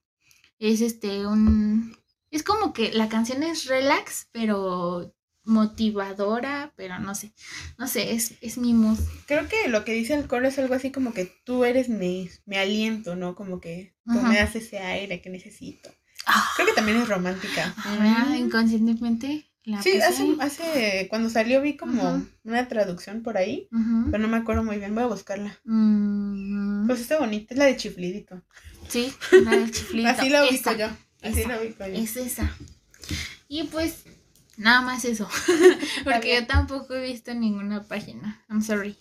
Es este un. Es como que la canción es relax, pero motivadora, pero no sé. No sé, es, es mi mood. Creo que lo que dice el coro es algo así como que tú eres mi, mi aliento, ¿no? Como que tú Ajá. me das ese aire que necesito. Ah, Creo que también es romántica. Mm. inconscientemente la Sí, hace, hace, cuando salió vi como Ajá. una traducción por ahí, pero no me acuerdo muy bien, voy a buscarla. Mm, Pues está bonita, es la de Chiflidito. Sí, la del chiflito. Así la ubico yo, así esa, la ubico yo. Es esa. Y pues, nada más eso. Porque yo tampoco he visto ninguna página. I'm sorry.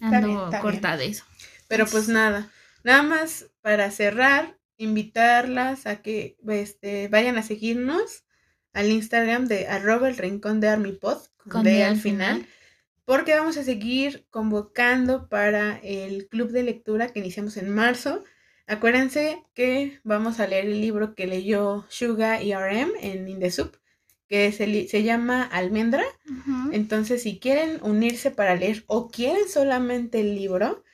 Está Ando bien, está corta de eso. Pero pues nada, nada más para cerrar, invitarlas a que este, vayan a seguirnos al Instagram de arroba el rincón de Armipod, con Con D al al final, final. porque vamos a seguir convocando para el club de lectura que iniciamos en marzo. Acuérdense que vamos a leer el libro que leyó Suga y RM en In the Soup, que se, se llama Almendra. Entonces, si quieren unirse para leer o quieren solamente el libro,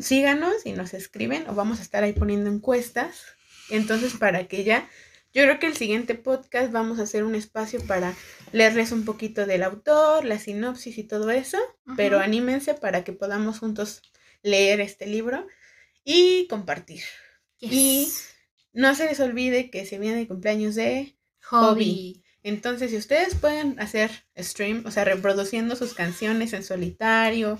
síganos y nos escriben o vamos a estar ahí poniendo encuestas. Entonces, para que ya, yo creo que el siguiente podcast vamos a hacer un espacio para leerles un poquito del autor, la sinopsis y todo eso, pero anímense para que podamos juntos leer este libro y compartir. Yes. y- No se les olvide que se viene el cumpleaños de hobby. entonces, si ustedes pueden hacer stream, o sea, reproduciendo sus canciones en solitario,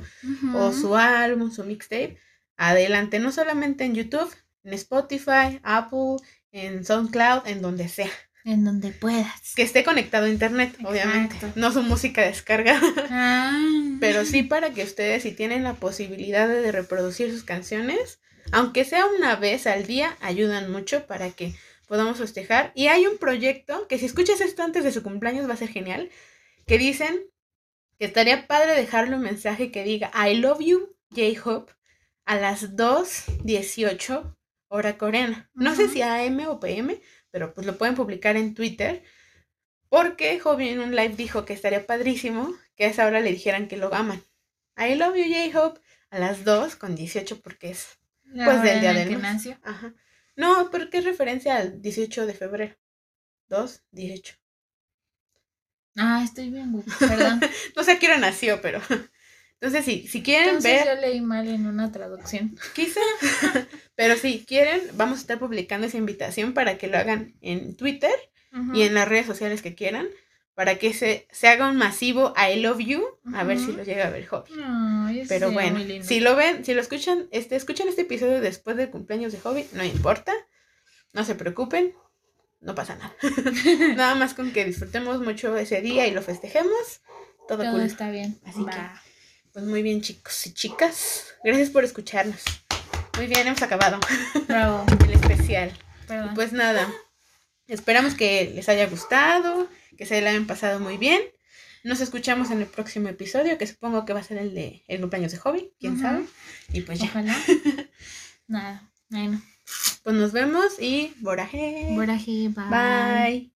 o su álbum, su mixtape, adelante, no solamente en YouTube, en Spotify, Apple, en SoundCloud, en donde sea. En donde puedas. Que esté conectado a internet, obviamente. No su música descargada, Ah. pero sí para que ustedes, si tienen la posibilidad de reproducir sus canciones, aunque sea una vez al día, ayudan mucho para que podamos festejar. Y hay un proyecto que si escuchas esto antes de su cumpleaños va a ser genial, que dicen que estaría padre dejarle un mensaje que diga I love you, J-Hope, a las 2.18 hora coreana. No sé si AM o PM, pero pues lo pueden publicar en Twitter. Porque Hobby en un live dijo que estaría padrísimo que a esa hora le dijeran que lo aman. I love you, J-Hope, a las 2 con 18 porque es La pues, hora del día del que mes. nació. Ajá. No, porque es referencia al 18 de febrero. 2, 18. Ah, estoy bien, güey. Perdón. No sé a qué hora nació, pero. Entonces, sí, si quieren Entonces ver, yo leí mal en una traducción. quizá. pero si quieren, vamos a estar publicando esa invitación para que lo hagan en Twitter y en las redes sociales que quieran. Para que se, se haga un masivo I love you. A ver si lo llega a ver Hobby. Pero bueno, si lo ven, si lo escuchan, este, escuchan este episodio después del cumpleaños de Hobby, no importa. No se preocupen. no pasa nada. nada más con que disfrutemos mucho ese día y lo festejemos, todo, Todo cool. está bien. Así que-. Pues muy bien, chicos y chicas. Gracias por escucharnos. Muy bien, hemos acabado Bravo. el especial. Perdón. Pues nada, esperamos que les haya gustado, que se la hayan pasado muy bien. Nos escuchamos en el próximo episodio, que supongo que va a ser el de el cumpleaños de Hobby, quién sabe. Y pues ya, Ojalá. Nada. Bueno. pues nos vemos y boraje. Boraje, bye. Bye.